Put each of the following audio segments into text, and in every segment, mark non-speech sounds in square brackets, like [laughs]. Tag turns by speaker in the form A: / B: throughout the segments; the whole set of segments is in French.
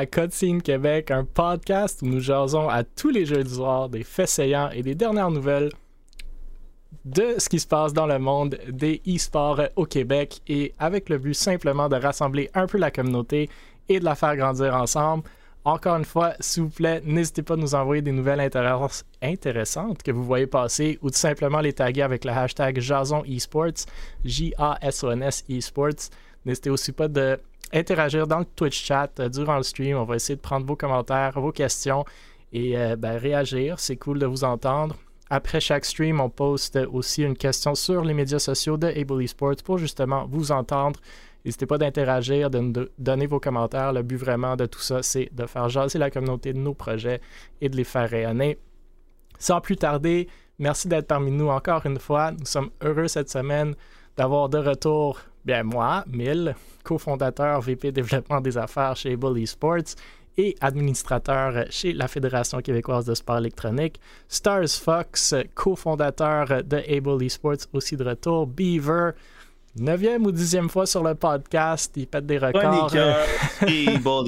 A: à Cutscene Québec, un podcast où nous jasons à tous les jeux du soir des faits saillants et des dernières nouvelles de ce qui se passe dans le monde des e-sports au Québec et avec le but simplement de rassembler un peu la communauté et de la faire grandir ensemble. Encore une fois, s'il vous plaît, n'hésitez pas à nous envoyer des nouvelles intéressantes que vous voyez passer ou tout simplement les taguer avec le hashtag Jason Esports, J-A-S-O-N-S Esports. N'hésitez aussi pas de interagir dans le Twitch chat euh, durant le stream. On va essayer de prendre vos commentaires, vos questions et euh, ben, réagir. C'est cool de vous entendre. Après chaque stream, on poste aussi une question sur les médias sociaux de Able Esports pour justement vous entendre N'hésitez pas d'interagir, de nous donner vos commentaires. Le but vraiment de tout ça, c'est de faire jaser la communauté de nos projets et de les faire rayonner. Sans plus tarder, merci d'être parmi nous encore une fois. Nous sommes heureux cette semaine d'avoir de retour, bien moi, Mille, cofondateur VP développement des affaires chez Bully Sports et administrateur chez la Fédération québécoise de sport électronique. Stars Fox, cofondateur de Able Esports, aussi de retour. Beaver, Neuvième ou dixième fois sur le podcast, il pète des records.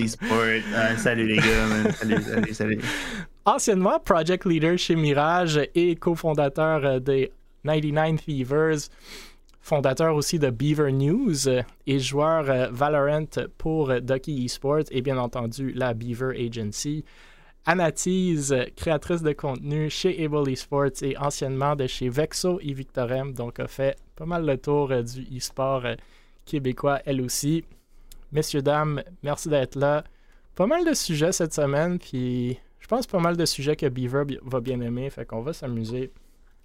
B: Sport. Euh, [laughs] salut les gars, Salut, salut, salut.
A: Anciennement Project Leader chez Mirage et cofondateur des 99 Fevers, fondateur aussi de Beaver News et joueur euh, Valorant pour Ducky Esports et bien entendu la Beaver Agency. Anatise, créatrice de contenu chez Able Esports et anciennement de chez Vexo et Victorem, donc a fait pas mal le tour euh, du e-sport euh, québécois elle aussi. Messieurs, dames, merci d'être là. Pas mal de sujets cette semaine, puis je pense pas mal de sujets que Beaver va bien aimer, fait qu'on va s'amuser.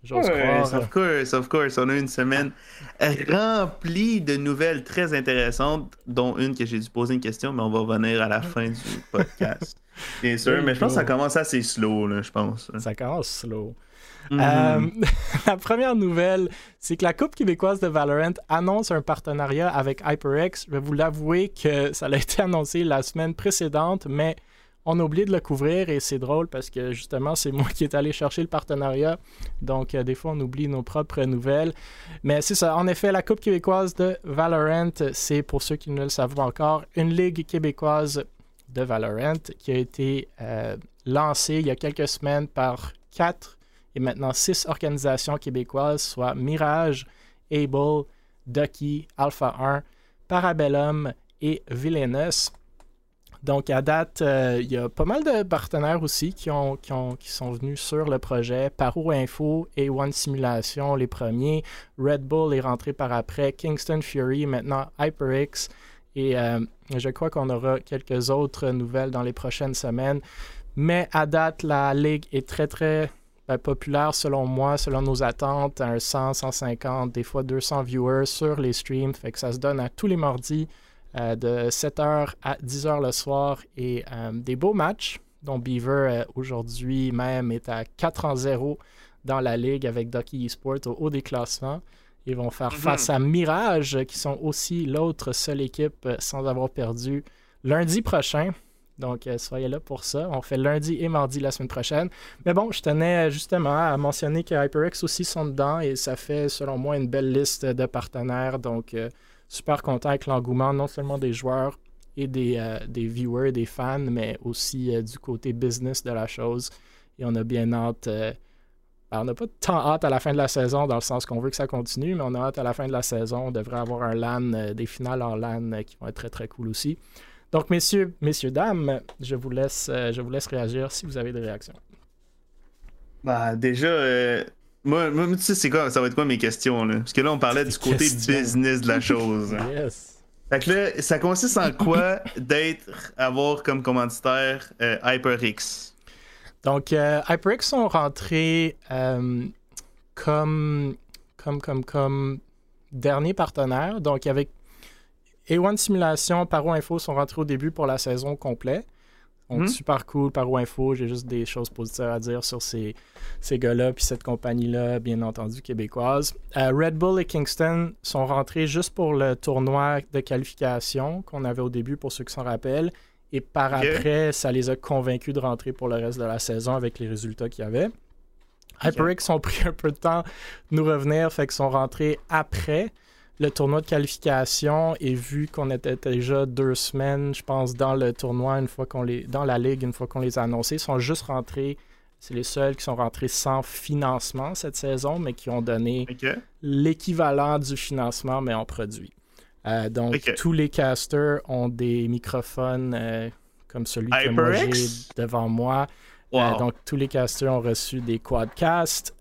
B: J'ose croire. Of course, of course. On a une semaine remplie de nouvelles très intéressantes, dont une que j'ai dû poser une question, mais on va revenir à la fin du [laughs] podcast. Bien sûr, mais je pense que ça commence assez slow, là, je pense.
A: Ça commence slow. Mhm. Euh, [laughs] la première nouvelle, c'est que la Coupe québécoise de Valorant annonce un partenariat avec HyperX. Je vais vous l'avouer que ça a été annoncé la semaine précédente, mais on a oublié de le couvrir et c'est drôle parce que justement, c'est moi qui est allé chercher le partenariat. Donc, euh, des fois, on oublie nos propres nouvelles. Mais c'est ça. En effet, la Coupe québécoise de Valorant, c'est pour ceux qui ne le savent pas encore, une ligue québécoise de Valorant qui a été euh, lancé il y a quelques semaines par quatre et maintenant six organisations québécoises, soit Mirage, Able, Ducky, Alpha 1, Parabellum et Villainous. Donc, à date, euh, il y a pas mal de partenaires aussi qui, ont, qui, ont, qui sont venus sur le projet. Paro Info et One Simulation, les premiers. Red Bull est rentré par après. Kingston Fury, maintenant HyperX. Et euh, je crois qu'on aura quelques autres nouvelles dans les prochaines semaines. Mais à date, la ligue est très, très ben, populaire selon moi, selon nos attentes, un 100, 150, des fois 200 viewers sur les streams. Fait que ça se donne à tous les mardis euh, de 7h à 10h le soir et euh, des beaux matchs, dont Beaver aujourd'hui même est à 4 en 0 dans la ligue avec Ducky Esports au haut des classements. Ils vont faire mhm. face à Mirage, qui sont aussi l'autre seule équipe euh, sans avoir perdu lundi prochain. Donc, euh, soyez là pour ça. On fait lundi et mardi la semaine prochaine. Mais bon, je tenais justement à mentionner que HyperX aussi sont dedans et ça fait, selon moi, une belle liste de partenaires. Donc, euh, super content avec l'engouement, non seulement des joueurs et des, des viewers, des fans, mais aussi du côté business de la chose. Et on a bien hâte ben, on n'a pas tant hâte à la fin de la saison dans le sens qu'on veut que ça continue, mais on a hâte à la fin de la saison. On devrait avoir un LAN, euh, des finales en LAN euh, qui vont être très très cool aussi. Donc, messieurs, messieurs, dames, je vous laisse, euh, je vous laisse réagir si vous avez des réactions.
B: Bah, déjà, moi, tu sais, c'est quoi, ça va être quoi mes questions, là? Parce que là, on parlait du côté business de la chose. [laughs]
A: yes.
B: Fait que là, ça consiste en quoi d'être, avoir comme commanditaire HyperX?
A: Donc, euh, HyperX sont rentrés euh, comme, comme, comme, comme dernier partenaire. Donc, avec A1 Simulation, Paro Info sont rentrés au début pour la saison complète. Donc, mhm. super cool, Paro Info. J'ai juste des choses positives à dire sur ces, ces gars-là, puis cette compagnie-là, bien entendu, québécoise. Euh, Red Bull et Kingston sont rentrés juste pour le tournoi de qualification qu'on avait au début, pour ceux qui s'en rappellent. Et par après, ça les a convaincus de rentrer pour le reste de la saison avec les résultats qu'il y avait. HyperX ont pris un peu de temps de nous revenir, fait qu'ils sont rentrés après le tournoi de qualification et vu qu'on était déjà deux semaines, je pense, dans le tournoi, une fois qu'on les. dans la ligue, une fois qu'on les a annoncés, ils sont juste rentrés. C'est les seuls qui sont rentrés sans financement cette saison, mais qui ont donné l'équivalent du financement, mais en produit. Euh, donc, tous les casters ont des microphones euh, comme celui que moi j'ai devant moi. Euh, donc, tous les casters ont reçu des quadcasts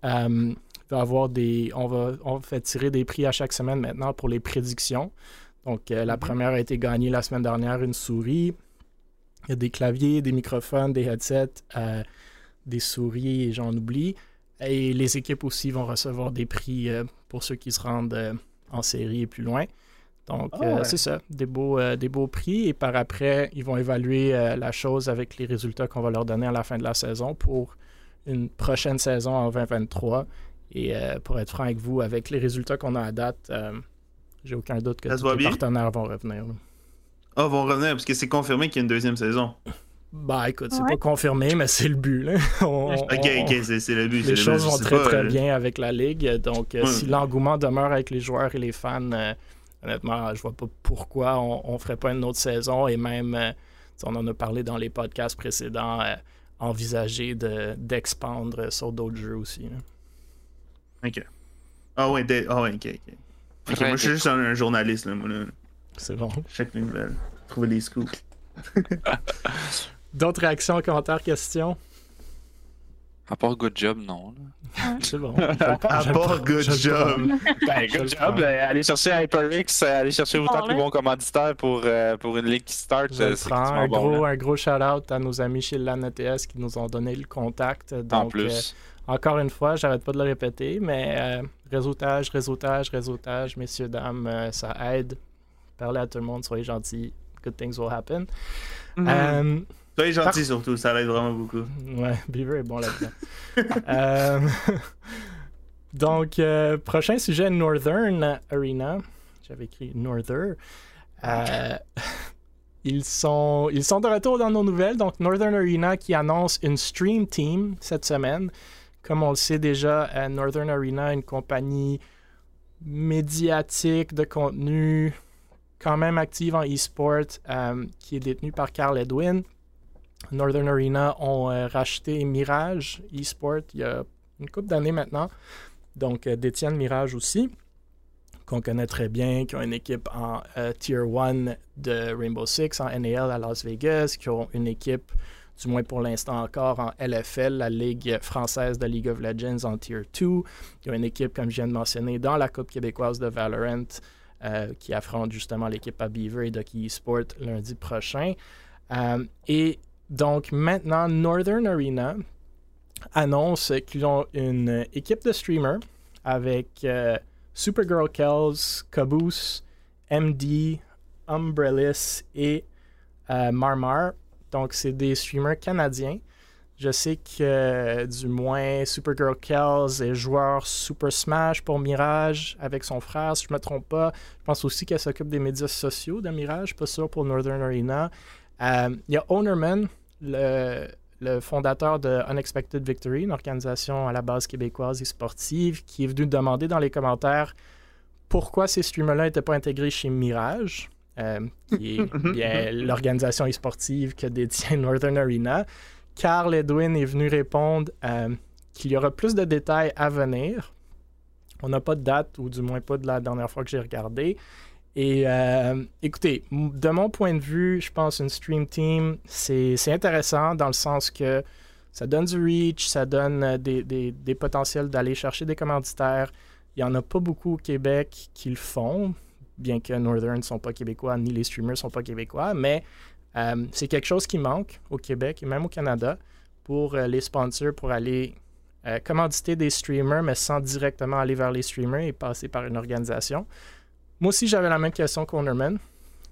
A: va avoir des. On va, on fait tirer des prix à chaque semaine maintenant pour les prédictions. Donc, euh, la mhm. première a été gagnée la semaine dernière, une souris. Il y a des claviers, des microphones, des headsets, euh, des souris et j'en oublie. Et les équipes aussi vont recevoir des prix euh, pour ceux qui se rendent en série et plus loin. Donc, ah c'est ça, des beaux, des beaux prix. Et par après, ils vont évaluer la chose avec les résultats qu'on va leur donner à la fin de la saison pour une prochaine saison en 2023 et euh, pour être franc avec vous, avec les résultats qu'on a à date, euh, j'ai aucun doute que tous les partenaires vont revenir.
B: Ah, vont revenir parce que c'est confirmé qu'il y a une deuxième saison.
A: Bah écoute, c'est pas confirmé, mais c'est le but. [laughs]
B: ok, ok, c'est le but.
A: Les choses vont très très euh, bien avec la ligue. Donc, si l'engouement demeure avec les joueurs et les fans, honnêtement, je vois pas pourquoi on, ne ferait pas une autre saison. Et même, on en a parlé dans les podcasts précédents, envisager d'expandre sur d'autres jeux aussi.
B: Ok. Ah ouais, ah ouais, ok, ok. Ok, moi je suis juste un, journaliste, là, moi, là.
A: C'est bon.
B: Check les nouvelles. Trouver des scoops. [laughs]
A: D'autres réactions, commentaires, questions?
C: À part good job, non. [laughs]
A: C'est bon.
B: à part good job. [laughs]
C: Ben, good job. Euh, allez chercher HyperX, euh, allez chercher autant de bons commanditaires pour, euh, pour une ligue qui start.
A: C'est un, gros, un gros shout-out à nos amis chez LAN ETS qui nous ont donné le contact. Donc, en plus. Encore une fois, j'arrête pas de le répéter, mais euh, réseautage, réseautage, réseautage, messieurs, dames, euh, ça aide. Parlez à tout le monde, soyez gentils. Good things will happen.
B: Mhm. Euh, soyez gentils surtout, ça aide vraiment beaucoup.
A: Ouais, Beaver est bon là-dedans. [laughs] [laughs] donc, prochain sujet, Northern Arena. J'avais écrit Northern. [laughs] Ils sont, ils sont de retour dans nos nouvelles. Donc, Northern Arena qui annonce une Stream Team cette semaine. Comme on le sait déjà, Northern Arena, une compagnie médiatique de contenu quand même active en e-sport euh, qui est détenue par Carl Edwin. Northern Arena ont euh, racheté Mirage e-sport il y a une couple d'années maintenant. Donc, euh, détiennent Mirage aussi, qu'on connaît très bien, qui ont une équipe en Tier 1 de Rainbow Six, en NAL à Las Vegas, qui ont une équipe du moins pour l'instant encore, en LFL, la Ligue française de League of Legends en Tier 2. Il y a une équipe, comme je viens de mentionner, dans la Coupe québécoise de Valorant euh, qui affronte justement l'équipe à Beaver et Ducky Esport lundi prochain. Euh, et donc maintenant, Northern Arena annonce qu'ils ont une équipe de streamers avec euh, Supergirl Kells, Caboose, MD, Umbrellis et Marmar donc, c'est des streamers canadiens. Je sais que du moins Supergirl Kells est joueur Super Smash pour Mirage avec son frère, si je ne me trompe pas. Je pense aussi qu'elle s'occupe des médias sociaux de Mirage, pas sûr pour Northern Arena. Euh, il y a Ownerman, le, fondateur de Unexpected Victory, une organisation à la base québécoise et sportive, qui est venu demander dans les commentaires pourquoi ces streamers-là n'étaient pas intégrés chez Mirage. Euh, qui est [laughs] l'organisation e-sportive que détient Northern Arena. Carl Edwin est venu répondre euh, qu'il y aura plus de détails à venir. On n'a pas de date, ou du moins pas de la dernière fois que j'ai regardé. Et euh, écoutez, de mon point de vue, je pense une Stream Team, c'est intéressant dans le sens que ça donne du reach, ça donne des, des, des potentiels d'aller chercher des commanditaires. Il n'y en a pas beaucoup au Québec qui le font bien que Northern ne sont pas québécois, ni les streamers ne sont pas québécois, mais euh, c'est quelque chose qui manque au Québec et même au Canada pour euh, les sponsors, pour aller euh, commanditer des streamers, mais sans directement aller vers les streamers et passer par une organisation. Moi aussi, j'avais la même question qu'Ownerman.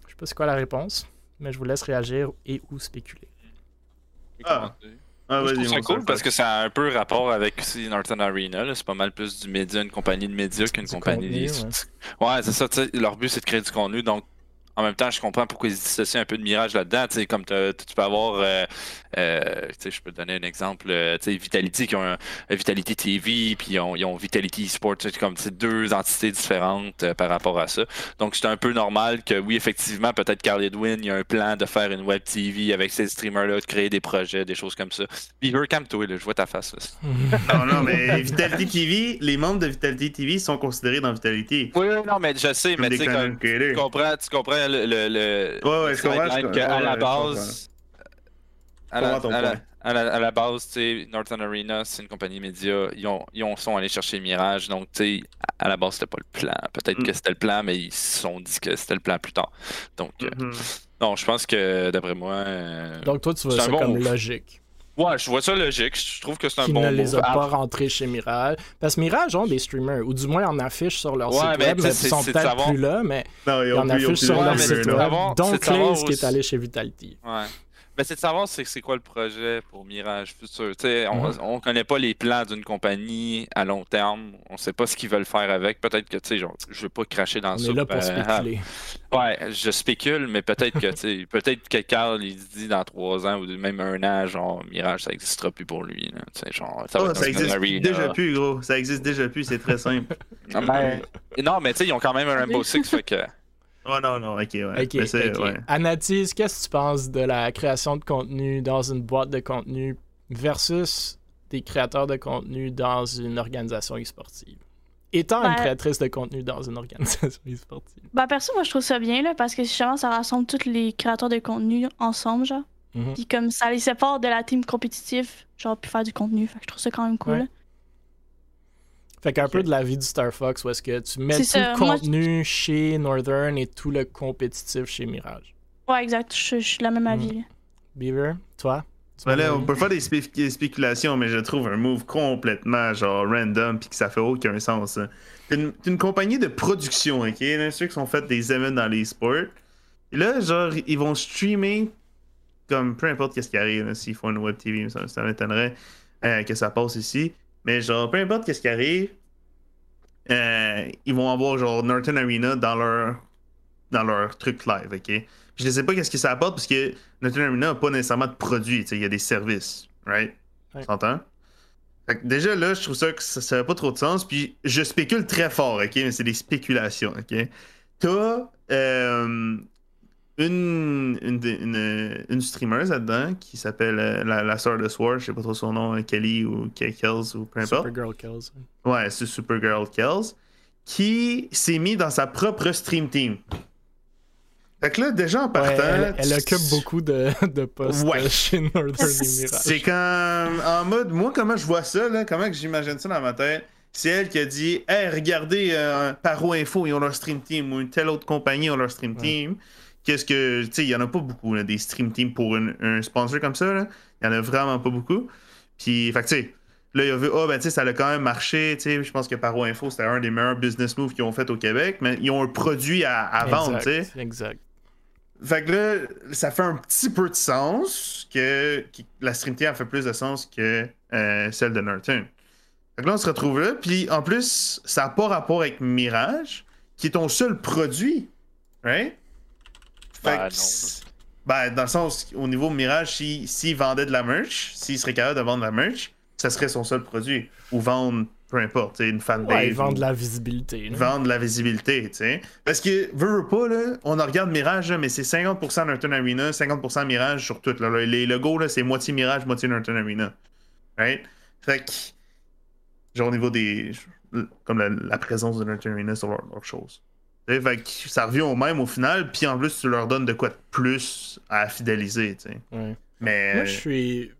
A: Je ne sais pas c'est quoi la réponse, mais je vous laisse réagir et ou spéculer.
C: Ah. Ah, je trouve ça cool parce que ça a un peu rapport avec aussi Northern Arena. C'est pas mal plus du média, une compagnie de médias qu'une compagnie. Ouais, c'est ça. Leur but, c'est de créer du contenu. Donc, en même temps, je comprends pourquoi ils dissocient un peu de Mirage là-dedans. Tu sais, comme tu peux avoir, euh, euh, tu sais, je peux te donner un exemple, tu sais, Vitality qui ont un, Vitality TV, puis ils ont, ils ont Vitality Sports, c'est comme deux entités différentes par rapport à ça. Donc, c'est un peu normal que, oui, effectivement, peut-être Carl Edwin, il y a un plan de faire une web TV avec ces streamers-là, de créer des projets, des choses comme ça. Beaver, calme-toi, je vois ta face. [laughs]
B: non, non, mais Vitality TV, les membres de Vitality TV sont considérés dans Vitality.
C: Oui, non, mais je sais, mais tu sais, tu comprends, tu comprends le, le, le
B: ouais, ouais, je comprends,
C: à la base, à la, à, la, à, la, base, tu sais, Northern Arena, c'est une compagnie média. Ils, ont, ils ont, sont allés chercher Mirage. Donc, tu sais, à la base, c'était pas le plan. Peut-être que mm. c'était le plan, mais ils se sont dit que c'était le plan plus tard. Donc, euh, mm-hmm. non, je pense que, d'après moi. Euh,
A: donc, toi, tu vois ça comme logique.
C: Ouais, je vois ça logique. Je trouve que c'est un bon
A: ne les a pas rentrés chez Mirage. Parce que Mirage ont des streamers, ou du moins en affichent sur leur site web, mais ils sont peut-être plus là, mais ils en affichent sur leur site web. Donc, Clays qui est allé chez Vitality.
C: Ouais. Ben, c'est de savoir c'est quoi le projet pour Mirage Futur. on, mhm. on connaît pas les plans d'une compagnie à long terme. On sait pas ce qu'ils veulent faire avec. Peut-être que, tu sais, genre, je veux pas cracher dans ça.
A: Là pour euh, spéculer. [laughs]
C: ouais, je spécule, mais peut-être que, tu [laughs] peut-être que Carl, il dit dans trois ans ou même un an, genre, Mirage, ça existera plus pour lui.
B: genre, ça, oh, ça existe déjà plus, gros. Ça existe déjà plus, c'est très simple.
C: Non, mais tu sais, ils ont quand même un Rainbow Six, fait que.
B: Oh non, non, ok, ouais. Ok,
A: okay. Anatis, qu'est-ce que tu penses de la création de contenu dans une boîte de contenu versus des créateurs de contenu dans une organisation e-sportive? Étant une ben, créatrice de contenu dans une organisation [laughs] e-sportive.
D: Bah, perso, moi, je trouve ça bien, là, parce que justement, ça rassemble tous les créateurs de contenu ensemble, genre. Mm-hmm. Puis comme ça les sépare de la team compétitive, genre, puis faire du contenu. Fait que je trouve ça quand même cool.
A: Fait qu'un peu de la vie du Star Fox où est-ce que tu mets tout le contenu chez Northern et tout le compétitif chez Mirage.
D: Ouais, exact. Je, suis de la même avis.
A: Beaver, toi?
B: Ben on peut faire des, spéculations, mais je trouve un move complètement genre random puis que ça fait aucun sens. Hein. C'est une, compagnie de production, ok? Il y a ceux qui sont fait des événements dans les sports. Et là, genre, ils vont streamer comme peu importe qu'est-ce qui arrive, s'ils font une web TV, ça, ça m'étonnerait euh, que ça passe ici. Mais genre, peu importe qu'est-ce qui arrive, euh, ils vont avoir genre Norton Arena dans leur dans leur truc live, ok? Je ne sais pas qu'est-ce que ça apporte parce que Norton Arena n'a pas nécessairement de produits, il y a des services, right? Tu entends? déjà là, je trouve ça que ça n'a pas trop de sens. Puis je spécule très fort, ok? Mais c'est des spéculations, ok? T'as euh, une, une, une, streamer là-dedans qui s'appelle euh, la, la sœur de Sword, je sais pas trop son nom, Kelly ou Kells ou peu importe.
A: Supergirl Kells.
B: Ouais, c'est Supergirl Kells. Qui s'est mis dans sa propre stream team. Fait que là, déjà en partant.
A: elle, occupe beaucoup de, de postes chez Northern Mirage.
B: C'est comme. En mode, moi, comment je vois ça, là, comment j'imagine ça dans ma tête c'est elle qui a dit Hey, regardez, euh, Paro Info, ils ont leur stream team, ou une telle autre compagnie ont leur stream team qu'est-ce que. Tu sais, il y en a pas beaucoup, des stream teams pour un sponsor comme ça. Il y en a vraiment pas beaucoup. Puis, fait tu sais, là, il a vu, oh, ben, tu sais, ça a quand même marché. Tu sais, je pense que Paro Info, c'était un des meilleurs business moves qu'ils ont fait au Québec. Mais ils ont un produit à, vendre, tu sais.
A: Exact.
B: Fait que là, ça fait un petit peu de sens que, la stream team a fait plus de sens que euh, celle de Norton. Fait que là, on se retrouve là. Puis, en plus, ça n'a pas rapport avec Mirage, qui est ton seul produit. Right?
C: Ben,
B: ben, dans le sens, au niveau Mirage, s'il si, vendait de la merch, s'il serait capable de vendre de la merch, ça serait son seul produit. Ou vendre, peu importe, une fanbase.
A: Ouais, vendre de la visibilité.
B: Vendre de la visibilité, tu sais. Parce que, veut ou pas, là, on regarde Mirage, mais c'est 50% Norton Arena, 50% Mirage sur tout. Là. Les logos, là, c'est moitié Mirage, moitié Norton Arena. Right? Fait que, genre au niveau des. Comme la, présence de Norton Arena sur leur, ça revient au même au final, puis en plus, tu leur donnes de quoi de plus à fidéliser. Mais...
A: Moi, je suis.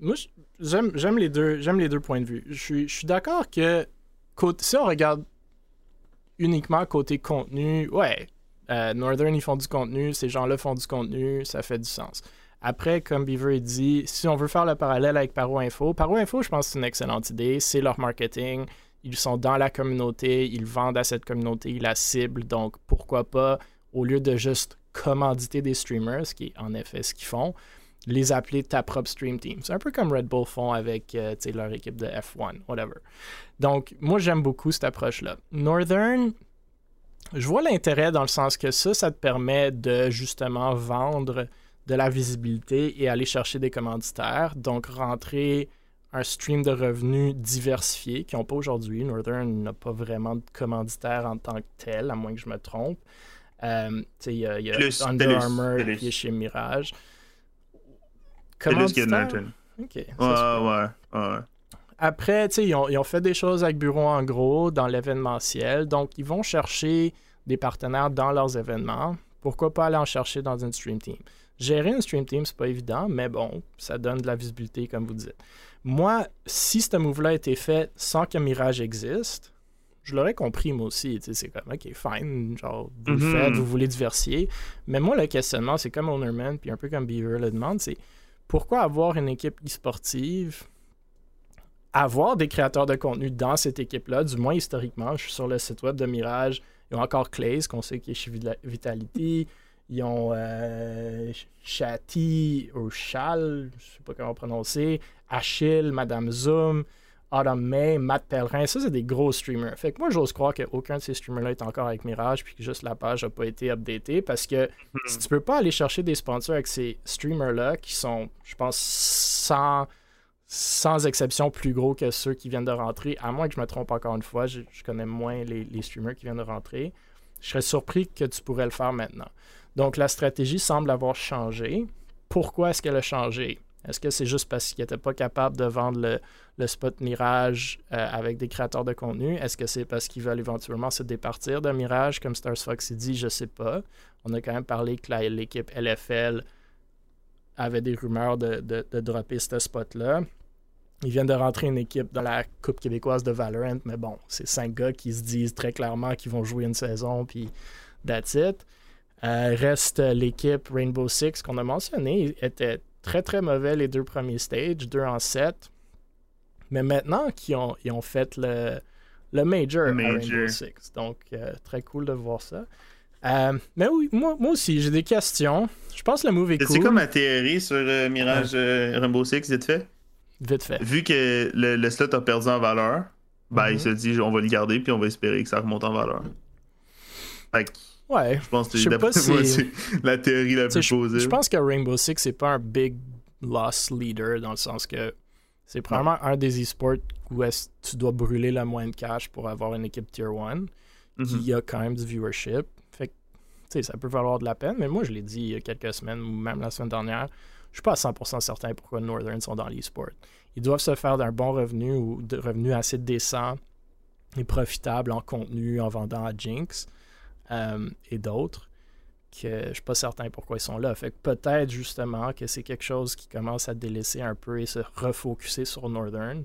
A: Moi, j'aime les, deux, les deux points de vue. Je suis, je suis d'accord que si on regarde uniquement côté contenu, ouais, euh, Northern, ils font du contenu, ces gens-là font du contenu, ça fait du sens. Après, comme Beaver dit, si on veut faire le parallèle avec Paro Info, Paro Info, je pense que c'est une excellente idée. C'est leur marketing ils sont dans la communauté, ils vendent à cette communauté, ils la ciblent. Donc, pourquoi pas, au lieu de juste commanditer des streamers, ce qui est en effet ce qu'ils font, les appeler ta propre stream team. C'est un peu comme Red Bull font avec euh, leur équipe de F1, whatever. Donc, moi, j'aime beaucoup cette approche-là. Northern, je vois l'intérêt dans le sens que ça, ça te permet de justement vendre de la visibilité et aller chercher des commanditaires. Donc, rentrer un stream de revenus diversifié qui n'ont pas aujourd'hui. Northern n'a pas vraiment de commanditaire en tant que tel, à moins que je me trompe. Euh, il y a, y a Under Armour qui est chez Mirage.
B: Commanditaire? Ok. Ouais, ouais, ouais.
A: Après, ils ont, ils ont fait des choses avec Bureau en gros dans l'événementiel. Donc, ils vont chercher des partenaires dans leurs événements. Pourquoi pas aller en chercher dans une stream team? Gérer une stream team, c'est pas évident, mais bon, ça donne de la visibilité, comme vous dites. Moi, si ce move-là a été fait sans que Mirage existe, je l'aurais compris moi aussi. C'est comme, ok, fine, genre, vous le faites, mhm. vous voulez diversifier. Mais moi, le questionnement, c'est comme Ownerman, puis un peu comme Beaver le demande, c'est pourquoi avoir une équipe e-sportive, avoir des créateurs de contenu dans cette équipe-là, du moins historiquement. Je suis sur le site web de Mirage. Ils ont encore Clays, qu'on sait qui est chez Vitality. Ils ont euh, Chati ou Chal, je sais pas comment prononcer, Achille, Madame Zoom, Autumn May, Matt Pellerin. Ça, c'est des gros streamers. Fait que moi, j'ose croire qu'aucun de ces streamers-là est encore avec Mirage puis que juste la page n'a pas été updatée parce que hmm. si tu peux pas aller chercher des sponsors avec ces streamers-là qui sont, je pense, sans, sans exception plus gros que ceux qui viennent de rentrer, à moins que je me trompe encore une fois, je, connais moins les, les streamers qui viennent de rentrer. Je serais surpris que tu pourrais le faire maintenant. Donc la stratégie semble avoir changé. Pourquoi est-ce qu'elle a changé? Est-ce que c'est juste parce qu'il n'était pas capable de vendre le, spot Mirage euh, avec des créateurs de contenu? Est-ce que c'est parce qu'ils veulent éventuellement se départir de Mirage, comme Stars Fox dit? Je ne sais pas. On a quand même parlé que l'équipe LFL avait des rumeurs de, de, dropper ce spot-là. Ils viennent de rentrer une équipe dans la Coupe québécoise de Valorant, mais bon, c'est cinq gars qui se disent très clairement qu'ils vont jouer une saison, puis that's it. Euh, reste l'équipe Rainbow Six qu'on a mentionné, était très très mauvais les deux premiers stages, deux en sept. Mais maintenant qu'ils ont, ils ont fait le, le major, Rainbow Six. Donc, euh, très cool de voir ça. Euh, mais oui, moi, moi aussi, j'ai des questions. Je pense que le move est cool.
B: C'est comme atterri sur Mirage Rainbow Six, vite fait?
A: Vite fait.
B: Vu que le, slot a perdu en valeur, ben, il mm-hmm. se dit on va le garder puis on va espérer que ça remonte en valeur. Fait
A: Ouais.
B: Je pense que c'est la théorie la plus posée.
A: Je pense que Rainbow Six, c'est pas un big loss leader dans le sens que c'est probablement un des esports où est tu dois brûler le moins de cash pour avoir une équipe tier 1 qui mhm. a quand même du viewership. Fait que, ça peut valoir de la peine, mais moi, je l'ai dit il y a quelques semaines ou même la semaine dernière, je suis pas à 100% certain pourquoi Northern sont dans l'esport. Ils doivent se faire d'un bon revenu ou de revenus assez décents et profitables en contenu en vendant à Jinx. Euh, et d'autres que je suis pas certain pourquoi ils sont là. Fait que peut-être justement que c'est quelque chose qui commence à délaisser un peu et se refocuser sur Northern.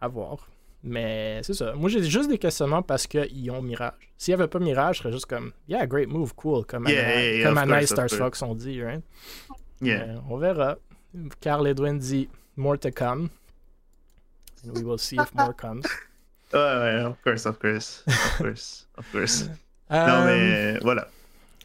A: À voir. Mais c'est ça. Moi, j'ai juste des questionnements parce qu'ils ont Mirage. S'il n'y avait pas Mirage, je serais juste comme, yeah, great move, cool. Comme yeah, Anna, Stars Fox ont dit, right?
B: Yeah.
A: on verra. Carl Edwin dit, more to come. And we will see if more comes. [laughs]
B: Ouais, ouais, of course, of course. Of course, of course. [laughs] Non, mais euh, voilà.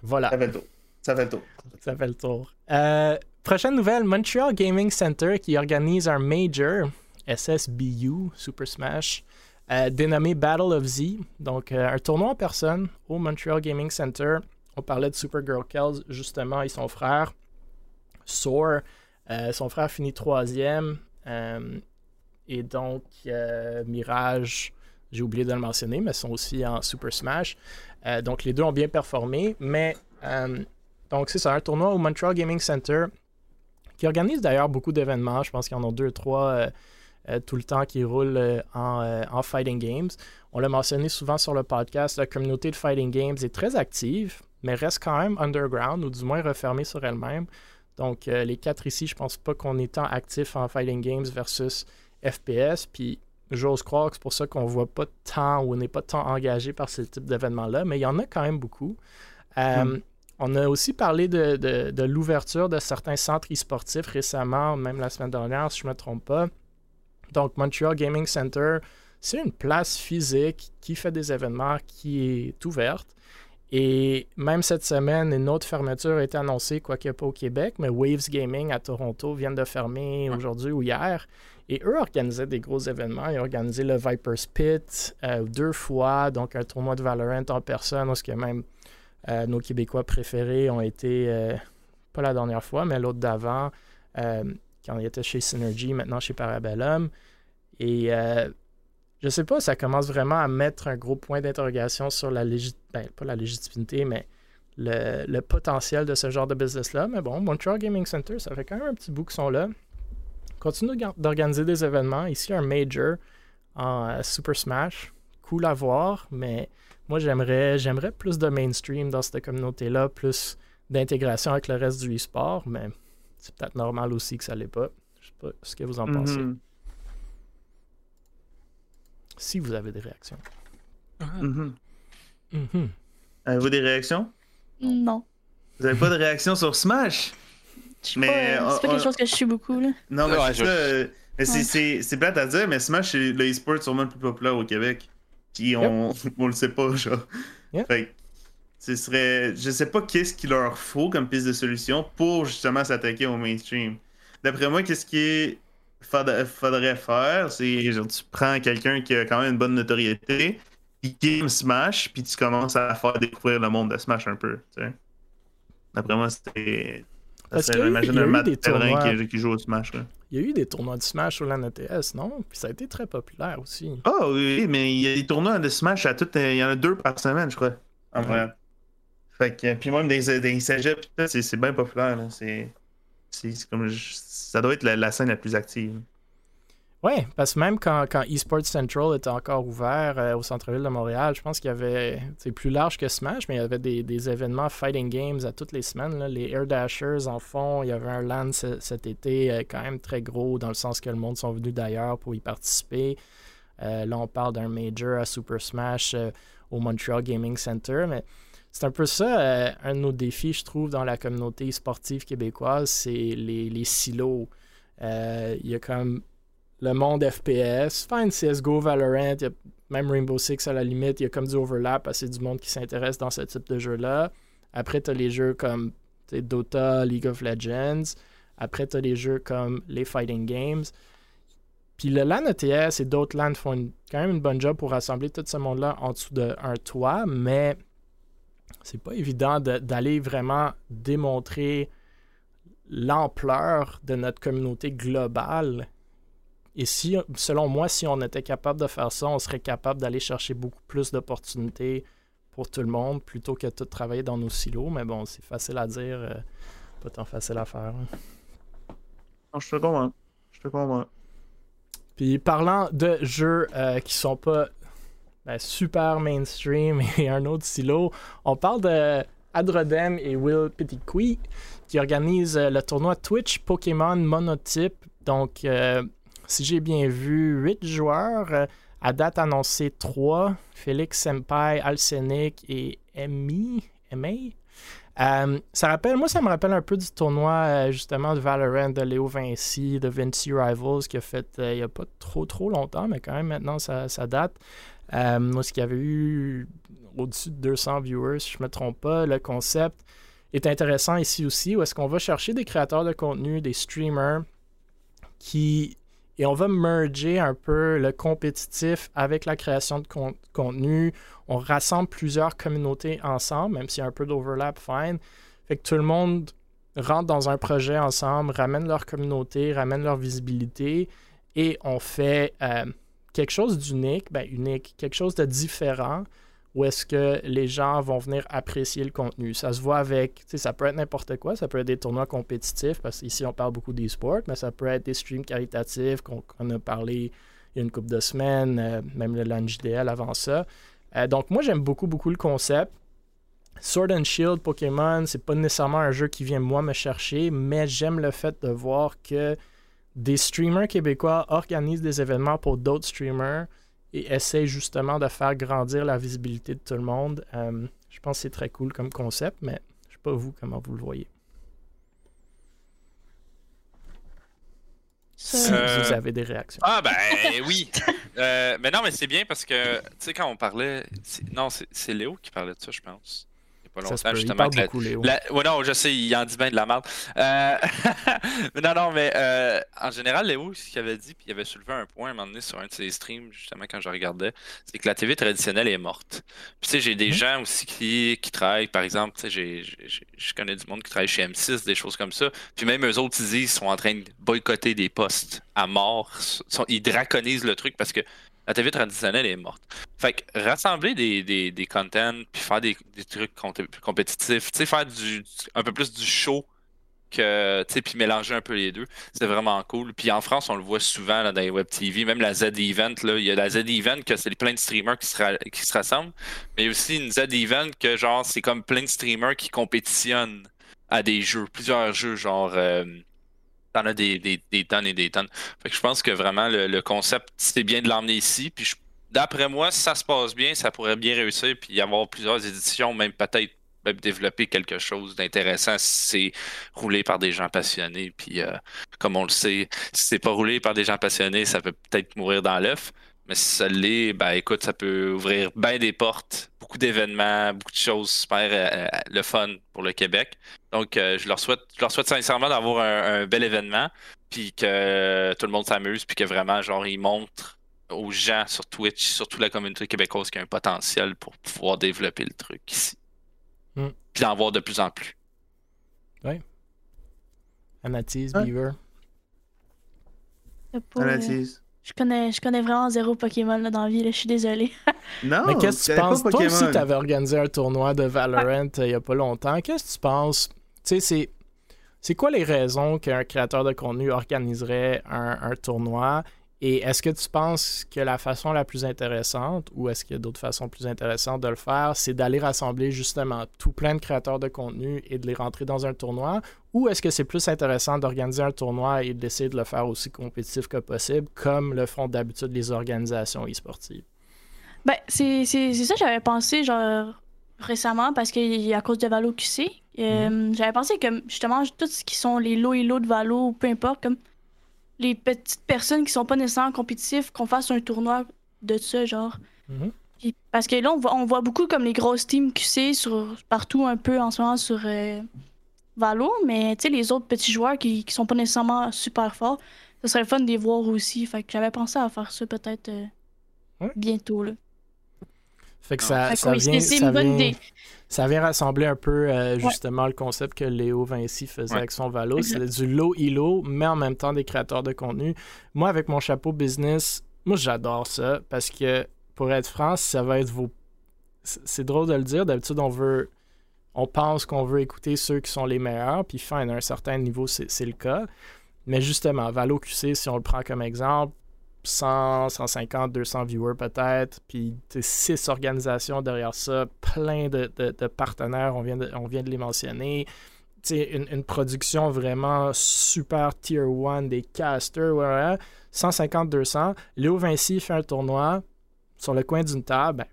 A: Voilà.
B: Ça fait le tour. Ça fait le tour.
A: Ça fait le tour. Euh, prochaine nouvelle, Montreal Gaming Center qui organise un major SSBU Super Smash euh, dénommé Battle of Z. Donc, un tournoi en personne au Montreal Gaming Center. On parlait de Supergirl Kells, justement, et son frère, Soar. son frère finit troisième. et donc, Mirage, j'ai oublié de le mentionner, mais sont aussi en Super Smash. Euh, donc, les deux ont bien performé. Mais, euh, donc, c'est ça, un tournoi au Montreal Gaming Center qui organise d'ailleurs beaucoup d'événements. Je pense qu'il y en a deux, trois euh, tout le temps qui roulent en, fighting games. On l'a mentionné souvent sur le podcast, la communauté de fighting games est très active, mais reste quand même underground ou du moins refermée sur elle-même. Donc, les quatre ici, je pense pas qu'on est tant actif en fighting games versus FPS. Puis, J'ose croire que c'est pour ça qu'on voit pas tant ou n'est pas tant engagé par ce type d'événement-là, mais il y en a quand même beaucoup. Euh, hmm. On a aussi parlé de, l'ouverture de certains centres e-sportifs récemment, même la semaine dernière, si je ne me trompe pas. Donc, Montreal Gaming Center, c'est une place physique qui fait des événements, qui est ouverte. Et même cette semaine, une autre fermeture a été annoncée, quoique pas au Québec, mais Waves Gaming à Toronto viennent de fermer aujourd'hui ou hier. Et eux organisaient des gros événements. Ils organisé le Viper's Pit euh, deux fois, donc un tournoi de Valorant en personne, où que même euh, nos Québécois préférés ont été, euh, pas la dernière fois, mais l'autre d'avant, quand ils étaient chez Synergy, maintenant chez Parabellum. Et je sais pas, ça commence vraiment à mettre un gros point d'interrogation sur la légitimité, ben, pas la légitimité, mais le, potentiel de ce genre de business-là. Mais bon, Montreal Gaming Center, ça fait quand même un petit bout qu'ils sont là. Continue d'organiser des événements. Ici, un major en euh, Super Smash. Cool à voir, mais moi, j'aimerais, j'aimerais plus de mainstream dans cette communauté-là, plus d'intégration avec le reste du e-sport, mais c'est peut-être normal aussi que ça l'est pas. Je sais pas ce que vous en pensez. Mm-hmm si vous avez des réactions.
B: Mm-hmm. Mm-hmm. Avez-vous des réactions?
D: Non.
B: Vous n'avez pas de réaction sur Smash?
D: Mais c'est pas quelque chose que je suis beaucoup. Là.
B: Non, mais c'est c'est plate à dire, mais Smash, c'est le e-sport sûrement le plus populaire au Québec. Puis on, [laughs] on le sait pas, genre. Fait ce serait. Je sais pas qu'est-ce qu'il leur faut comme piste de solution pour justement s'attaquer au mainstream. D'après moi, qu'est-ce qui faudrait, faire, c'est genre tu prends quelqu'un qui a quand même une bonne notoriété, qui game Smash, puis tu commences à faire découvrir le monde de Smash un peu. Tu sais. D'après c'était. J'imagine un Matt qui, qui, joue au Smash. Là.
A: Il y a eu des tournois de Smash sur LAN ETS, non? Puis ça a été très populaire aussi.
B: Ah oh, oui, mais il y a des tournois de Smash à tout. Il y en a deux par semaine, je crois. En vrai. Fait que, puis même des, des cégeps, c'est bien populaire. C'est comme ça doit être la, scène la plus active.
A: Oui, parce que même quand, quand eSports Central était encore ouvert euh, au centre-ville de Montréal, je pense qu'il y avait, c'est plus large que Smash, mais il y avait des, événements fighting games à toutes les semaines. Les Air Dashers en fond, il y avait un LAN cet été euh, quand même très gros, dans le sens que le monde sont venus d'ailleurs pour y participer. Euh, là, on parle d'un major à Super Smash au Montreal Gaming Center, mais c'est un peu ça, un de nos défis, je trouve, dans la communauté sportive québécoise, c'est les, silos. Euh, il y a comme le monde FPS, fine CSGO, Valorant, y a même Rainbow Six à la limite, il y a comme du overlap, c'est du monde qui s'intéresse dans ce type de jeu-là. Après, tu as les jeux comme Dota, League of Legends. Après, tu as les jeux comme les Fighting Games. Puis le LAN ETS et d'autres LAN font quand même une bonne job pour rassembler tout ce monde-là en dessous d'un toit, mais c'est pas évident d'aller vraiment démontrer l'ampleur de notre communauté globale. Et si, selon moi, si on était capable de faire ça, on serait capable d'aller chercher beaucoup plus d'opportunités pour tout le monde plutôt que de travailler dans nos silos. Mais bon, c'est facile à dire, euh, pas tant facile à faire.
B: Non, je te comprends. Je te comprends.
A: Puis parlant de jeux euh, qui sont pas ben, super mainstream [laughs] et un autre silo. On parle de Adrodem et Will Petitqui qui organisent euh, le tournoi Twitch Pokémon Monotype. Donc, euh, si j'ai bien vu, 8 joueurs. Euh, à date annoncée 3. Félix Senpai, Alcenic et Emi. ça rappelle, moi, ça me rappelle un peu du tournoi justement de Valorant de Léo Vinci, de Vinci Rivals, qui a fait il n'y a pas trop trop longtemps, mais quand même maintenant ça date. Euh, moi, ce qu'il y avait eu au-dessus de 200 viewers, si je ne me trompe pas. Le concept est intéressant ici aussi, où est-ce qu'on va chercher des créateurs de contenu, des streamers, qui et on va merger un peu le compétitif avec la création de contenu. On rassemble plusieurs communautés ensemble, même s'il y a un peu d'overlap, fine. Fait que tout le monde rentre dans un projet ensemble, ramène leur communauté, ramène leur visibilité et on fait euh, quelque chose d'unique, ben unique, quelque chose de différent où est-ce que les gens vont venir apprécier le contenu. Ça se voit avec, ça peut être n'importe quoi, ça peut être des tournois compétitifs, parce qu'ici on parle beaucoup d'e-sport, mais ça peut être des streams caritatifs qu'on a parlé il y a une couple de semaines, euh, même le LAN JDL avant ça. Euh, donc moi j'aime beaucoup, beaucoup le concept. Sword and Shield Pokémon, c'est pas nécessairement un jeu qui vient moi me chercher, mais j'aime le fait de voir que des streamers québécois organisent des événements pour d'autres streamers et essayent justement de faire grandir la visibilité de tout le monde. Euh, je pense que c'est très cool comme concept, mais je sais pas vous comment vous le voyez. Si euh, vous avez des réactions.
C: Ah ben [laughs] oui. Euh, mais non, mais c'est bien parce que, tu sais, quand on parlait... Non, c'est Léo qui parlait de ça, je pense. Pas longtemps, justement. Ouais, non, je sais, il en dit bien de la merde. Euh... [laughs] non, non, mais euh, en général, Léo, ce qu'il avait dit, puis il avait soulevé un point à un moment donné sur un de ses streams, justement, quand je regardais, c'est que la TV traditionnelle est morte. Puis, tu sais, j'ai des mhm. gens aussi qui, qui travaillent, par exemple, tu sais, je connais du monde qui travaille chez M6, des choses comme ça. Puis même eux autres, ils disent, ils sont en train de boycotter des postes à mort. Ils draconisent le truc parce que la TV traditionnelle est morte. Fait que rassembler des, des, des contents, puis faire des, des trucs compétitifs, tu sais, faire du, un peu plus du show que, tu sais, puis mélanger un peu les deux, c'est vraiment cool. Puis en France, on le voit souvent dans les web TV, même la Z-Event, là, il y a la Z-Event que c'est plein de streamers qui se, qui se rassemblent, mais il y a aussi une Z-Event que, genre, c'est comme plein de streamers qui compétitionnent à des jeux, plusieurs jeux, genre... Euh, T'en as des, des, tonnes et des tonnes. Fait que je pense que vraiment le, concept, c'est bien de l'emmener ici. Puis d'après moi, si ça se passe bien, ça pourrait bien réussir. Puis y avoir plusieurs éditions, même peut-être même développer quelque chose d'intéressant si c'est roulé par des gens passionnés. Puis euh, comme on le sait, si c'est pas roulé par des gens passionnés, ça peut peut-être mourir dans l'œuf. Mais si ça l'est, ben écoute, ça peut ouvrir bien des portes, beaucoup d'événements, beaucoup de choses super euh, euh, le fun pour le Québec. Donc euh, je leur souhaite, je leur souhaite sincèrement d'avoir un, bel événement, puis que tout le monde s'amuse, puis que vraiment genre ils montrent aux gens sur Twitch, surtout la communauté québécoise, qu'il y a un potentiel pour pouvoir développer le truc ici. Mm. Puis d'en voir de plus en plus.
A: Oui. Anatis, Beaver.
D: Anatis. Je connais, je connais vraiment zéro Pokémon là, dans la vie, je suis désolé. [laughs]
A: non, mais qu'est-ce que tu penses? Toi aussi, tu avais organisé un tournoi de Valorant euh, il y a pas longtemps. Qu'est-ce que tu penses? Tu sais, c'est. C'est quoi les raisons qu'un créateur de contenu organiserait un, un tournoi? Et est-ce que tu penses que la façon la plus intéressante, ou est-ce qu'il y a d'autres façons plus intéressantes de le faire, c'est d'aller rassembler justement tout plein de créateurs de contenu et de les rentrer dans un tournoi? Ou est-ce que c'est plus intéressant d'organiser un tournoi et d'essayer de le faire aussi compétitif que possible, comme le font d'habitude les organisations e-sportives?
D: Ben, c'est ça que j'avais pensé, genre, récemment, parce qu'à cause de Valo QC, euh, mhm. j'avais pensé que justement, tout ce qui sont les lots et lots de Valo, peu importe, comme les petites personnes qui sont pas nécessairement compétitifs qu'on fasse un tournoi de ça, genre. Mhm. parce que là, on voit, on voit, beaucoup comme les grosses teams QC sur, partout un peu en ce moment sur euh, Valo, mais tu sais, les autres petits joueurs qui, qui sont pas nécessairement super forts, ce serait fun de les voir aussi. Fait que j'avais pensé à faire ça peut-être euh, bientôt, là.
A: Fait que ça, ça, vient, ça, une bonne idée. ça vient rassembler un peu euh, justement le concept que Léo Vinci faisait avec son Valo. C'est du low elo, mais en même temps des créateurs de contenu. Moi, avec mon chapeau business, moi j'adore ça parce que pour être franc, ça va être vos. C'est drôle de le dire. D'habitude, on veut. On pense qu'on veut écouter ceux qui sont les meilleurs, puis fin, à un certain niveau, c'est le cas. Mais justement, Valo QC, si on le prend comme exemple, 100, 150, 200 viewers peut-être, puis six organisations derrière ça, plein de, partenaires, on vient de, on vient de les mentionner. Une, une, production vraiment super tier 1 des casters, 150, 200. Léo Vinci fait un tournoi sur le coin d'une table.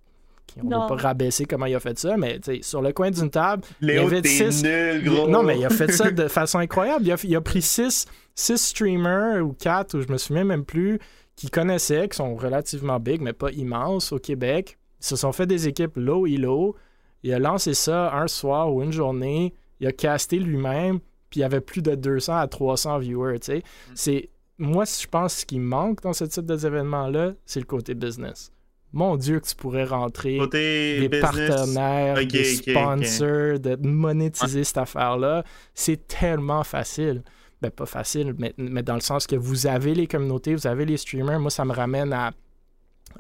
A: Ben, on ne va pas rabaisser comment il a fait ça, mais sur le coin d'une table,
B: Léo, il six... nul, gros.
A: Non, mais il a fait ça [laughs] de façon incroyable. Il a, il a pris six, six streamers ou quatre, ou je me souviens même plus, qui connaissaient, qui sont relativement big, mais pas immenses au Québec. Ils se sont fait des équipes low et low. Il a lancé ça un soir ou une journée. Il a casté lui-même, puis il y avait plus de 200 à 300 viewers. Tu sais. Mm. C'est, moi, je pense ce qui manque dans ce type d'événement-là, c'est le côté business. Mon Dieu, que tu pourrais rentrer des partenaires, des sponsors, de monétiser cette affaire-là. C'est tellement facile ben, pas facile, mais, mais, dans le sens que vous avez les communautés, vous avez les streamers. Moi, ça me ramène à,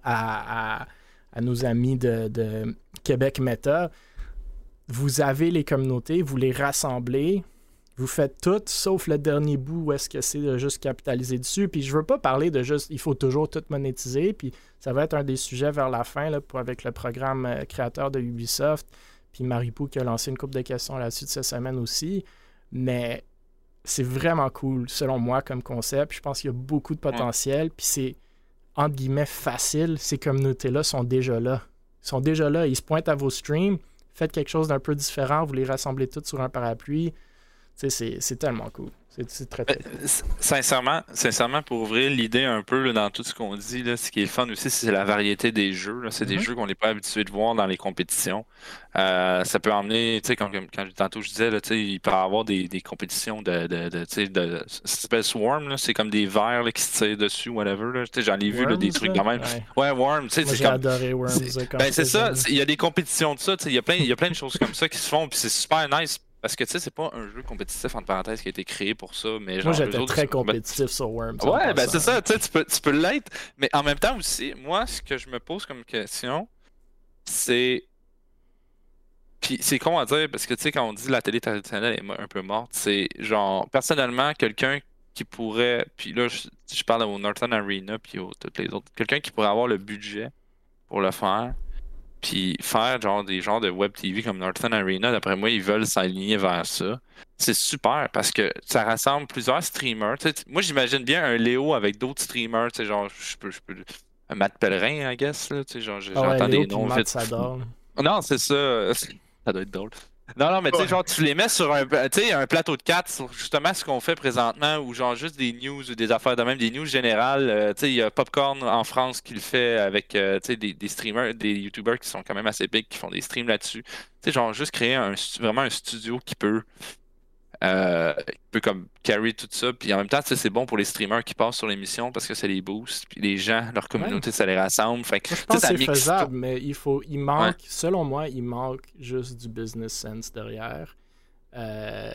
A: à, à, nos amis de, de, Québec Meta. Vous avez les communautés, vous les rassemblez, vous faites tout, sauf le dernier bout où est-ce que c'est de juste capitaliser dessus. Puis je veux pas parler de juste, il faut toujours tout monétiser. Puis ça va être un des sujets vers la fin là, pour, avec le programme euh, créateur de Ubisoft. Puis Maripou qui a lancé une couple de questions là-dessus de cette semaine aussi. Mais c'est vraiment cool, selon moi, comme concept. Je pense qu'il y a beaucoup de potentiel. Puis c'est, entre guillemets, facile. Ces communautés-là sont déjà là. Ils sont déjà là. Ils se pointent à vos streams. Faites quelque chose d'un peu différent. Vous les rassemblez toutes sur un parapluie. C'est, c'est tellement cool. C'est très,
C: très... Ben, sincèrement, sincèrement, pour ouvrir l'idée un peu dans tout ce qu'on dit, là, ce qui est fun aussi, c'est la variété des jeux. C'est des mm-hmm. jeux qu'on n'est pas habitué de voir dans les compétitions. Euh, ça peut emmener, tu sais, quand, quand, tantôt je disais, là, il peut y avoir des, des compétitions de, de, de, de ça s'appelle Swarm, c'est comme des vers qui se tirent dessus, whatever. J'en ai vu des trucs de même. Ouais, Worm, tu sais, c'est comme.
A: adoré Worms.
C: Ben, c'est ça, il y a des compétitions de ça, il y, a plein, y a plein de choses comme ça qui se font, puis c'est super nice parce que tu sais, c'est pas un jeu compétitif entre parenthèses qui a été créé pour ça, mais
A: genre. Moi j'étais très compétitif sur Worms.
C: Ouais, ben c'est ça, tu sais, tu peux, tu peux l'être. Mais en même temps aussi, moi, ce que je me pose comme question, c'est. Puis c'est con à dire, parce que tu sais, quand on dit la télé traditionnelle est un peu morte, c'est genre, personnellement, quelqu'un qui pourrait. Puis là, je, parle au Northern Arena, puis aux toutes les autres. Quelqu'un qui pourrait avoir le budget pour le faire puis faire genre des genres de web TV comme Northern Arena, d'après moi, ils veulent s'aligner vers ça. C'est super parce que ça rassemble plusieurs streamers. moi, j'imagine bien un Léo avec d'autres streamers, genre, je peux, je peux, un Matt Pellerin, I guess, là, tu sais, genre,
A: ah j'entends des noms vite.
C: Non, c'est ça. [laughs] Ça doit être drôle. Non, non, mais tu sais, genre, tu les mets sur un, un plateau de 4, sur justement ce qu'on fait présentement, ou genre juste des news ou des affaires de même, des news générales. Euh, tu sais, il y a Popcorn en France qui le fait avec euh, des, des, streamers, des YouTubers qui sont quand même assez big, qui font des streams là-dessus. Tu sais, genre, juste créer un, vraiment un studio qui peut euh, peut comme carry tout ça. Puis en même temps, c'est bon pour les streamers qui passent sur l'émission parce que ça les booste. Puis les gens, leur communauté, ça les rassemble. Fait
A: je pense que c'est faisable, mais il faut, il manque, selon moi, il manque juste du business sense derrière. Euh,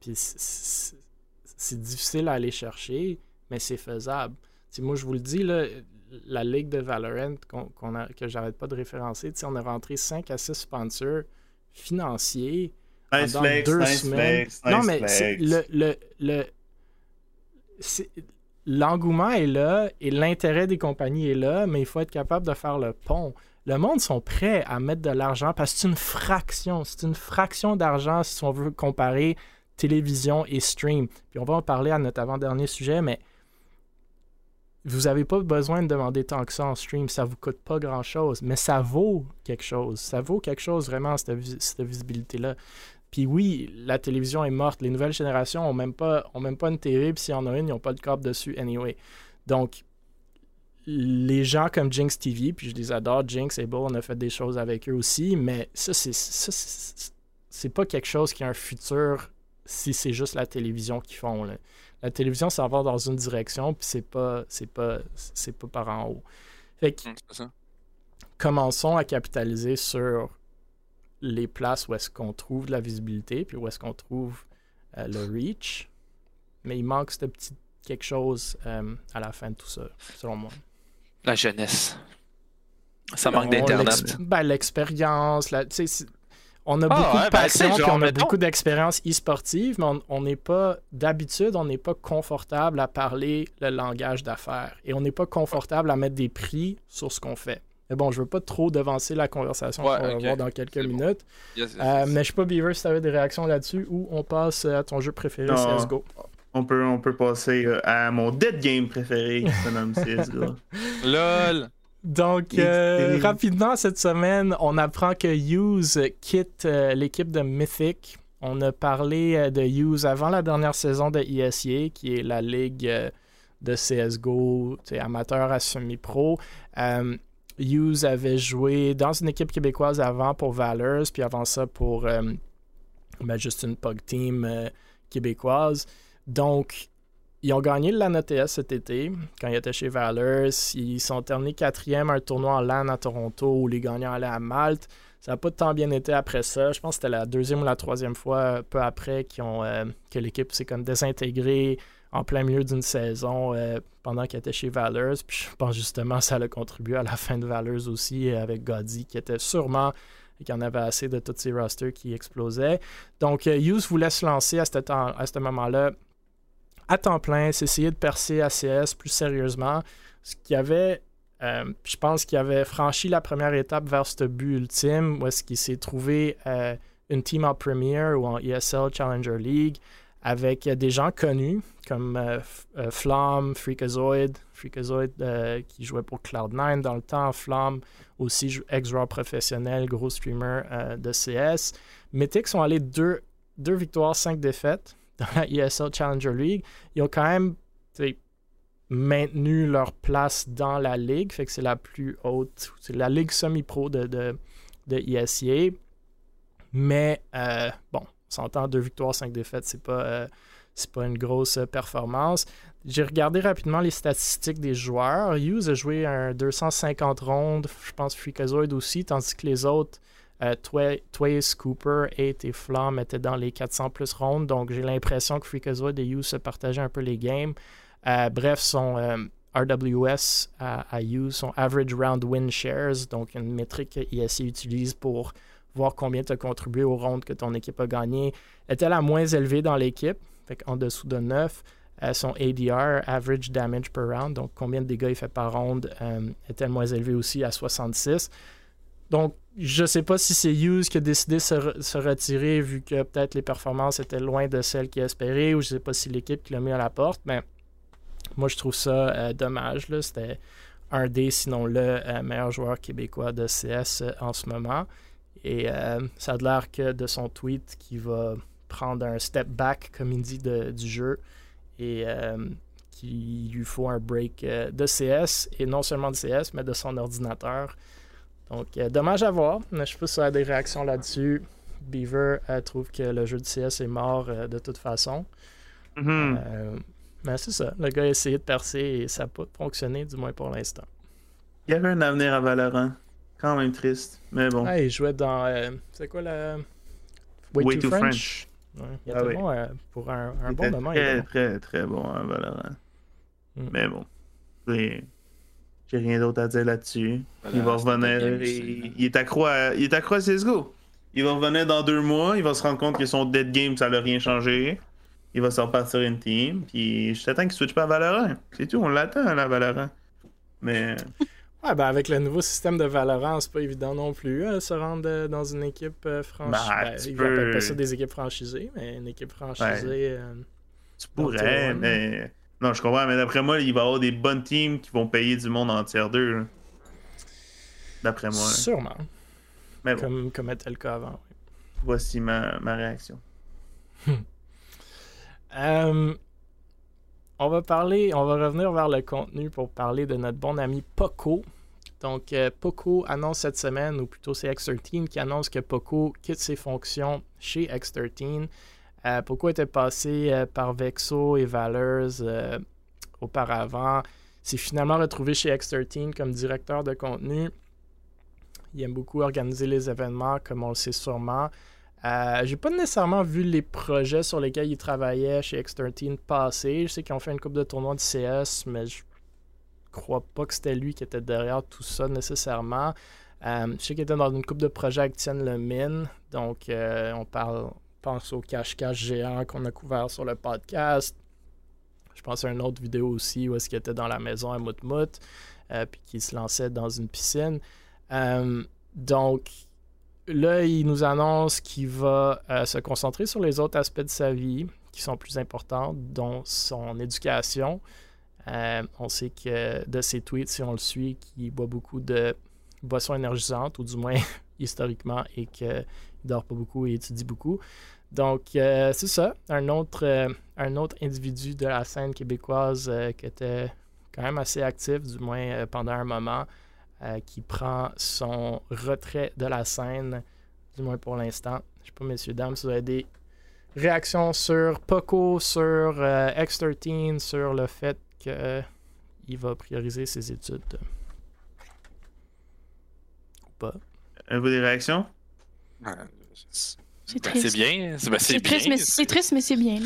A: puis c'est difficile à aller chercher, mais c'est faisable. moi, je vous le dis, là, la ligue de Valorant a, que j'arrête pas de référencer, on a rentré 5 à 6 sponsors financiers
B: Nice flex, deux nice semaines. Flex,
A: non, mais le, le, le l'engouement est là et l'intérêt des compagnies est là, mais il faut être capable de faire le pont. Le monde sont prêts à mettre de l'argent parce que c'est une fraction, c'est une fraction d'argent si on veut comparer télévision et stream. Puis on va en parler à notre avant-dernier sujet, mais vous n'avez pas besoin de demander tant que ça en stream, ça vous coûte pas grand-chose, mais ça vaut quelque chose. Ça vaut quelque chose vraiment, cette, cette visibilité-là. Puis oui, la télévision est morte. Les nouvelles générations n'ont même, pas, ont même pas une télé, puis s'il y en a une, ils n'ont pas de câble dessus anyway. Donc, les gens comme Jinx TV, puis je les adore, Jinx et beau, on a fait des choses avec eux aussi, mais ça, c'est, c'est pas quelque chose qui a un futur si c'est juste la télévision qu'ils font. La télévision, ça va dans une direction, puis c'est pas, c'est pas, c'est pas par en haut. Fait que, commençons à capitaliser sur les places où est-ce qu'on trouve de la visibilité, puis où est-ce qu'on trouve euh, le reach. Mais il manque ce petit quelque chose euh, à la fin de tout ça, selon moi.
C: La jeunesse. Ça manque d'Internet.
A: Ben, l'expérience. on a ah, beaucoup de ben, passion, puis on a beaucoup d'expérience e-sportive, mais on n'est pas, d'habitude, on n'est pas confortable à parler le langage d'affaires. Et on n'est pas confortable à mettre des prix sur ce qu'on fait. Mais bon, je veux pas trop devancer la conversation qu'on va voir dans quelques minutes. Euh, mais je sais pas, Beaver, si tu avais des réactions là-dessus ou on passe à ton jeu préféré, CSGO.
B: On peut, on peut passer euh, à mon dead game préféré [laughs] qui se nomme CSGO.
C: LOL!
A: Donc, euh, rapidement, cette semaine, on apprend que Hughes quitte l'équipe de Mythic. On a parlé de Hughes avant la dernière saison de ESEA, qui est la ligue de CSGO amateur à semi-pro. Hughes avait joué dans une équipe québécoise avant pour Valors, puis avant ça pour euh, juste une PUG team euh, québécoise. Donc, ils ont gagné le LAN cet été quand ils étaient chez Valors. Ils sont terminés quatrième à un tournoi en LAN à Toronto où les gagnants allaient à Malte. Ça n'a pas tant bien été après ça. Je pense que c'était la deuxième ou la troisième fois peu après ont, euh, que l'équipe s'est comme désintégrée en plein milieu d'une saison euh, pendant qu'il était chez Valors. Puis je pense justement que ça a contribué à la fin de Valors aussi euh, avec Goddy qui était sûrement et qui en avait assez de tous ces rosters qui explosaient. Donc euh, Hughes voulait se lancer à, à ce moment-là à temps plein, s'essayer de percer ACS plus sérieusement. Ce qui avait je pense qu'il avait franchi la première étape vers ce but ultime où est-ce qu'il s'est trouvé une team en Premier ou en ESL Challenger League avec des gens connus comme euh, euh, Flamme, Freakazoid, Freakazoid euh, qui jouait pour Cloud9 dans le temps, Flamme aussi ex-joueur professionnel, gros streamer de CS. Mythic sont allés deux, victoires, cinq défaites [laughs] dans la ESL Challenger League. Ils ont quand même maintenu leur place dans la ligue, fait que c'est la plus haute, c'est la ligue semi-pro de, de, de ESEA. Mais euh, bon, on s'entend deux victoires, cinq défaites, c'est pas, euh, c'est pas une grosse performance. J'ai regardé rapidement les statistiques des joueurs. Hughes a joué un 250 rondes, je pense Freakazoid aussi, tandis que les autres, euh, Cooper, 8 et Flam étaient dans les 400 plus rondes. Donc j'ai l'impression que Freakazoid et Hughes se partageaient un peu les games. Euh, bref, son euh, RWS à, à Hughes, son Average Round Win Shares, donc une métrique que ISC utilise pour voir combien tu as contribué aux rondes que ton équipe a gagné, était la moins élevée dans l'équipe, en dessous de 9. Euh, son ADR, Average Damage per Round, donc combien de dégâts il fait par ronde, euh, était moins élevé aussi à 66. Donc, je ne sais pas si c'est Hughes qui a décidé de se, retirer vu que peut-être les performances étaient loin de celles qu'il espérait, ou je ne sais pas si l'équipe qui l'a mis à la porte, mais moi je trouve ça euh, dommage. C'était un des, sinon le meilleur joueur québécois de CS en ce moment. Et ça a l'air que de son tweet qui va prendre un step back, comme il dit, du jeu et euh, qu'il lui faut un break euh, de CS et non seulement de CS, mais de son ordinateur. Donc, euh, dommage à voir. Je sais pas si y a des réactions là-dessus. Beaver trouve que le jeu de CS est mort de toute façon.
B: Mm-hmm.
A: mais c'est ça. Le gars a essayé de percer et ça n'a pas fonctionné, du moins pour l'instant.
B: Il y avait un avenir à Valorant. Quand même triste, mais bon.
A: il jouait dans. c'est quoi la. Way, too, French? Il y a ah bon, euh, pour un, un bon moment.
B: Très, il très, très bon, hein, Valorant. Mm. Mais bon, j'ai rien d'autre à dire là-dessus. il va revenir. Il, est accro à, il est accro à CSGO. Il va revenir dans deux mois. Il va se rendre compte que son dead game, ça n'a rien changé. Il va se repartir une team. Puis je t'attends qu'il switch pas à Valorant. C'est tout, on l'attend à la Valorant. Mais. [laughs]
A: Ouais, ben avec le nouveau système de Valorant, c'est pas évident non plus euh, se rendre euh, dans une équipe euh, franchisée. Ben, ils peux... pas ça des équipes franchisées, mais une équipe franchisée.
B: tu pourrais, mais. Non, je comprends, mais d'après moi, il va y avoir des bonnes teams qui vont payer du monde en tiers 2. D'après moi.
A: Sûrement. Mais comme, comme était le cas avant.
B: Voici ma, ma réaction.
A: On va parler, on va revenir vers le contenu pour parler de notre bon ami Poco. Donc, euh, Poco annonce cette semaine, ou plutôt c'est X13 qui annonce que Poco quitte ses fonctions chez X13. Euh, Poco était passé euh, par Vexo et Valors auparavant. S'est finalement retrouvé chez X13 comme directeur de contenu. Il aime beaucoup organiser les événements, comme on le sait sûrement. Euh, j'ai pas nécessairement vu les projets sur lesquels ils travaillaient chez X13 passer. Je sais qu'ils ont fait une coupe de tournoi de CS, mais je crois pas que c'était lui qui était derrière tout ça nécessairement. Euh, je sais qu'il était dans une coupe de projets avec Tienne Le Mine. Donc, euh, on parle, pense au cache-cache géant qu'on a couvert sur le podcast. Je pense à une autre vidéo aussi où est-ce qu'il était dans la maison à Moutmout, puis qu'il se lançait dans une piscine. donc, là, il nous annonce qu'il va euh, se concentrer sur les autres aspects de sa vie qui sont plus importants, dont son éducation. Euh, on sait que de ses tweets, si on le suit, qu'il boit beaucoup de boissons énergisantes, ou du moins [laughs] historiquement, et qu'il dort pas beaucoup et étudie beaucoup. Donc, euh, c'est ça. Un autre, un autre individu de la scène québécoise qui était quand même assez actif, du moins pendant un moment. Euh, qui prend son retrait de la scène, du moins pour l'instant. Je sais pas, messieurs, dames, si vous avez des réactions sur Poco, sur euh, X13, sur le fait qu'il euh, va prioriser ses études. Ou pas.
B: Avez-vous des réactions?
D: C'est ben, triste.
C: bien.
D: Ben, c'est triste, mais c'est triste, mais c'est bien.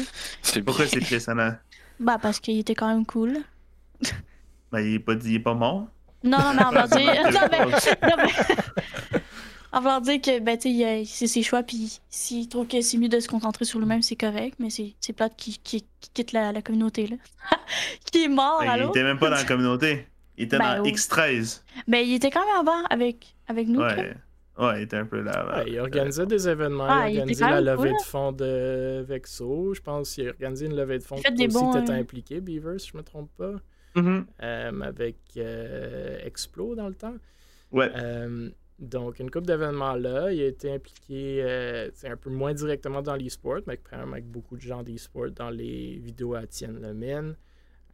B: Pourquoi c'est triste, Anna?
D: Bah, parce qu'il était quand même cool.
B: Ben, il est pas, il est pas mort.
D: Non, non, mais on va dire. [laughs] non, mais... On va dire que ben, c'est ses choix, puis s'il trouve que c'est mieux de se concentrer sur lui-même, c'est correct, mais c'est plate qu'il qui, quitte la, la, communauté. là. [laughs] qui est mort,
B: ben, Il était même pas dans la [laughs] communauté. Il était ben, dans X13.
D: Ben, il était quand même avant avec, avec nous.
B: Ouais. Ouais, il était un peu là.
A: il organisait des événements. Ah, il organisait la levée de fonds de Vexo. Je pense qu'il a organisé une levée de fonds. Il aussi bons, euh, impliqué, Beaver, si je me trompe pas.
B: Mm-hmm.
A: Euh, avec euh, Explo dans le temps.
B: Ouais.
A: Euh, Donc, une coupe d'événements là. Il a été impliqué un peu moins directement dans l'e-sport, mais quand même avec beaucoup de gens d'e-sport dans les vidéos à Tienne Lemine.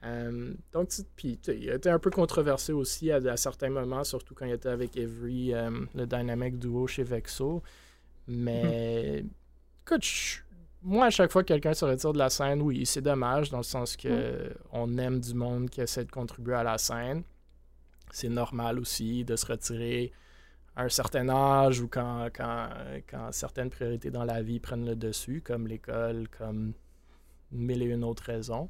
A: Euh, donc, puis, il a été un peu controversé aussi à, certains moments, surtout quand il était avec Every, euh, le Dynamic Duo chez Vexo. Mais, écoute, moi, à chaque fois que quelqu'un se retire de la scène, oui, c'est dommage, dans le sens que on aime du monde qui essaie de contribuer à la scène. C'est normal aussi de se retirer à un certain âge ou quand, quand, quand certaines priorités dans la vie prennent le dessus, comme l'école, comme mille et une autres raisons.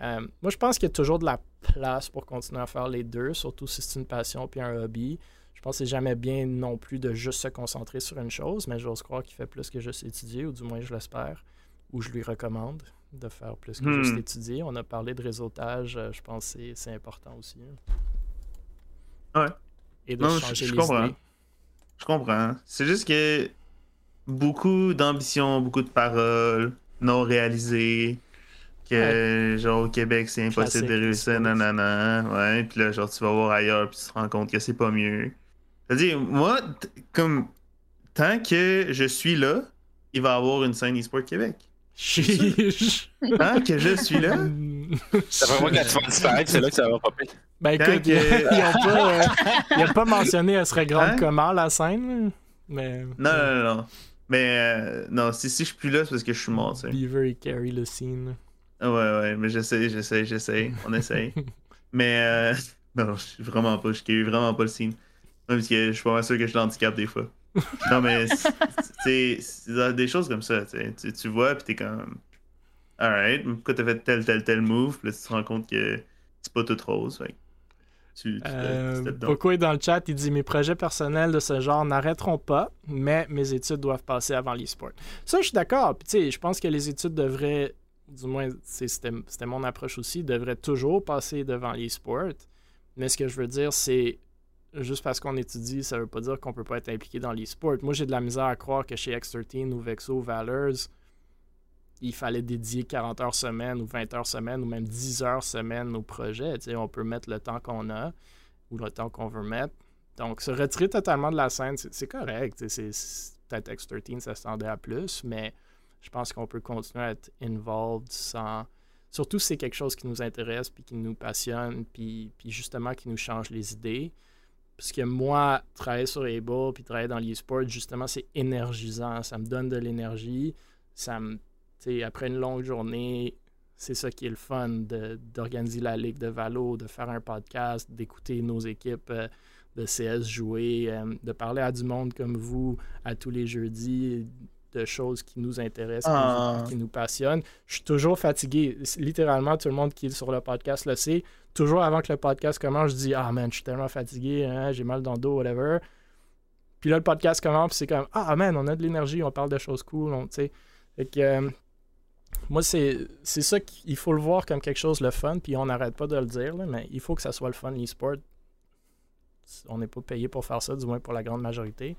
A: Euh, moi, je pense qu'il y a toujours de la place pour continuer à faire les deux, surtout si c'est une passion puis un hobby. Je pense que c'est jamais bien non plus de juste se concentrer sur une chose, mais j'ose croire qu'il fait plus que juste étudier, ou du moins je l'espère, ou je lui recommande de faire plus que juste hmm. étudier. On a parlé de réseautage, euh, je pense que c'est important aussi.
B: Hein.
A: Ouais. Et de changer je,
B: les comprends. Je comprends. C'est juste que beaucoup d'ambition, beaucoup de paroles non réalisées, que genre au Québec c'est impossible de réussir, nanana, ouais, puis là genre tu vas voir ailleurs puis tu te rends compte que c'est pas mieux. C'est-à-dire, moi, comme tant que je suis là, il va y avoir une scène e-sport Québec. tant que je suis là.
C: Ça va voir quand tu vas disparaître, c'est là que ça va popper.
A: Ben écoute, il n'a pas, euh, pas, mentionné elle serait grande hein? comment la scène, mais.
B: Non, non, non, non. Mais euh, non, si, si je suis plus là, c'est parce que je suis mort, tu sais.
A: Beaver, il carry le scene.
B: Ouais, ouais, mais j'essaie, j'essaie, j'essaie. On essaye. [laughs] mais euh, [laughs] non, je suis vraiment pas, je carry vraiment pas le scene. Même parce que je suis pas sûr que je l'handicap des fois. non, mais c'est des choses comme ça, tu, tu vois, pis t'es comme. Alright, pourquoi t'as fait tel, tel, tel move, pis là tu te rends compte que c'est pas tout rose. Fait.
A: Tu, euh, Beaucoup est dans le chat, il dit Mes projets personnels de ce genre n'arrêteront pas, mais mes études doivent passer avant l'e-sport. Ça, je suis d'accord. Puis, tu sais, je pense que les études devraient, du moins, c'était mon approche aussi, devraient toujours passer devant l'e-sport. Mais ce que je veux dire, c'est juste parce qu'on étudie, ça veut pas dire qu'on peut pas être impliqué dans l'e-sport. Moi, j'ai de la misère à croire que chez X13 ou Vexo Valors, il fallait dédier 40 heures semaine ou 20 heures semaine ou même 10 heures semaine au projet. on peut mettre le temps qu'on a ou le temps qu'on veut mettre. Donc, se retirer totalement de la scène, c'est correct. Peut-être X13, ça se à plus, mais je pense qu'on peut continuer à être involved sans. Surtout si c'est quelque chose qui nous intéresse, puis qui nous passionne, puis, puis justement qui nous change les idées. Parce que moi, travailler sur Able puis travailler dans l'e-sport, justement, c'est énergisant. Ça me donne de l'énergie. Ça me après une longue journée, c'est ça qui est le fun d'organiser la Ligue de Valo, de faire un podcast, d'écouter nos équipes euh, de CS jouer, euh, de parler à du monde comme vous à tous les jeudis de choses qui nous intéressent, qui, nous, ah. passionnent. Je suis toujours fatigué. Littéralement, tout le monde qui est sur le podcast le sait. Toujours avant que le podcast commence, je dis Ah man, je suis tellement fatigué, hein, j'ai mal dans le dos, whatever. Puis là, le podcast commence, c'est comme Ah man, on a de l'énergie, on parle de choses cool. On, fait que, euh, moi, c'est ça qu'il faut le voir comme quelque chose de fun, puis on n'arrête pas de le dire, mais il faut que ça soit le fun, l'e-sport. On n'est pas payé pour faire ça, du moins pour la grande majorité.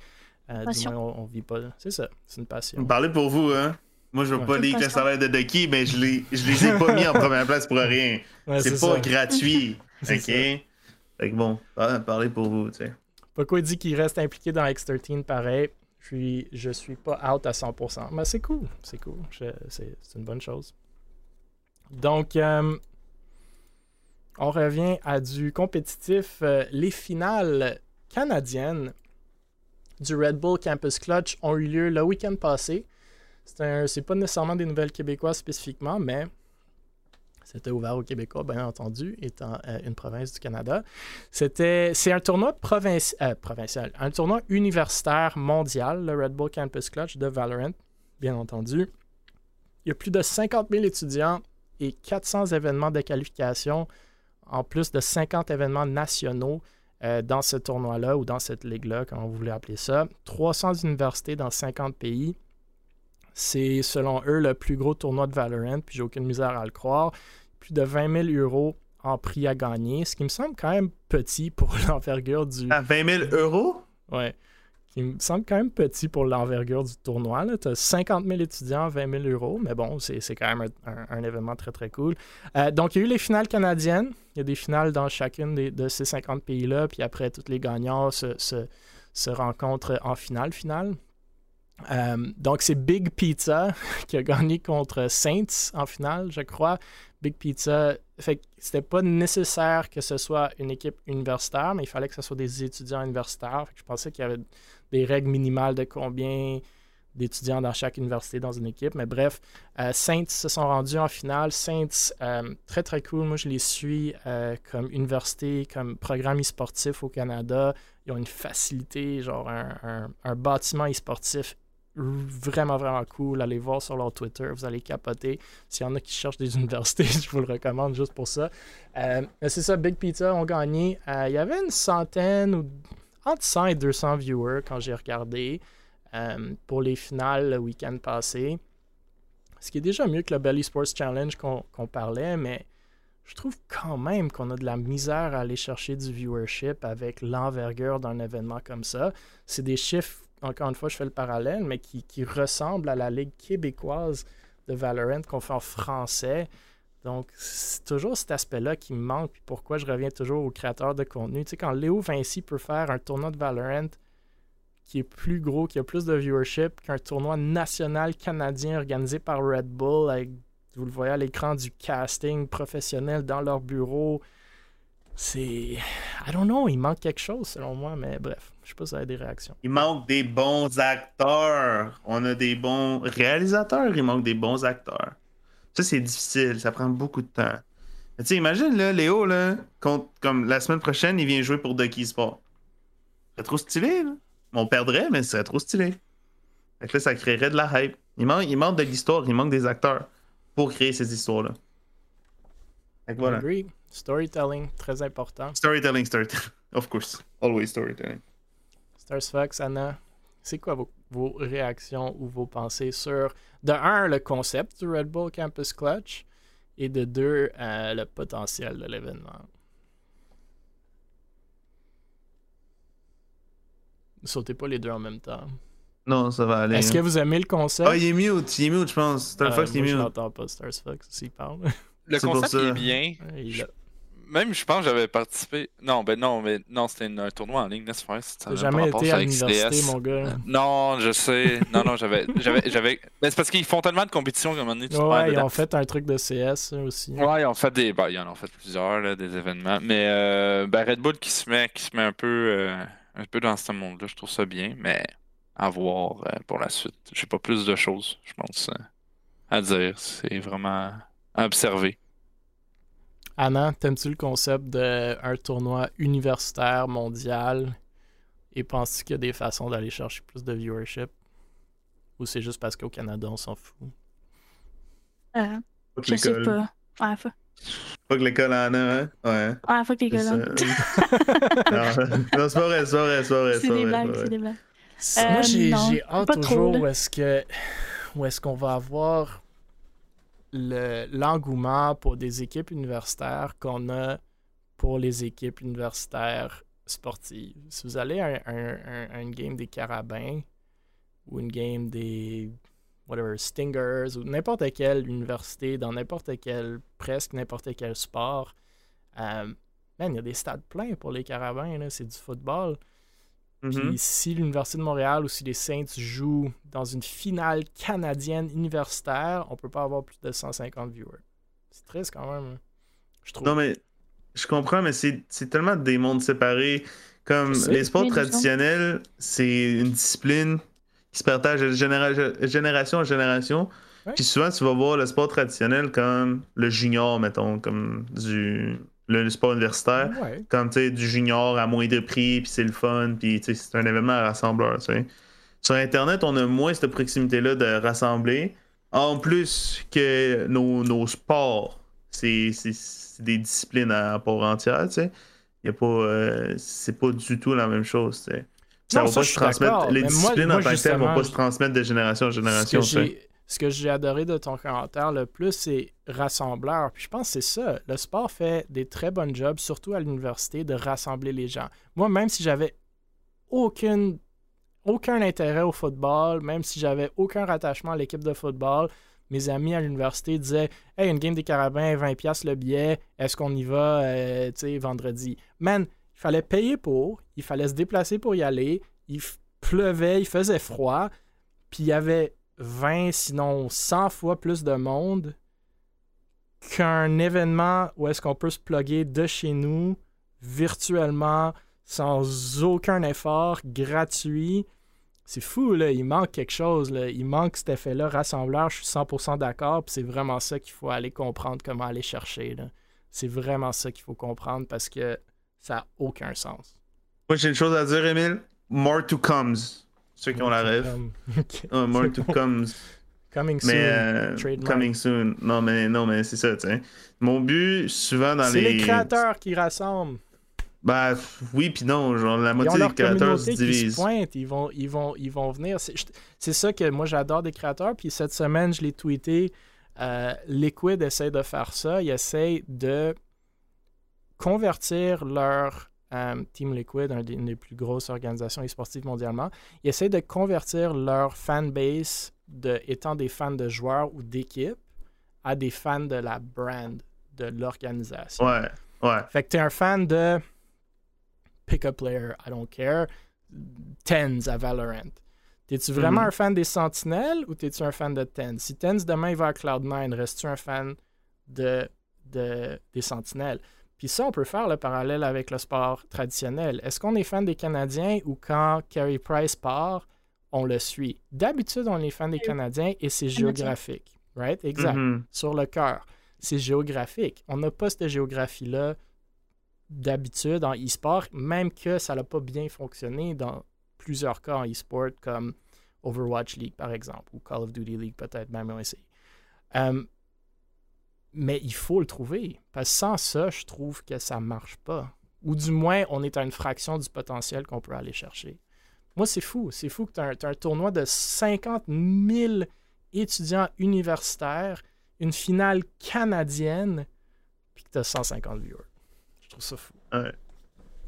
A: Euh, du moins, on, vit pas. C'est ça, c'est une passion.
B: Parlez pour vous, hein. Moi, je veux pas dire que le salaire de Ducky, mais je, les, je les ai pas mis en première place pour rien. c'est pas gratuit. [laughs] OK? Fait que bon, parlez pour vous, tu sais.
A: Pourquoi il dit qu'il reste impliqué dans X13 pareil? Puis je suis pas out à 100%. Mais c'est cool, c'est cool. C'est une bonne chose. Donc, euh, on revient à du compétitif. Euh, les finales canadiennes du Red Bull Campus Clutch ont eu lieu le week-end passé. C'est pas nécessairement des nouvelles québécoises spécifiquement, mais c'était ouvert aux Québécois, bien entendu, étant euh, une province du Canada. C'était, c'est un tournoi euh, provincial, un tournoi universitaire mondial, le Red Bull Campus Clutch de Valorant, bien entendu. Il y a plus de 50 000 étudiants et 400 événements de qualification, en plus de 50 événements nationaux euh, dans ce tournoi-là ou dans cette ligue-là, comme vous voulez appeler ça. 300 universités dans 50 pays. C'est, selon eux, le plus gros tournoi de Valorant, puis j'ai aucune misère à le croire plus de 20 000 euros en prix à gagner, ce qui me semble quand même petit pour [laughs] l'envergure du.
B: À 20 000 euros?
A: Ouais. Qui me semble quand même petit pour l'envergure du tournoi. Tu as 50 000 étudiants, 20 000 euros, mais bon, c'est quand même un, événement très très cool. Euh, donc, il y a eu les finales canadiennes. Il y a des finales dans chacune de ces 50 pays-là, puis après, tous les gagnants se, se rencontrent en finale finale. Euh, donc, c'est Big Pizza [laughs] qui a gagné contre Saints en finale, je crois. Big Pizza, c'était pas nécessaire que ce soit une équipe universitaire, mais il fallait que ce soit des étudiants universitaires. je pensais qu'il y avait des règles minimales de combien d'étudiants dans chaque université dans une équipe. Mais bref, euh, Saints se sont rendus en finale. Saints, euh, très très cool. Moi, je les suis comme université, comme programme e-sportif au Canada. Ils ont une facilité, genre un, un bâtiment e-sportif vraiment, vraiment cool. Allez voir sur leur Twitter, vous allez capoter. S'il y en a qui cherchent des [laughs] universités, je vous le recommande juste pour ça. Euh, c'est ça, Big Pizza ont gagné. Euh, il y avait une centaine ou entre 100 et 200 viewers quand j'ai regardé euh, pour les finales le week-end passé. Ce qui est déjà mieux que le Belly Sports Challenge qu'on parlait, mais je trouve quand même qu'on a de la misère à aller chercher du viewership avec l'envergure d'un événement comme ça. C'est des chiffres encore une fois, je fais le parallèle, mais qui, ressemble à la Ligue québécoise de Valorant qu'on fait en français. Donc, c'est toujours cet aspect-là qui me manque. Puis pourquoi je reviens toujours aux créateurs de contenu. Tu sais, quand Léo Vinci peut faire un tournoi de Valorant qui est plus gros, qui a plus de viewership qu'un tournoi national canadien organisé par Red Bull, avec, vous le voyez à l'écran, du casting professionnel dans leur bureau. C'est. I don't know, il manque quelque chose selon moi, mais bref. Je sais pas si ça a des réactions.
B: Il manque des bons acteurs. On a des bons réalisateurs, il manque des bons acteurs. Ça, c'est difficile, ça prend beaucoup de temps. tu sais, imagine, là, Léo, là, comme la semaine prochaine, il vient jouer pour Ducky Sport. C'est trop stylé, là. On perdrait, mais ce serait trop stylé. Fait que là, ça créerait de la hype. Il manque, il manque de l'histoire, il manque des acteurs pour créer ces histoires-là.
A: Fait que voilà. Storytelling, très important.
B: Storytelling, storytelling. [laughs] Of course. Always storytelling.
A: Fox, Anna, c'est quoi vos, réactions ou vos pensées sur, de un, le concept du Red Bull Campus Clutch et de deux, euh, le potentiel de l'événement? Ne sautez pas les deux en même temps.
B: Non, ça va aller.
A: Est-ce que vous aimez le concept?
B: Ah, il est mute, il est mute, je pense. Star Fox,
A: il
B: est mute. Je
A: n'entends pas Star Fox s'il parle.
C: Le concept est bien même, je pense, j'avais participé. Non, ben non, mais non, c'était un tournoi en ligne, n'est-ce pas?
A: Jamais été à l'université, mon gars.
C: Non, je sais. non, non, j'avais. j'avais, j'avais... Mais c'est parce qu'ils font tellement de compétitions qu'à un moment donné, tu
A: Ouais, ils ont fait un truc de CS aussi.
C: Ouais, ils ont fait des. Ben, ils en ont fait plusieurs, là, des événements. Mais euh, ben, Red Bull qui se met, qui se met un peu, euh, un peu dans ce monde-là, je trouve ça bien, mais à voir euh, pour la suite. J'ai pas plus de choses, je pense, à dire. C'est vraiment à observer.
A: Anna, t'aimes-tu le concept d'un tournoi universitaire mondial? Et penses-tu qu'il y a des façons d'aller chercher plus de viewership? Ou c'est juste parce qu'au Canada, on s'en fout?
D: Euh, je sais pas. Ouais, faut...
B: Pas que l'école en a, hein? Ouais.
D: Ouais, faut que l'école en a. [laughs]
B: non, c'est pas vrai, c'est pas vrai, c'est pas vrai.
D: C'est des blagues, c'est des blagues.
A: Moi, j'ai euh, hâte toujours où est-ce que où est-ce qu'on va avoir l'engouement pour des équipes universitaires qu'on a pour les équipes universitaires sportives. Si vous allez à, une game des Carabins ou une game des whatever, Stingers ou n'importe quelle université, dans n'importe quel, presque n'importe quel sport, euh, il y a des stades pleins pour les Carabins, c'est du football. Puis mm-hmm. si l'Université de Montréal ou si les Saints jouent dans une finale canadienne universitaire, on peut pas avoir plus de 150 viewers. C'est triste quand même. Hein. Je trouve.
B: Non, mais je comprends, mais c'est tellement des mondes séparés. Comme les sports traditionnels, c'est une discipline qui se partage de génération en génération. Puis souvent, tu vas voir le sport traditionnel comme le junior, mettons, comme du le, sport universitaire. Comme tu sais, du junior à moins de prix, puis c'est le fun, puis c'est un événement rassembleur. sais. Sur Internet, on a moins cette proximité-là de rassembler. En plus que nos, nos sports, c'est des disciplines à part entière, tu sais. Y a pas, euh, c'est pas du tout la même chose, tu sais. Ça va pas se transmettre. Les disciplines en tant que telles vont pas se transmettre de génération en génération
A: ce que j'ai adoré de ton commentaire le plus, c'est rassembleur. Puis je pense que c'est ça. Le sport fait des très bonnes jobs, surtout à l'université, de rassembler les gens. Moi, même si j'avais aucune, aucun intérêt au football, même si j'avais aucun rattachement à l'équipe de football, mes amis à l'université disaient Hey, une game des carabins, 20$ le billet, est-ce qu'on y va euh, vendredi? Man, il fallait payer pour, il fallait se déplacer pour y aller, il pleuvait, il faisait froid, puis il y avait 20, sinon 100 fois plus de monde qu'un événement où est-ce qu'on peut se plugger de chez nous virtuellement sans aucun effort, gratuit. C'est fou, là. Il manque quelque chose. Il manque cet effet-là rassembleur. Je suis 100% d'accord. C'est vraiment ça qu'il faut aller comprendre, comment aller chercher. C'est vraiment ça qu'il faut comprendre parce que ça n'a aucun sens.
B: Moi, chose à dire, Emile. More to comes. Ceux qui ont la rêve. more to comes.
A: Coming soon.
B: Mais, euh, coming soon. Non, mais, non, mais c'est ça, tu sais. Mon but, souvent dans les.
A: C'est les créateurs qui rassemblent.
B: Bah oui, puis non, genre la moitié des créateurs se divisent.
A: ils vont, ils vont, ils vont venir. C'est ça que moi j'adore des créateurs. Puis cette semaine, je l'ai tweeté. Euh, Liquid essaie de faire ça. Ils essayent de convertir leur euh, Team Liquid, une des plus grosses organisations e-sportives mondialement. Ils essaient de convertir leur fanbase de étant des fans de joueurs ou d'équipes à des fans de la brand de l'organisation.
B: Ouais, ouais.
A: Fait que t'es un fan de pick a player, I don't care, Tens à Valorant. T'es-tu vraiment mhm. un fan des Sentinelles ou t'es-tu un fan de Tens? Si Tens demain il va à Cloud9, restes-tu un fan de, de, des Sentinelles? Puis ça, on peut faire le parallèle avec le sport traditionnel. Est-ce qu'on est fan des Canadiens ou quand Carey Price part, on le suit? D'habitude, on est fan des Canadiens et c'est géographique. Right? Exact. Mhm. Sur le cœur. C'est géographique. On n'a pas cette géographie-là d'habitude en e-sport, même que ça n'a pas bien fonctionné dans plusieurs cas en e-sport, comme Overwatch League, par exemple, ou Call of Duty League, peut-être même aussi. Euh, mais il faut le trouver, parce que sans ça, je trouve que ça marche pas. Ou du moins, on est à une fraction du potentiel qu'on peut aller chercher. Moi, c'est fou. C'est fou que tu as, un tournoi de 50 000 étudiants universitaires, une finale canadienne, puis que tu as 150 viewers. Je trouve ça fou.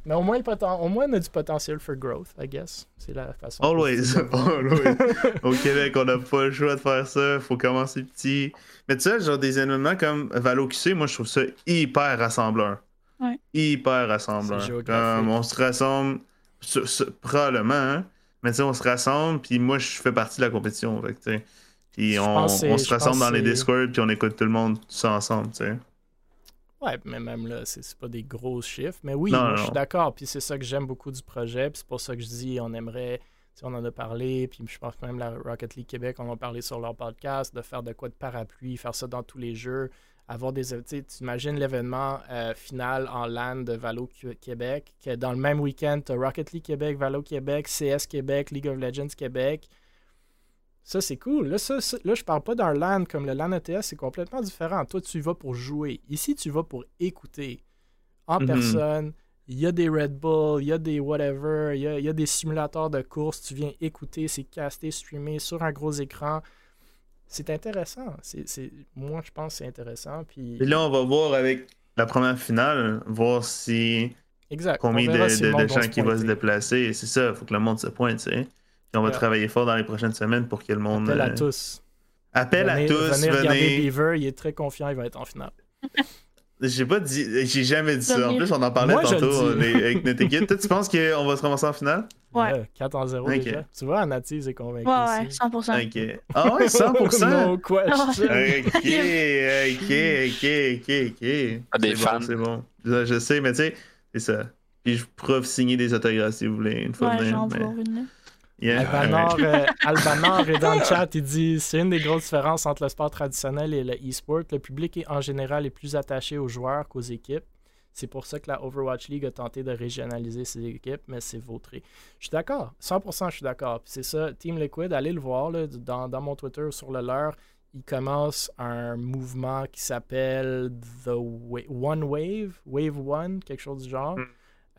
A: Mais au moins, au moins, on a du potentiel for growth, I guess. C'est la façon.
B: Always. [laughs] Always. [laughs] au Québec, on n'a pas le choix de faire ça. faut commencer petit. Mais tu sais, genre des événements comme Valo QC, moi, je trouve ça hyper rassembleur.
D: Ouais.
B: Hyper rassembleur. Comme on se rassemble, probablement, hein? mais tu sais, on se rassemble, puis moi, je fais partie de la compétition. Fait, puis on, on se rassemble dans les Discord, puis on écoute tout le monde tous ensemble, tu sais.
A: Ouais, mais même là, c'est pas des gros chiffres. Mais oui, moi, je suis d'accord. Puis c'est ça que j'aime beaucoup du projet. Puis c'est pour ça que je dis, on aimerait, si on en a parlé, puis je pense que même la Rocket League Québec, on en a parlé sur leur podcast, de faire de quoi de parapluie, faire ça dans tous les jeux, avoir des. Tu imagines l'événement euh, final en LAN de Valo Québec, que dans le même week-end, tu as Rocket League Québec, Valo Québec, CS Québec, League of Legends Québec. Ça, c'est cool. Là, ça, là, je parle pas d'un LAN comme le LAN ETS, c'est complètement différent. Toi, tu vas pour jouer. Ici, tu vas pour écouter en mhm. personne. Il y a des Red Bull, il y a des whatever, il y a, des simulateurs de course. Tu viens écouter, c'est casté, streamé sur un gros écran. C'est intéressant. C'est, Moi, je pense que c'est intéressant. Puis...
B: Et là, on va voir avec la première finale, voir si.
A: Exact.
B: Combien de, gens qui vont se déplacer. C'est ça, il faut que le monde se pointe, tu sais on va travailler fort dans les prochaines semaines pour que le monde.
A: Appel à euh, tous.
B: Appel à tous.
A: Venez, regarder Beaver, il est très confiant, il va être en finale. [laughs]
B: J'ai pas dit, j'ai jamais dit ça. En plus, on en parlait tantôt avec notre équipe. Toi, tu penses qu'on va se ramasser en finale?
D: Ouais.
A: 4 en 0 déjà. Tu vois, Native est convaincu.
D: Ouais, ouais, 100%.
B: Ok. Ah ouais, 100%? [laughs]
A: no question.
B: ok, ok, ok, ok, ok.
C: Ah, des fans.
B: c'est bon. Je, je, sais, mais tu sais, c'est ça. Puis je pourrais signer des autographes si vous voulez une fois
D: ouais,
B: j'en
D: mais... une. [laughs]
A: Albanor, euh, est dans le chat, il dit c'est une des grosses différences entre le sport traditionnel et le e-sport. Le public est, en général est plus attaché aux joueurs qu'aux équipes. C'est pour ça que la Overwatch League a tenté de régionaliser ses équipes, mais c'est vautré. Je suis d'accord, 100% je suis d'accord. C'est ça, Team Liquid, allez le voir dans, dans, mon Twitter sur le leur. Il commence un mouvement qui s'appelle The One Wave, Wave One, quelque chose du genre. Mm.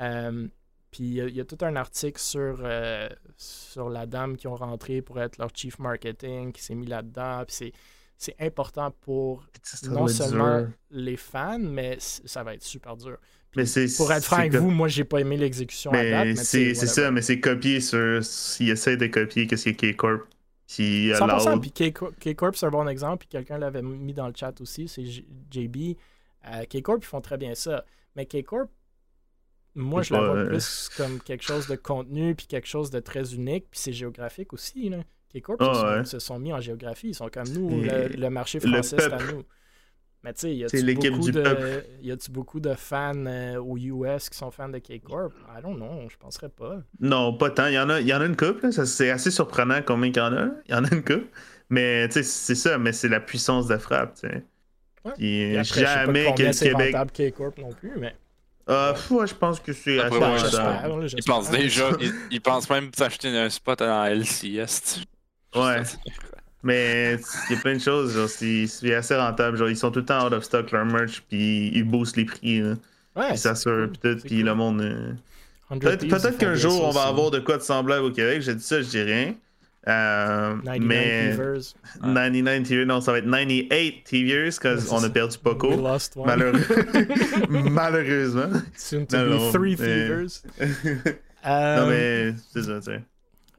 A: Euh, puis il y, a tout un article sur, euh, sur la dame qui ont rentré pour être leur chief marketing, qui s'est mis là-dedans. Puis c'est important pour non seulement les fans, mais ça va être super dur. mais pour être franc avec vous, moi, j'ai pas aimé l'exécution à date.
B: C'est ça, mais c'est copié sur. S'ils essaient de copier qu'est-ce que K-Corp.
A: Qui 100%, puis K-Corp, c'est un bon exemple, puis quelqu'un l'avait mis dans le chat aussi, c'est JB. Euh, K-Corp, ils font très bien ça. Mais K-Corp, moi, je la vois plus comme quelque chose de contenu, puis quelque chose de très unique, puis c'est géographique aussi. Là. K-Corp oh, se, sont mis en géographie, ils sont comme nous, le, marché français, c'est à nous. Mais tu sais, y a-tu beaucoup, de... y a beaucoup de fans euh, aux US qui sont fans de K-Corp? I don't know, je penserais pas.
B: Non, pas tant. Il y en a, y en a une couple, c'est assez surprenant combien il y en a. Il y en a une couple. Mais tu sais, c'est ça, mais c'est la puissance de frappe, tu sais.
A: Ouais. jamais que le Québec. K-Corp non plus, mais.
B: Euh, je pense que c'est assez
C: rentable. Ils pensent déjà, ils, pensent même s'acheter un spot en LCS.
B: Ouais. Mais il y a plein de choses, genre, c'est assez rentable. Genre, ils sont tout le temps out of stock leur merch, puis ils boostent les prix. Là. Ouais. ça s'assure, cool. puis le monde. Euh, peut-être qu'un jour, on va avoir de quoi de semblable au Québec. J'ai dit ça, je dis rien. Euh, 99 mais... Tvers. 99 TVers, non, ça va être 98 TVers, parce qu'on a perdu Poco. Malheureux... [laughs] [laughs] Malheureusement.
A: Soon to non, be 3 mais... [laughs]
B: non, mais c'est ça, tu sais.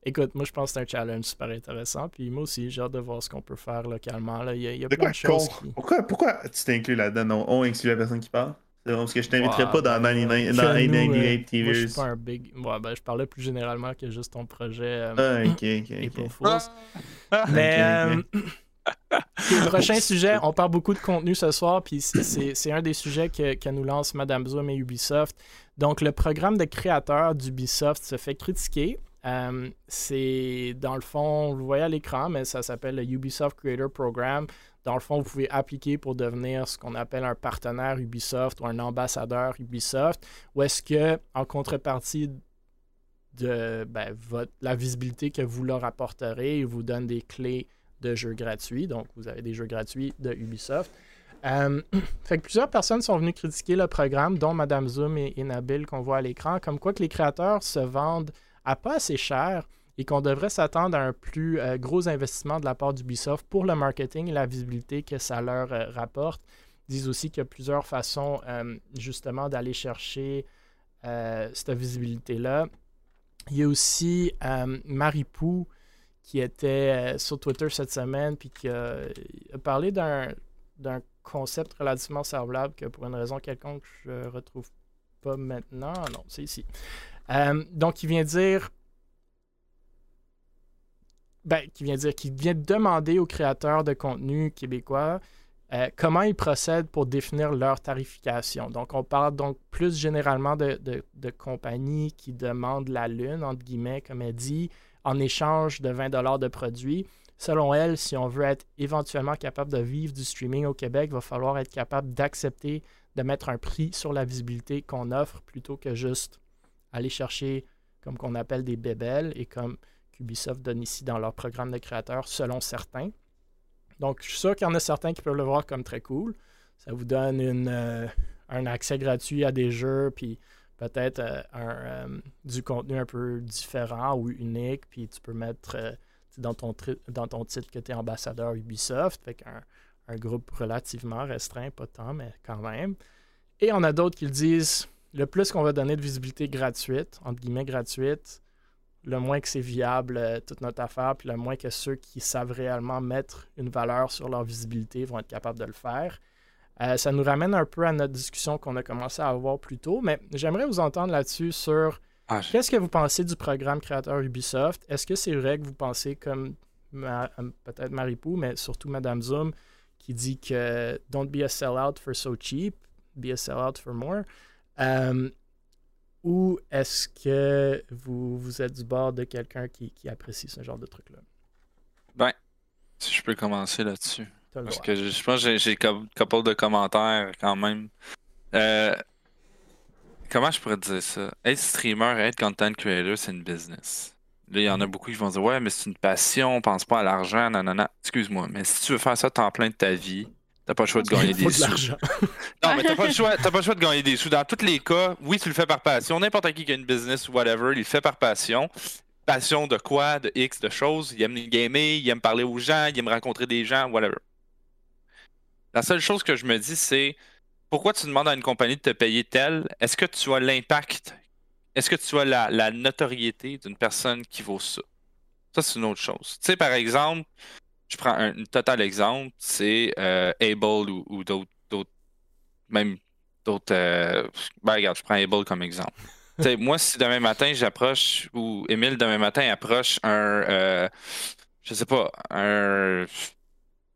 A: Écoute, moi je pense que c'est un challenge super intéressant. Puis moi aussi, j'ai hâte de voir ce qu'on peut faire localement. Là. Il, y a, il y a plein de choses. Qui...
B: Pourquoi, pourquoi tu t'inclus là-dedans? On, inclut la personne qui parle? Parce que je t'inviterai pas dans 99, dans 98 TV. Moi,
A: je suis pas un big. Ouais, ben, je parlais plus généralement que juste ton projet. Euh,
B: ah, ok, ok.
A: okay. Ah, Mais. Euh, le prochain sujet, on parle beaucoup de contenu ce soir, puis c'est un des sujets que, que, nous lance Madame Zoom et Ubisoft. Donc, le programme de créateurs d'Ubisoft se fait critiquer. Euh, c'est dans le fond, vous le voyez à l'écran, mais ça s'appelle le Ubisoft Creator Program. Dans le fond, vous pouvez appliquer pour devenir ce qu'on appelle un partenaire Ubisoft ou un ambassadeur Ubisoft, ou est-ce que, en contrepartie de ben, la visibilité que vous leur apporterez, ils vous donnent des clés de jeux gratuits. Donc, vous avez des jeux gratuits de Ubisoft. Euh, [clears throat] fait que plusieurs personnes sont venues critiquer le programme, dont Madame Zoom et, et Nabil qu'on voit à l'écran, comme quoi que les créateurs se vendent à pas assez cher et qu'on devrait s'attendre à un plus euh, gros investissement de la part d'Ubisoft pour le marketing et la visibilité que ça leur euh, rapporte. Ils disent aussi qu'il y a plusieurs façons euh, justement d'aller chercher cette visibilité-là. Il y a aussi Maripou qui était sur Twitter cette semaine puis qui a, parlé d'un concept relativement semblable que pour une raison quelconque je ne retrouve pas maintenant. Non, c'est ici. donc, il vient dire ben, qui vient dire, qui vient demander aux créateurs de contenu québécois euh, comment ils procèdent pour définir leur tarification. Donc, on parle donc plus généralement de, de, compagnies qui demandent la lune, entre guillemets, comme elle dit, en échange de 20 de produits. Selon elle, si on veut être éventuellement capable de vivre du streaming au Québec, il va falloir être capable d'accepter de mettre un prix sur la visibilité qu'on offre plutôt que juste aller chercher, comme qu'on appelle des bébelles et comme qu'Ubisoft donne ici dans leur programme de créateurs, selon certains. Donc, je suis sûr qu'il y en a certains qui peuvent le voir comme très cool. Ça vous donne euh, un accès gratuit à des jeux, puis peut-être euh, euh, du contenu un peu différent ou unique, puis tu peux mettre dans, ton titre que tu es ambassadeur Ubisoft, avec un, un, groupe relativement restreint, pas tant, mais quand même. Et on a d'autres qui le disent, le plus qu'on va donner de visibilité gratuite, entre guillemets gratuite, le moins que c'est viable euh, toute notre affaire, puis le moins que ceux qui savent réellement mettre une valeur sur leur visibilité vont être capables de le faire. Euh, ça nous ramène un peu à notre discussion qu'on a commencé à avoir plus tôt, mais j'aimerais vous entendre là-dessus sur ah, qu'est-ce que vous pensez du programme créateur Ubisoft? Est-ce que c'est vrai que vous pensez comme euh, peut-être Maripou, mais surtout Madame Zoom, qui dit que don't be a sellout for so cheap, be a sellout for more? Ou est-ce que vous, vous êtes du bord de quelqu'un qui, apprécie ce genre de truc-là?
C: Ben, si je peux commencer là-dessus. Parce que je, pense que j'ai un couple de commentaires quand même. Euh, comment je pourrais dire ça? Être streamer, être content creator, c'est une business. Là, il y en a mm-hmm. beaucoup qui vont dire Ouais, mais c'est une passion, pense pas à l'argent, non. Excuse-moi, mais si tu veux faire ça temps plein de ta vie, T'as pas le choix de gagner des sous. [laughs] non, mais t'as pas, le choix, pas le choix de gagner des sous. Dans tous les cas, oui, tu le fais par passion. N'importe qui qui a une business ou whatever, il le fait par passion. Passion de quoi, de X, de choses. Il aime gamer, il aime parler aux gens, il aime rencontrer des gens, whatever. La seule chose que je me dis, c'est pourquoi tu demandes à une compagnie de te payer tel? Est-ce que tu as l'impact? Est-ce que tu as la, la notoriété d'une personne qui vaut ça? Ça, c'est une autre chose. Tu sais, par exemple, je prends un, total exemple, c'est euh, Able ou, d'autres, même d'autres. Euh, ben, regarde, je prends Able comme exemple. moi, si demain matin j'approche, ou Emile demain matin approche un, euh, je sais pas, un,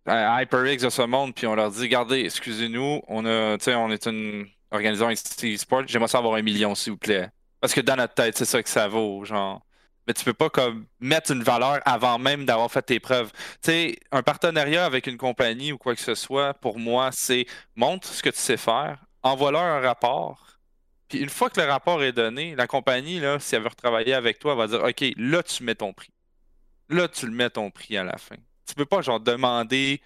C: HyperX de ce monde, puis on leur dit, regardez, excusez-nous, on a, on est une organisation e-sport, j'aimerais savoir un million, s'il vous plaît. Parce que dans notre tête, c'est ça que ça vaut, genre. Mais tu peux pas comme mettre une valeur avant même d'avoir fait tes preuves. Tu sais, un partenariat avec une compagnie ou quoi que ce soit, pour moi, c'est montre ce que tu sais faire, envoie-leur un rapport. Puis une fois que le rapport est donné, la compagnie, là, si elle veut retravailler avec toi, elle va dire OK, là, tu mets ton prix. Là, tu le mets ton prix à la fin. Tu peux pas, genre, demander.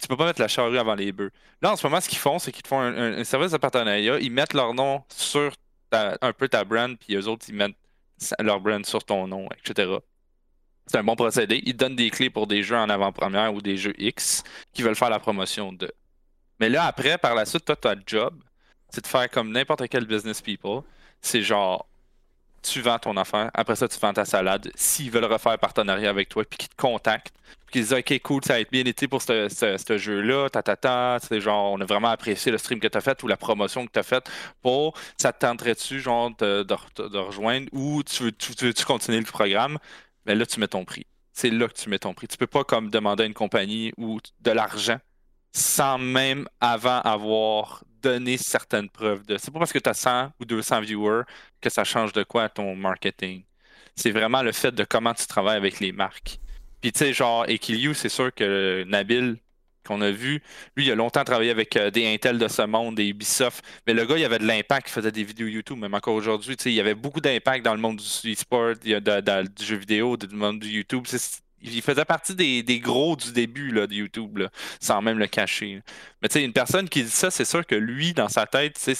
C: Tu peux pas mettre la charrue avant les bœufs. Là, en ce moment, ce qu'ils font, c'est qu'ils font un, service de partenariat. Ils mettent leur nom sur un peu ta brand, puis eux autres, ils mettent leur brand sur ton nom, etc. C'est un bon procédé. Ils donnent des clés pour des jeux en avant-première ou des jeux X qui veulent faire la promotion de. Mais là, après, par la suite, toi, as job c'est de faire comme n'importe quel business people. C'est genre, tu vends ton affaire, après ça, tu vends ta salade. S'ils veulent refaire partenariat avec toi, puis qu'ils te contactent, puis qu'ils disent, OK, cool, ça a été bien été pour ce, jeu-là, ta, ta, ta, c'est genre, on a vraiment apprécié le stream que tu as fait ou la promotion que tu as faite pour, ça te tenterait-tu, genre, de, rejoindre ou tu veux, tu, continuer le programme? Mais là, tu mets ton prix. C'est là que tu mets ton prix. Tu peux pas comme demander à une compagnie ou de l'argent sans même avant avoir donné certaines preuves de. C'est pas parce que tu as 100 ou 200 viewers que ça change de quoi ton marketing. C'est vraiment le fait de comment tu travailles avec les marques. Puis tu sais, genre, Equiliu, c'est sûr que Nabil, qu'on a vu, lui, il a longtemps travaillé avec euh, des Intel de ce monde, des Ubisoft. Mais le gars, il avait de l'impact, il faisait des vidéos YouTube, même encore aujourd'hui. Il y avait beaucoup d'impact dans le monde du e-sport, du jeu vidéo, du monde du YouTube il faisait partie des, gros du début de YouTube, sans même le cacher. Mais tu sais, une personne qui dit ça, c'est sûr que lui, dans sa tête, c'est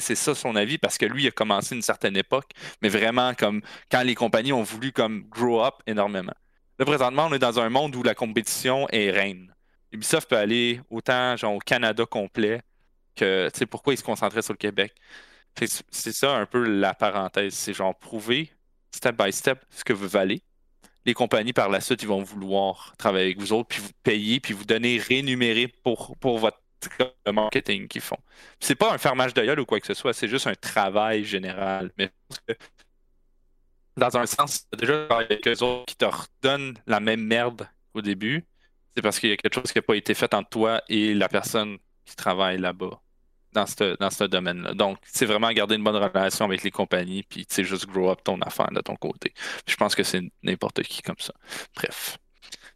C: ça son avis parce que lui il a commencé une certaine époque, mais vraiment comme quand les compagnies ont voulu comme grow up énormément. Là, présentement, on est dans un monde où la compétition est reine. Ubisoft peut aller autant genre, au Canada complet que tu pourquoi il se concentrait sur le Québec? C'est ça un peu la parenthèse. C'est genre prouver step by step ce que vous valez les compagnies par la suite, ils vont vouloir travailler avec vous autres, puis vous payer, puis vous donner rémunéré pour, pour votre marketing qu'ils font. C'est pas un fermage d'œil ou quoi que ce soit, c'est juste un travail général. Mais dans un sens, déjà avec eux autres qui te redonnent la même merde au début, c'est parce qu'il y a quelque chose qui n'a pas été fait entre toi et la personne qui travaille là-bas dans ce dans ce domaine-là. Donc, c'est vraiment garder une bonne relation avec les compagnies, puis c'est juste grow up ton affaire de ton côté. je pense que c'est n'importe qui comme ça. Bref,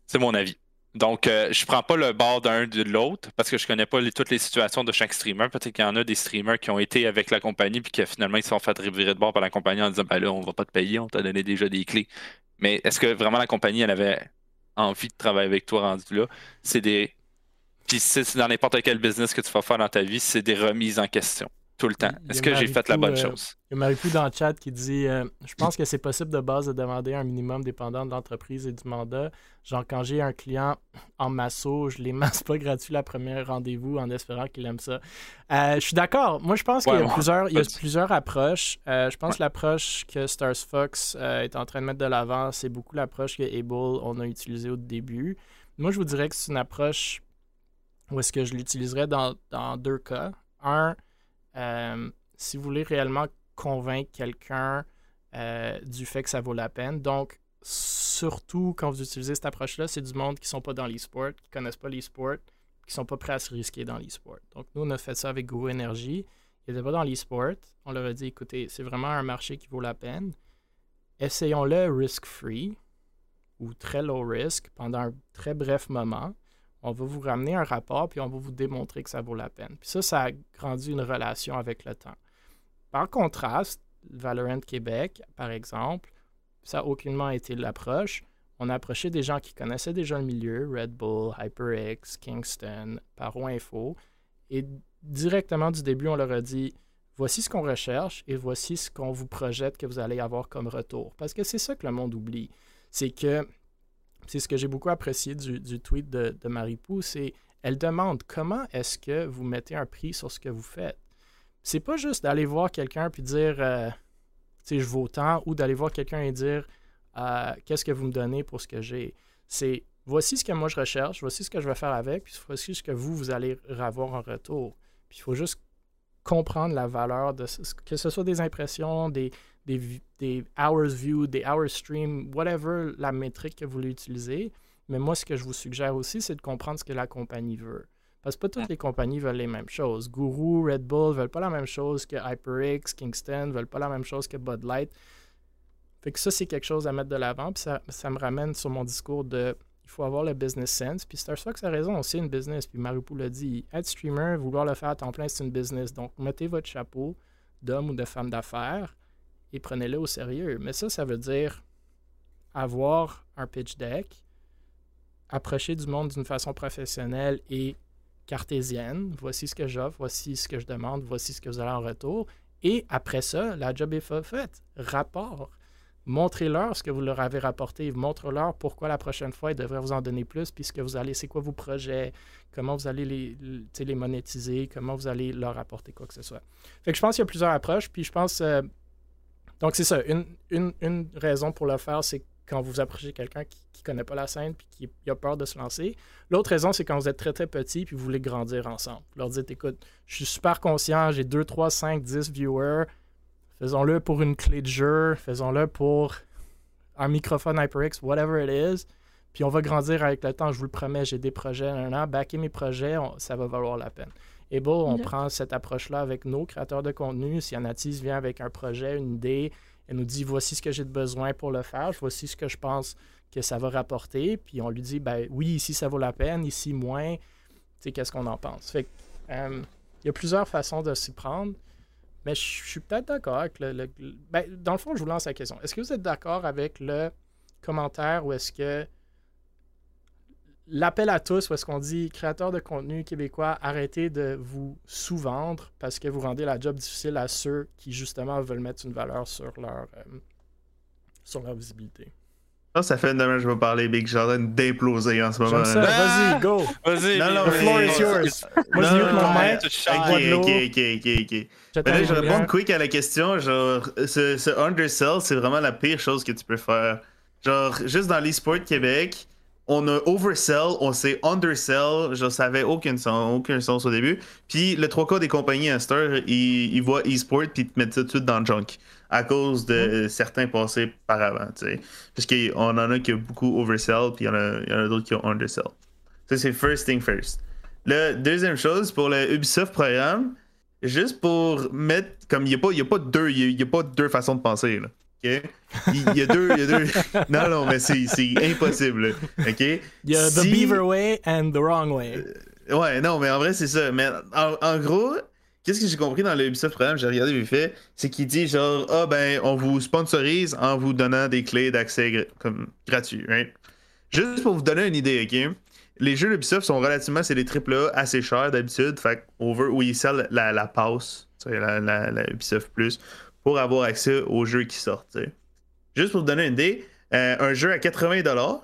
C: c'est mon avis. Donc, euh, je prends pas le bord d'un de l'autre parce que je connais pas toutes les situations de chaque streamer. Peut-être qu'il y en a des streamers qui ont été avec la compagnie puis qui finalement ils se sont fait revirer de bord par la compagnie en disant ben là, on va pas te payer, on t'a donné déjà des clés. Mais est-ce que vraiment la compagnie elle avait envie de travailler avec toi rendu là? C'est des puis c'est dans n'importe quel business que tu vas faire dans ta vie, c'est des remises en question tout le temps. Est-ce que j'ai fait la bonne euh, chose?
A: Il y a Maripou dans le chat qui dit euh, Je pense que c'est possible de base de demander un minimum dépendant de l'entreprise et du mandat. Genre, quand j'ai un client en masso, je les masse pas gratuit la première rendez-vous en espérant qu'il aime ça. Euh, je suis d'accord. Moi, je pense qu'il y a, plusieurs, il y a plusieurs approches. je pense que l'approche que Stars Fox est en train de mettre de l'avant, c'est beaucoup l'approche que Able on a utilisée au début. Moi, je vous dirais que c'est une approche ou est-ce que je l'utiliserais dans, deux cas? Un, euh, si vous voulez réellement convaincre quelqu'un euh, du fait que ça vaut la peine. Donc, surtout quand vous utilisez cette approche-là, c'est du monde qui ne sont pas dans l'e-sport, qui ne connaissent pas l'e-sport, qui ne sont pas prêts à se risquer dans l'e-sport. Donc, nous, on a fait ça avec Go Energy. Ils n'étaient pas dans l'e-sport. On leur a dit, écoutez, c'est vraiment un marché qui vaut la peine. Essayons-le risk-free ou très low risk pendant un très bref moment on va vous ramener un rapport, puis on va vous démontrer que ça vaut la peine. Puis ça, ça a grandi une relation avec le temps. Par contraste, Valorant Québec, par exemple, ça n'a aucunement été l'approche. On a approché des gens qui connaissaient déjà le milieu, Red Bull, HyperX, Kingston, Paro Info, et directement du début, on leur a dit voici ce qu'on recherche et voici ce qu'on vous projette que vous allez avoir comme retour. Parce que c'est ça que le monde oublie. C'est que c'est ce que j'ai beaucoup apprécié du, tweet de, Marie-Pou, c'est elle demande comment est-ce que vous mettez un prix sur ce que vous faites? C'est pas juste d'aller voir quelqu'un puis dire euh, je vaux tant ou d'aller voir quelqu'un et dire euh, qu'est-ce que vous me donnez pour ce que j'ai. C'est voici ce que moi je recherche, voici ce que je vais faire avec, puis voici ce que vous, vous allez avoir en retour. Puis il faut juste comprendre la valeur de que ce soit des impressions, des, des, des hours view, des hours stream, whatever la métrique que vous voulez utiliser. Mais moi, ce que je vous suggère aussi, c'est de comprendre ce que la compagnie veut. Parce que pas toutes les compagnies veulent les mêmes choses. Guru, Red Bull veulent pas la même chose que HyperX, Kingston veulent pas la même chose que Bud Light. Fait que ça, c'est quelque chose à mettre de l'avant. Puis ça, ça, me ramène sur mon discours de il faut avoir le business sense. Puis Starstruck a raison, c'est une business. Puis Marupou l'a dit être streamer, vouloir le faire à temps plein, c'est une business. Donc, mettez votre chapeau d'homme ou de femme d'affaires et prenez-le au sérieux. Mais ça, ça veut dire avoir un pitch deck, approcher du monde d'une façon professionnelle et cartésienne. Voici ce que j'offre, voici ce que je demande, voici ce que vous avez en retour. Et après ça, la job est faite. Rapport. Montrez-leur ce que vous leur avez rapporté. Montrez-leur pourquoi la prochaine fois, ils devraient vous en donner plus, puis ce que vous allez, c'est quoi vos projets, comment vous allez les, les monétiser, comment vous allez leur apporter quoi que ce soit. Fait que je pense qu'il y a plusieurs approches, puis je pense. Euh, donc, c'est ça. Une, une, une, raison pour le faire, c'est quand vous approchez quelqu'un qui ne connaît pas la scène puis qui a peur de se lancer. L'autre raison, c'est quand vous êtes très, très petit puis vous voulez grandir ensemble. Vous leur dites, écoute, je suis super conscient, j'ai 2, 3, 5, 10 viewers Faisons-le pour une clé de jeu, faisons-le pour un microphone HyperX, whatever it is. Puis on va grandir avec le temps, je vous le promets, j'ai des projets, un an, backer mes projets, ça va valoir la peine. Et bon, on prend cette approche-là avec nos créateurs de contenu. Si Anatis vient avec un projet, une idée, elle nous dit voici ce que j'ai de besoin pour le faire, voici ce que je pense que ça va rapporter. Puis on lui dit ben oui, ici ça vaut la peine, ici moins. Tu sais, qu'est-ce qu'on en pense? Fait euh, il y a plusieurs façons de s'y prendre. Mais je suis peut-être d'accord avec le. ben, dans le fond, je vous lance la question. Est-ce que vous êtes d'accord avec le commentaire ou est-ce que l'appel à tous, où est-ce qu'on dit créateurs de contenu québécois, arrêtez de vous sous-vendre parce que vous rendez la job difficile à ceux qui justement veulent mettre une valeur sur leur, euh, sur leur visibilité?
B: Oh, ça fait que je vais parler, Big. J'ai d'imploser en ce moment.
A: Ça. Vas-y, go.
C: Vas-y.
B: Non, non,
A: The floor is yours. Moi, je mute mon mic.
B: Ok, ok, ok, ok, ok. Mais là, je réponds quick à la question. Genre, ce, ce undersell, c'est vraiment la pire chose que tu peux faire. Genre, juste dans l'e-sport Québec, on a oversell, on s'est undersell. Je savais aucun sens, aucun sens au début. Puis, le trois quarts des compagnies à Star, ils, ils voient e-sport puis ils te mettent ça tout de suite dans le junk à cause de certains passés par avant. Parce qu'on en a qui ont beaucoup oversell, puis il y en a, d'autres qui ont undersell. Ça, c'est first thing first. La deuxième chose, pour le Ubisoft programme, juste pour mettre. Comme il n'y a, pas, a, pas deux, y a pas deux façons de penser. Là. Il, y a deux, il y a deux. [laughs] Non, non, mais c'est, impossible. OK? Il
A: y a the beaver way and the wrong way.
B: Euh, ouais, non, mais en vrai, c'est ça. Mais en, en gros, Qu'est-ce que j'ai compris dans le Ubisoft programme, j'ai regardé vite fait, c'est qu'il dit genre ah ben on vous sponsorise en vous donnant des clés d'accès comme gratuits, right? Juste pour vous donner une idée, ok? Les jeux d'Ubisoft sont relativement, c'est des AAA assez chers d'habitude, fait over où ils servent la, la passe, la, la, Ubisoft Plus, pour avoir accès aux jeux qui sortent. Juste pour vous donner une idée, euh, un jeu à 80$,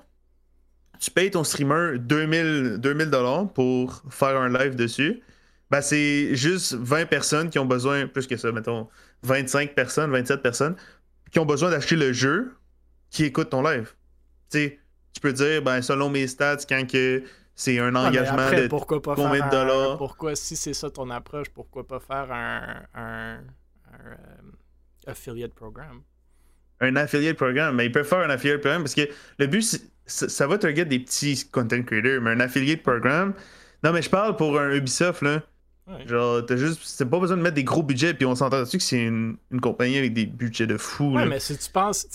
B: tu payes ton streamer 2000$, 2000 pour faire un live dessus ben, c'est juste 20 personnes qui ont besoin, plus que ça, mettons, 25 personnes, 27 personnes, qui ont besoin d'acheter le jeu qui écoutent ton live. Tu peux dire, ben, selon mes stats, quand que c'est un engagement de
A: pourquoi pas
B: combien de dollars?
A: pourquoi, si c'est ça ton approche, pourquoi pas faire un, un, euh, affiliate programme?
B: Un affiliate programme, mais il peut faire un affiliate programme parce que le but, ça, ça va target des petits content creators, mais un affiliate programme. Non, mais je parle pour un Ubisoft, là. Genre, t'as juste. C'est pas besoin de mettre des gros budgets, puis on s'entend dessus que c'est une, une, compagnie avec des budgets de fou.
A: Ouais, mais si tu penses.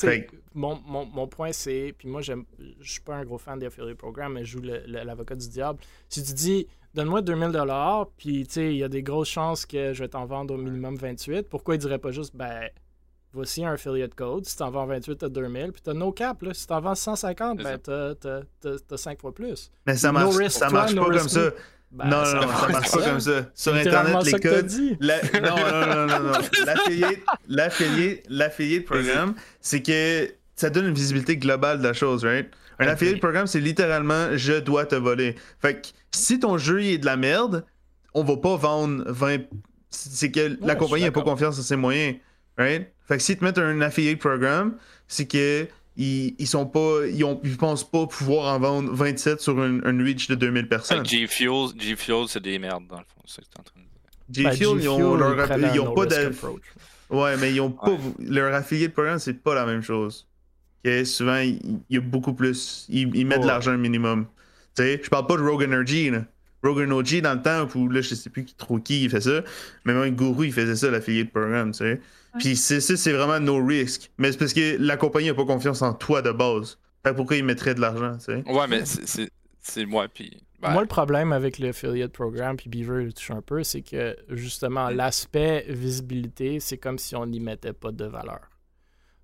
A: Mon, mon, mon, point, c'est. Puis moi, je suis pas un gros fan des affiliate programmes, mais je joue l'avocat du diable. Si tu dis, donne-moi 2000$, puis tu sais, il y a des grosses chances que je vais t'en vendre au minimum 28, pourquoi il dirait pas juste, ben. Voici un affiliate code. Si t'en vends 28, t'as 2000. Puis t'as no cap. Là. Si t'en vends 150, ben t'as 5 fois plus.
B: Mais ça marche, ça marche pas comme ça. [laughs] Ben, [laughs] non, non, non, ça marche pas comme ça. Sur Internet, les codes. La... Non, non, non, non, non. L'affiliate, l'affiliate programme, c'est que ça donne une visibilité globale de la chose, right? Un okay. affiliate programme, c'est littéralement je dois te voler. Fait que si ton jeu est de la merde, on va pas vendre 20. C'est que la compagnie n'a pas confiance en ses moyens, right? Fait que si tu mets un affiliate programme, c'est que ils, ils sont pas ils, ont, ils pensent pas pouvoir en vendre 27 sur un, reach de 2000 personnes.
C: G-Fuel, G-Fuel c'est des merdes dans le fond, c'est ce que en train de dire.
B: G
A: Ben,
B: Fuel,
A: G
B: ils ont,
A: Fuel,
B: leur-
A: ils
B: ont pas
A: approach.
B: Ouais, mais ils ont pas. Leur affiliate programme, c'est pas la même chose. Ok, Souvent, il il y a beaucoup plus. Ils, ils mettent de l'argent minimum. Tu sais, je parle pas de Rogan Energy, là. Rogan OG dans le temps où là, je sais plus qui, trop qui il fait ça. Mais même Guru, il faisait ça, l'affiliate programme, tu sais. Puis c'est ça, c'est vraiment no risk. Mais c'est parce que la compagnie a pas confiance en toi de base. Fait pourquoi ils mettraient de l'argent, tu sais?
C: Ouais, mais c'est- c'est c'est moi, puis. ben,
A: Moi, le problème avec l'affiliate programme, puis Beaver le touche un peu, c'est que justement, l'aspect visibilité, c'est comme si on n'y mettait pas de valeur.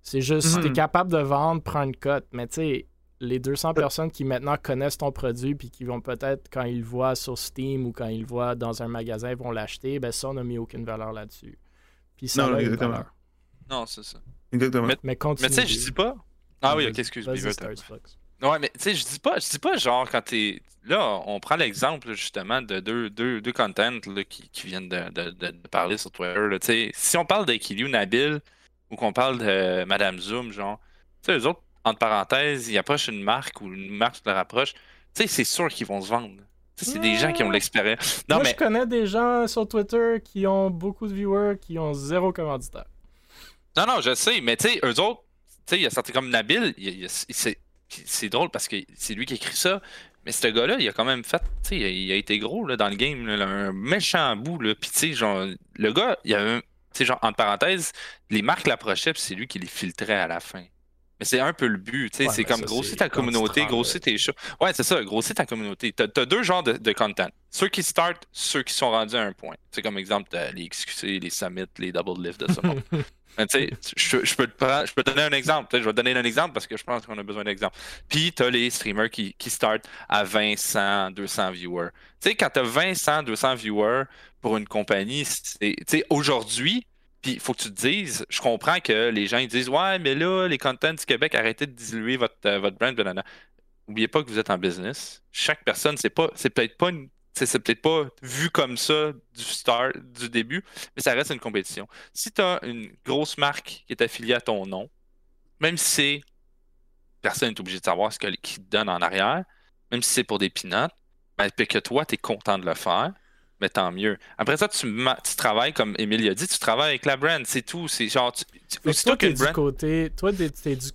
A: C'est juste, si t'es
B: Mhm.
A: capable de vendre, prends une cote. Mais tu sais, les 200 personnes qui maintenant connaissent ton produit, puis qui vont peut-être, quand ils le voient sur Steam ou quand ils le voient dans un magasin, vont l'acheter, ben ça, on n'a mis aucune valeur là-dessus. Puis ça
B: Non,
A: a une
B: exactement.
A: valeur.
C: Non, c'est ça.
B: Exactement.
C: Mais-
A: Mais continue.
C: Mais tu sais, je dis pas. Ah oui, ok, excuse,
A: vas-y,
C: Beaver,
A: Stars
C: t'as-
A: Fox.
C: Ouais, mais tu sais, je dis pas, je dis pas genre quand t'es. Là, on prend l'exemple justement de deux, deux, deux contents là, qui, qui viennent de, de- de- de parler sur Twitter. Là, tu sais. si on parle d'Ekiliu Nabil ou qu'on parle de Madame Zoom, genre, tu sais, eux autres, entre parenthèses, ils approchent une marque ou une marque leur approche, tu sais, c'est sûr qu'ils vont se vendre. C'est des gens qui ont de l'expérience. Non,
A: Moi,
C: mais
A: je connais des gens sur Twitter qui ont beaucoup de viewers qui ont zéro commanditaire.
C: Non, non, je sais, mais tu sais, eux autres, tu sais, il y a certains comme Nabil, il, il- il- c'est, drôle parce que c'est lui qui écrit ça, mais ce gars-là, il a quand même fait, tu sais, il, a- été gros là, dans le game, là, un méchant bout, là, puis tu sais, genre, le gars, il y a un, tu sais, genre, entre parenthèses, les marques l'approchaient, puis c'est lui qui les filtrait à la fin. Mais c'est un peu le but, tu sais,
A: Ouais,
C: c'est
A: mais
C: comme
A: ça,
C: grossir
A: c'est
C: ta communauté,
A: là.
C: tes shows. Ouais, c'est ça, grossir ta communauté. T'as, t'as deux genres de, de content. Ceux qui start, ceux qui sont rendus à un point. C'est comme exemple, les XQC, les Summit, les Double Lift de ce monde. [laughs] Mais tu sais, je, je peux te prendre- je peux te donner un exemple. Tu sais, Je vais te donner un exemple parce que je pense qu'on a besoin d'exemples. Puis, tu as les streamers qui, qui startent à 20, 100, 200 viewers. Tu sais, quand tu as 20, 100, 200 viewers pour une compagnie, c'est, tu sais, aujourd'hui, puis il faut que tu te dises, je comprends que les gens ils disent Ouais, mais là, les contents du Québec, arrêtez de diluer votre, euh, votre brand. blablabla. N'oubliez pas que vous êtes en business. Chaque personne, c'est pas, c'est peut-être pas une- c'est peut-être pas vu comme ça du start, du début, mais ça reste une compétition. Si tu as une grosse marque qui est affiliée à ton nom, même si personne n'est obligé de savoir ce que- qu'ils te donnent en arrière, même si c'est pour des peanuts, ben, que toi, tu es content de le faire, mais tant mieux. Après ça, tu, tu travailles, comme Émile a dit, tu travailles avec la brand, c'est tout. C'est genre, tu, tu-
A: toi, t'es du côté. Toi, t'es, t'es du-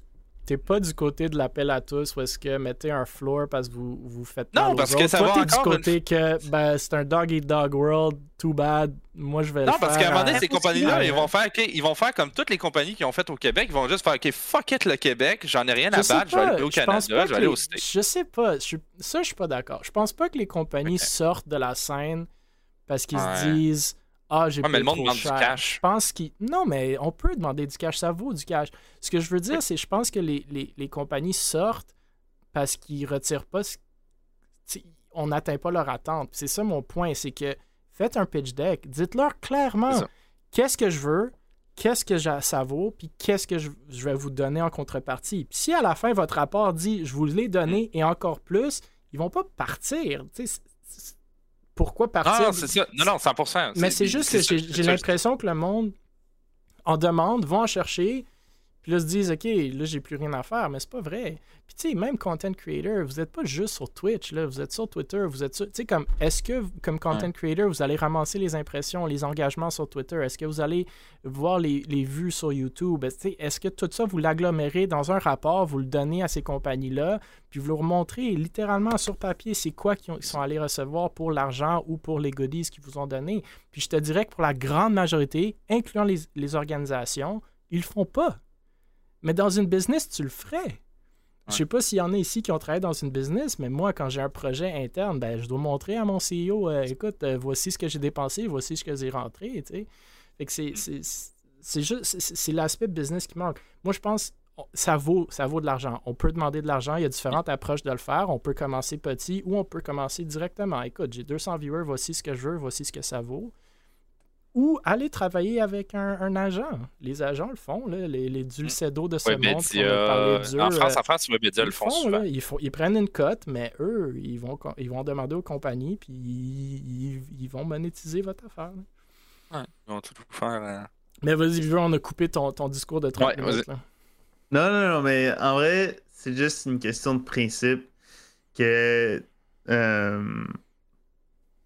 A: t'es pas du côté de l'appel à tous où est-ce que mettez un floor parce que vous, vous faites
C: Non,
A: mal aux
C: parce que
A: autres.
C: ça
A: toi,
C: va
A: t'es du
C: une-
A: côté que ben, c'est un dog eat dog world, too bad. Moi, je vais
C: Non,
A: le
C: parce qu'à un moment donné, ces compagnies-là, ils vont faire, ils vont faire comme toutes les compagnies qui ont fait au Québec, ils vont juste faire, OK, fuck it le Québec, j'en ai rien à
A: Je
C: battre, je vais aller au Canada, je vais aller
A: les-
C: au States.
A: Je sais pas. je suis- ça, je suis pas d'accord. Je pense pas que les compagnies sortent de la scène parce qu'ils
C: Ouais.
A: se disent Ah, j'ai
C: Ouais, mais le monde
A: trop
C: demande du
A: cher.
C: cash.
A: Je pense qu'ils. Non, mais on peut demander du cash. Ça vaut du cash. Ce que je veux dire, c'est je pense que les, les, les compagnies sortent parce qu'ils retirent pas. ce- On n'atteint pas leur attente. C'est ça mon point. C'est que faites un pitch deck. Dites-leur clairement qu'est-ce que je veux, qu'est-ce que ça vaut, puis qu'est-ce que je, je vais vous donner en contrepartie. Puis si à la fin, votre rapport dit je vous l'ai donné et encore plus, ils vont pas partir. Pourquoi partir?
C: Ah, c'est ça. Non, non, 100%.
A: Mais c'est juste que j'ai l'impression que le monde en demande, vont en chercher, puis là se disent OK, là j'ai plus rien à faire, mais c'est pas vrai. Puis tu sais, même content creator, vous êtes pas juste sur Twitch, là, vous êtes sur Twitter, vous êtes sur. Tu sais, comme est-ce que comme content creator, vous allez ramasser les impressions, les engagements sur Twitter? Est-ce que vous allez voir les, les vues sur YouTube? Est-ce tu sais, est-ce que tout ça, vous l'agglomérez dans un rapport, vous le donnez à ces compagnies-là, puis vous leur montrez littéralement sur papier c'est quoi qu'ils ont- qu'ils sont allés recevoir pour l'argent ou pour les goodies qu'ils vous ont donné. Puis je te dirais que pour la grande majorité, incluant les, les organisations, ils le font pas. Mais dans une business, tu le ferais. Je sais pas s'il y en a ici qui ont travaillé dans une business, mais moi, quand j'ai un projet interne, ben, je dois montrer à mon CEO, euh, écoute, euh, voici ce que j'ai dépensé, voici ce que j'ai rentré, tu sais. Fait que c'est, c'est, c'est juste, c'est, l'aspect business qui manque. Moi, je pense, ça vaut, ça vaut de l'argent. On peut demander de l'argent, il y a différentes approches de le faire. On peut commencer petit ou on peut commencer directement. Écoute, j'ai 200 viewers, voici ce que je veux, voici ce que ça vaut. Ou aller travailler avec un, un agent. Les agents le font, là, les, les Dulcedo de ce monde. d'eux,
C: En France,
A: euh,
C: en France, Webedia
A: ils
C: le font
A: font,
C: souvent.
A: là, ils, font- ils prennent une cote, mais eux, ils vont, ils vont demander aux compagnies, puis ils, ils- ils vont monétiser votre affaire. là.
C: Ouais, ils vont tout faire. euh,
A: Mais vas-y, on a coupé ton, ton discours de 30
C: Ouais,
A: minutes. là.
B: Non, non, non, mais en vrai, c'est juste une question de principe que. Euh...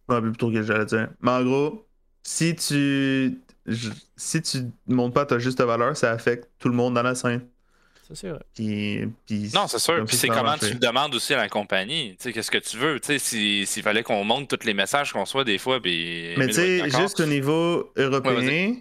B: Trop ce que j'allais dire. Mais en gros, si tu si tu montes pas ta juste valeur, ça affecte tout le monde dans la scène.
A: C'est sûr.
B: Puis, puis
C: non, c'est sûr. Puis c'est comment tu le demandes aussi à la compagnie. Tu sais, qu'est-ce que tu veux? Tu sais, si- s'il fallait qu'on monte tous les messages qu'on soit des fois, puis.
B: Mais
C: Emile
B: tu sais, juste au niveau européen,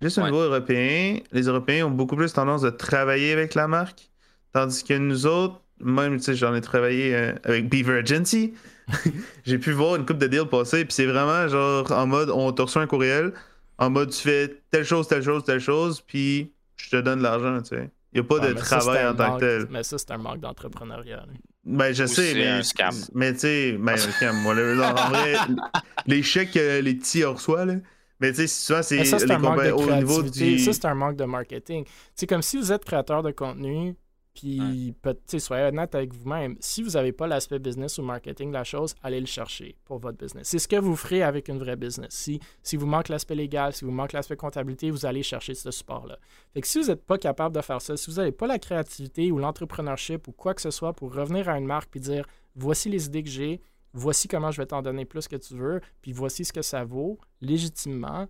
B: juste au
C: Ouais.
B: niveau européen, les Européens ont beaucoup plus tendance de travailler avec la marque, tandis que nous autres, même, tu sais, j'en ai travaillé euh, avec Beaver Agency, [laughs] j'ai pu voir une coupe de deals passer, puis c'est vraiment genre en mode, on te reçoit un courriel, en mode, tu fais telle chose, telle chose, telle chose, puis je te donne de l'argent, tu sais. Il n'y a pas de
A: ça,
B: travail en tant
A: manque-
B: que tel.
A: Mais ça, c'est un manque d'entrepreneuriat.
B: Ben, je
C: Ou
B: sais,
C: c'est
B: mais.
C: un scam.
B: Mais tu sais, ben, un scam. Moi, en vrai, [laughs] les chèques que les petits reçoivent, là. Mais tu sais, souvent, c'est les
A: un manque de
B: compagnies au niveau du.
A: Ça, c'est un manque de marketing. C'est comme si vous êtes créateur de contenu, puis sais, soyez honnête avec vous-même. Si vous n'avez pas l'aspect business ou marketing de la chose, allez le chercher pour votre business. C'est ce que vous ferez avec une vraie business. Si, si vous manque l'aspect légal, si vous manque l'aspect comptabilité, vous allez chercher ce support-là. Fait que si vous n'êtes pas capable de faire ça, si vous n'avez pas la créativité ou l'entrepreneurship ou quoi que ce soit pour revenir à une marque puis dire voici les idées que j'ai, voici comment je vais t'en donner plus que tu veux, puis voici ce que ça vaut légitimement,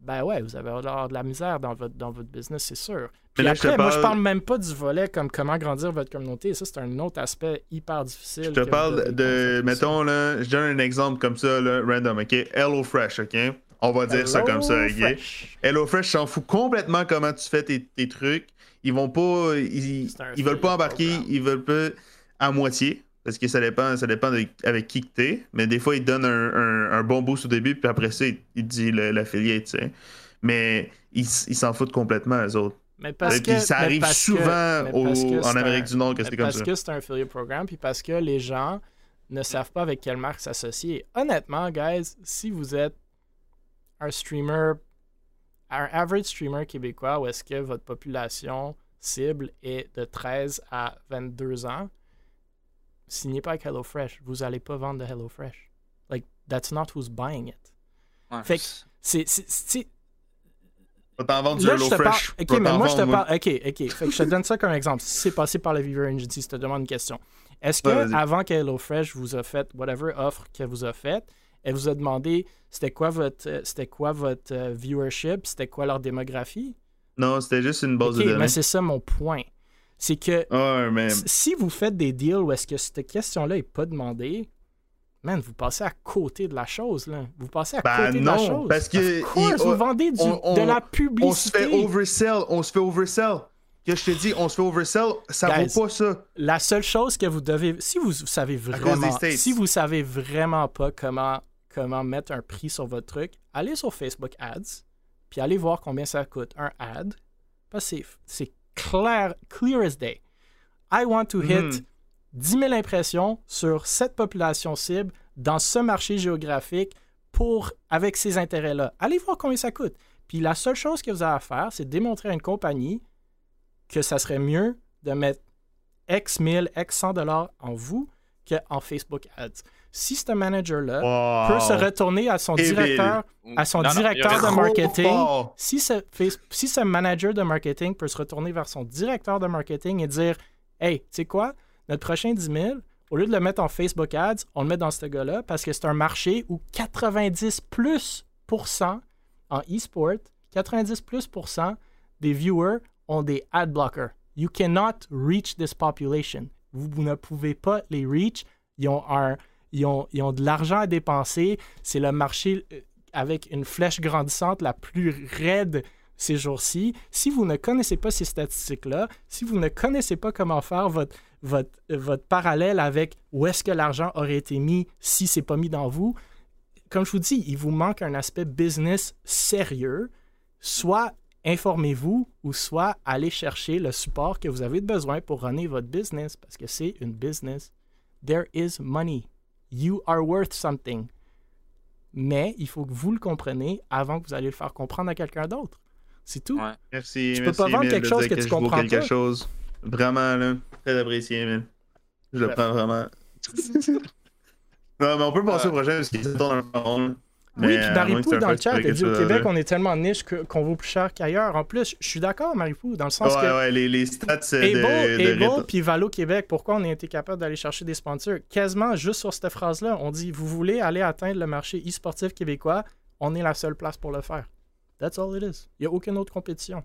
A: ben ouais, vous avez de la misère dans votre, dans votre business, c'est sûr. Puis
B: là, je
A: après, moi, je
B: parle-
A: même pas du volet comme comment grandir votre communauté. Ça, c'est un autre aspect hyper difficile.
B: Je te parle de. Mettons, là, je donne un exemple comme ça, là, random, ok? Hello Fresh, ok? On va dire ça comme ça, ok?
A: HelloFresh.
B: Hello Fresh s'en fout complètement comment tu fais tes, tes trucs. Ils vont pas. Ils, ils veulent pas embarquer,
A: programme.
B: ils veulent pas à moitié. Parce que ça dépend, ça dépend de avec qui que t'es. Mais des fois, ils te donnent un, un- un bon boost au début, puis après ça, te disent le- l'affiliate, tu sais. Mais ils s'en foutent complètement, eux autres.
A: Mais parce
B: Et
A: que,
B: puis ça arrive
A: parce que-
B: souvent au-
A: parce
B: en Amérique
A: un-
B: du Nord que c'est comme
A: parce
B: ça.
A: que c'est un affiliate programme, puis parce que les gens ne savent pas avec quelle marque s'associer. Honnêtement, guys, si vous êtes un streamer, un average streamer québécois, où est-ce que votre population cible est de 13 à 22 ans, signez pas avec HelloFresh. Vous allez pas vendre de HelloFresh. Like, that's not who's buying it.
C: Ouais.
A: Fait que c'est... c'est- c'est-
B: Va t'en vendre du
A: Là,
B: Hello
A: je te parle.
B: Fresh.
A: Ok, mais moi, je te parle. Ok, ok. Fait que je te donne ça comme exemple. Si c'est passé par la Viewer Agency, je te demande une question. Est-ce que,
B: Ouais,
A: avant que HelloFresh vous a fait, whatever offre qu'elle vous a faite, elle vous a demandé c'était quoi votre, euh, c'était quoi votre euh, viewership, c'était quoi leur démographie?
B: Non, c'était juste une base de données.
A: mais c'est ça mon point. C'est que si vous faites des deals où est-ce que cette question-là n'est pas demandée, man, vous passez à côté de la chose, là. Vous passez à
B: Ben
A: côté de la chose.
B: parce que
A: Of course,
B: il-
A: vous vendez du-
B: on- on-
A: de la
B: On se
A: publicité.
B: fait oversell, on se fait oversell. Que je te dis, on se fait oversell, ça
A: Guys,
B: vaut pas ça.
A: La seule chose que vous devez, si vous savez vraiment, si vous savez vraiment pas comment comment mettre un prix sur votre truc, allez sur Facebook Ads, puis allez voir combien ça coûte un ad. Parce que c'est clair, clear as day. I want to hit
B: Mhm.
A: 10 000 impressions sur cette population cible dans ce marché géographique pour avec ces intérêts-là. Allez voir combien ça coûte. Puis la seule chose que vous avez à faire, c'est démontrer à une compagnie que ça serait mieux de mettre X 1000, X 100 dollars en vous qu'en Facebook Ads. Si ce manager-là
B: Wow.
A: peut se retourner à son directeur, à son
C: Non,
A: directeur de marketing,
B: fort.
A: si ce, si ce manager de marketing peut se retourner vers son directeur de marketing et dire Hey, tu sais quoi, notre prochain 10 000, au lieu de le mettre en Facebook Ads, on le met dans ce gars-là parce que c'est un marché où 90 plus pourcent en e-sport, 90 plus pourcent des viewers ont des ad blockers. You cannot reach this population. Vous, vous ne pouvez pas les reach. Ils ont, un, ils ont, ils ont de l'argent à dépenser. C'est le marché euh, avec une flèche grandissante la plus raide ces jours-ci. Si vous ne connaissez pas ces statistiques-là, si vous ne connaissez pas comment faire votre, votre, euh, votre parallèle avec où est-ce que l'argent aurait été mis si c'est pas mis dans vous, comme je vous dis, il vous manque un aspect business sérieux. Soit informez-vous ou soit allez chercher le support que vous avez besoin pour runner votre business parce que c'est une business. There is money. You are worth something. Mais il faut que vous le compreniez avant que vous allez le faire comprendre à quelqu'un d'autre. C'est tout.
C: Ouais.
B: Merci.
A: Tu peux
B: merci,
A: pas vendre quelque chose
B: dire
A: que tu comprends
B: quelque
A: pas.
B: chose. Vraiment, là. Très apprécié, Emile. Je le prends vraiment. [laughs] non, mais on peut passer au prochain parce qu'il un peu en rond.
A: Oui, puis
B: euh, c'est un
A: dans le chat, elle dit au Québec, on est tellement niche que- qu'on vaut plus cher qu'ailleurs. En plus, je suis d'accord, Marie-Pou, dans le sens
B: Ouais,
A: que
B: ouais, les, les stats
A: Able,
B: de, de
A: Able puis Valo Québec, pourquoi on a été capable d'aller chercher des sponsors? Quasiment juste sur cette phrase-là, on dit vous voulez aller atteindre le marché e-sportif québécois, on est la seule place pour le faire. That's all it is. Il n'y a aucune autre compétition.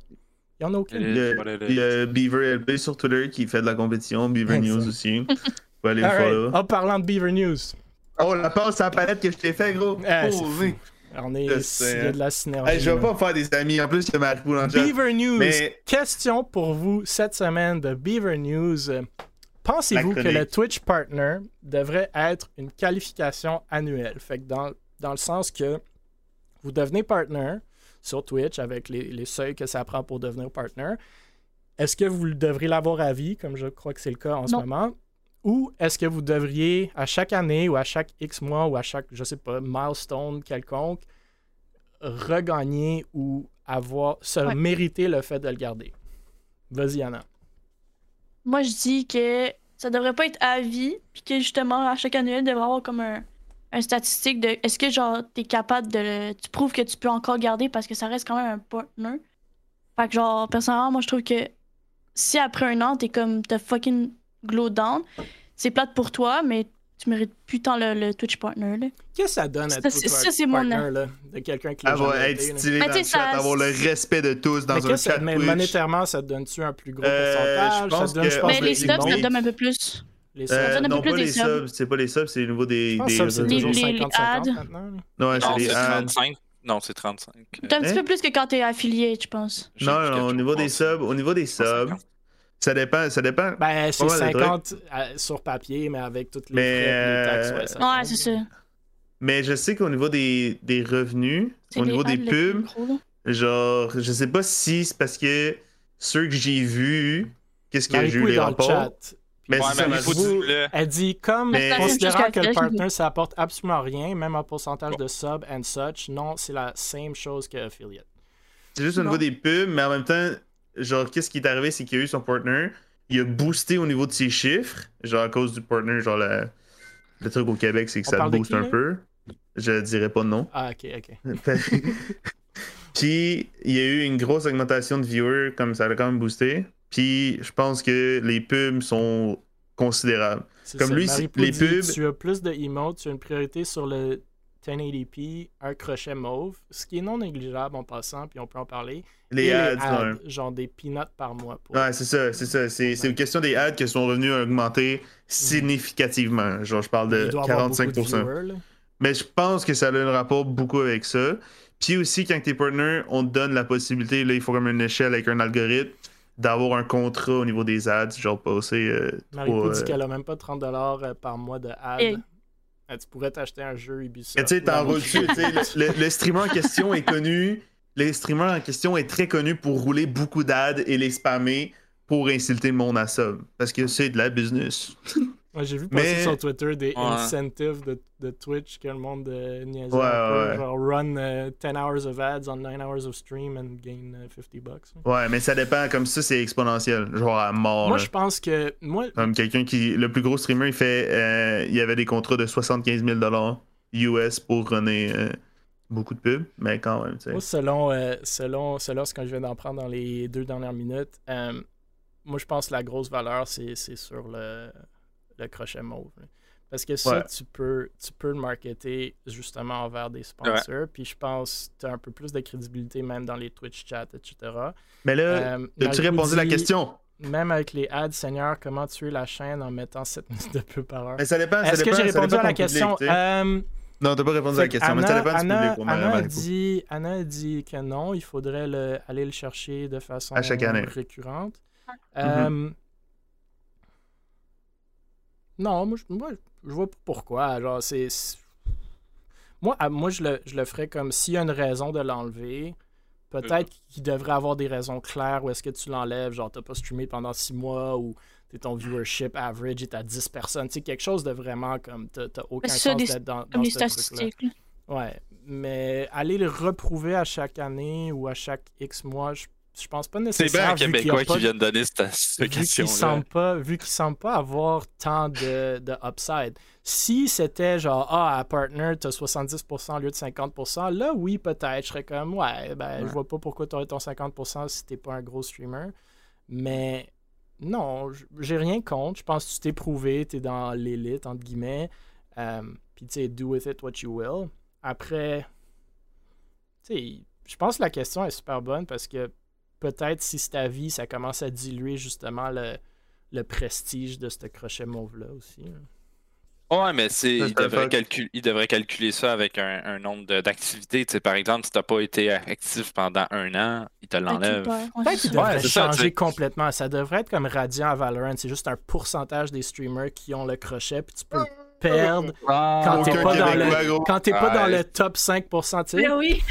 A: Il n'y en a aucune.
B: Il y, a, il y a Beaver LP sur Twitter qui fait de la compétition, Beaver News aussi. Faut aller le follow.
A: En parlant de Beaver News.
B: Oh, la passe à la palette que je t'ai fait, gros.
A: Ah, on est, il y a de la synergie.
B: Hey, je vais pas faire des amis. En plus, il y a Maripou dans.
A: Beaver News. Question pour vous cette semaine de Beaver News. Pensez-vous que le Twitch Partner devrait être une qualification annuelle? Fait que dans, dans le sens que vous devenez partner sur Twitch avec les, les seuils que ça prend pour devenir partner. Est-ce que vous devrez l'avoir à vie, comme je crois que c'est le cas en ce moment? Ou est-ce que vous devriez, à chaque année ou à chaque X mois ou à chaque, je sais pas, milestone quelconque, regagner ou avoir, se mériter le fait de le garder? Vas-y, Anna.
D: Moi, je dis que ça devrait pas être à vie, puis que justement, à chaque annuel, il devrait avoir comme un, statistique de est-ce que genre t'es capable de tu prouves que tu peux encore garder parce que ça reste quand même un partner. Fait que genre personnellement moi je trouve que si après un an t'es comme t'as fucking glow down, c'est plate pour toi mais tu mérites plus tant le, Twitch partner là.
A: Qu'est-ce que ça donne à Twitch partner là, de quelqu'un qui
B: avoir être stylé dans le chat, avoir le respect de tous dans un chat
A: Mais monétairement ça te donne-tu un plus gros euh, pourcentage? Ça donne, je
D: pense mais les subs ça te donne un peu plus.
B: Les subs. Euh, non, pas les subs. C'est pas les subs, c'est le niveau des. des
A: c'est toujours 50-50 maintenant.
B: Non, c'est les
C: 35. Non, c'est 35.
D: C'est un petit peu plus que quand t'es affilié, je pense.
B: Non, non, au niveau des subs, au niveau des subs, ça dépend, ça dépend.
A: Ben, c'est 50 euh, sur papier, mais avec toutes les, frais, les taxes.
D: Ouais, ouais c'est ça.
B: Mais je sais qu'au niveau des, des revenus, au niveau des pubs, genre, je sais pas si c'est parce que ceux que j'ai vus, qu'est-ce que j'ai eu les rapports?
A: Mais elle dit comme considérant que le partner ça apporte absolument rien, même en pourcentage de sub and such, non, c'est la same chose que affiliate.
B: C'est juste au niveau des pubs, mais en même temps, genre qu'est-ce qui est arrivé, c'est qu'il a eu son partner, il a boosté au niveau de ses chiffres, genre à cause du partner, genre le, le truc au Québec, c'est que ça booste un peu. Je dirais pas non.
A: Ah ok ok. [laughs]
B: Puis il y a eu une grosse augmentation de viewers, comme ça a quand même boosté. Puis je pense que les pubs sont considérables. Comme lui, les pubs.
A: Tu as plus de emotes, tu as une priorité sur le 1080p, un crochet mauve, ce qui est non négligeable en passant, puis on peut en parler.
B: Les, ads,
A: genre des peanuts par mois.
B: Ouais, c'est ça, c'est ça. C'est une question des ads qui sont revenus augmenter significativement. Genre, je parle de 45%. Mais je pense que ça a un rapport beaucoup avec ça. Puis aussi, quand t'es partner, on te donne la possibilité, là, il faut comme une échelle avec un algorithme d'avoir un contrat au niveau des ads, genre passer. Euh,
A: Marie dit euh, qu'elle a même pas 30$ euh, par mois de ads. Eh, tu pourrais t'acheter un jeu Ubisoft.
B: Tu sais, dessus. le, le, streamer en question est connu. Le streamer en question est très connu pour rouler beaucoup d'ads et les spammer pour insulter le monde à. Parce que c'est de la business. [laughs]
A: j'ai vu passer sur Twitter des incentives de, de, Twitch que le monde euh, niaisait ouais, genre run 10 euh, hours of ads on 9 hours of stream and gain 50 euh, bucks.
B: Ouais, mais ça dépend, comme ça c'est exponentiel, genre à mort.
A: Moi je pense que moi
B: comme quelqu'un qui le plus gros streamer, il fait il y avait des contrats de 75 000 dollars US pour runner beaucoup de pubs, mais quand même, tu sais.
A: Moi selon selon selon ce que je viens d'en prendre dans les deux dernières minutes, moi je pense que la grosse valeur c'est sur le le crochet mauve. Parce que ça, tu, peux, tu peux le marketer justement envers des sponsors. Puis je pense que tu as un peu plus de crédibilité même dans les Twitch chats, etc.
B: Mais là, euh, as-tu répondu à la question?
A: Même avec les ads, Seigneur, comment tuer la chaîne en mettant 7 minutes de pub par heure?
B: Mais ça dépend.
A: Est-ce que j'ai répondu à la question?
B: Euh, non, t'as pas répondu à la question,
A: Anna,
B: mais ça dépend
A: Anna, du public. Anna, a dit, Anna a dit que non, il faudrait le, aller le chercher de façon
B: à chaque année.
A: récurrente. Mm-hmm. Euh, non, moi, je, moi, je vois pas pourquoi. Genre, c'est. Moi, moi je, le, je le ferais comme s'il y a une raison de l'enlever. Peut-être qu'il devrait avoir des raisons claires où est-ce que tu l'enlèves. Genre, t'as pas streamé pendant six mois ou ton viewership average est à 10 personnes. Tu sais, quelque chose de vraiment comme. T'as aucun sens d'être dans, dans ce statistiques. Ouais. Mais aller le reprouver à chaque année ou à chaque X mois, je je pense pas nécessairement.
C: C'est bien un Québécois qui vient de donner cette,
A: vu qu'il semble pas avoir tant de, de upside. Si c'était genre, ah, à partner, t'as 70% au lieu de 50%, là, oui, peut-être. Je serais comme, ouais, ben, je vois pas pourquoi t'aurais ton 50% si t'es pas un gros streamer. Mais non, j'ai rien contre. Je pense que tu t'es prouvé, t'es dans l'élite, entre guillemets. Euh, Puis, tu sais, do with it what you will. Après, sais, je pense que la question est super bonne parce que peut-être si c'est ta vie, ça commence à diluer justement le, le prestige de ce crochet mauve-là aussi. hein.
C: Ouais, mais c'est,
B: Ça,
C: il, devrait
B: fuck.
C: calcul- il devrait calculer ça avec un, un nombre de- d'activités. Tu par exemple, si tu n'as pas été actif pendant un an, il te l'enlève.
A: Peut-être qu'il devrait
C: ça,
A: changer
C: tu sais.
A: complètement. Ça devrait être comme Radiant à Valorant. C'est juste un pourcentage des streamers qui ont le crochet, puis tu peux perdre quand t'es
B: Aucun
A: pas, dans le,
B: gros.
A: quand t'es pas dans
C: Ouais.
A: le top 5%. tu sais.
D: Mais oui.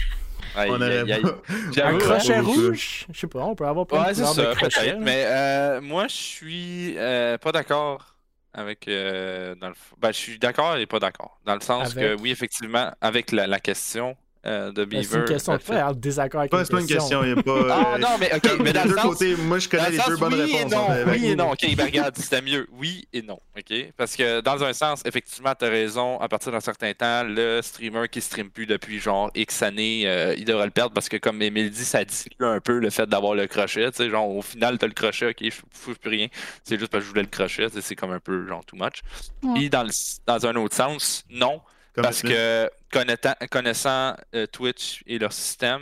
B: On aurait pas.
A: Un crochet rouge, je sais pas, on peut avoir plein
C: Ouais,
A: de
C: ça,
A: crochets.
C: Mais euh, moi, je suis euh, pas d'accord avec. euh, dans le... Ben, je suis d'accord et pas d'accord. Dans le sens
A: Avec?
C: que, oui, effectivement, avec la, la question euh, de Beaver.
A: C'est une question
C: fait,
A: en désaccord avec
B: Pas,
A: une
B: c'est pas une
A: question.
B: il n'y a pas.
C: Ah
B: euh,
C: non, mais ok, [laughs] mais dans le
B: deux
C: sens.
B: côtés, moi je connais
C: le
B: les deux bonnes
C: oui
B: réponses.
C: Et non,
B: hein,
C: oui et non. Ok, ben regarde, c'était mieux. Oui et non. Ok? Parce que dans un sens, effectivement, tu as raison. À partir d'un certain temps, le streamer qui stream plus depuis genre X années, euh, il devrait le perdre parce que, comme Emile dit, ça dilue un peu le fait d'avoir le crochet. Tu sais, genre, au final, tu as le crochet, ok, je fous plus rien. C'est juste parce que je voulais le crochet. C'est comme un peu, genre, too much.
D: Ouais.
C: Puis, dans, le- dans un autre sens, non.
B: Comme
C: Parce que connaissant, connaissant euh, Twitch et leur système,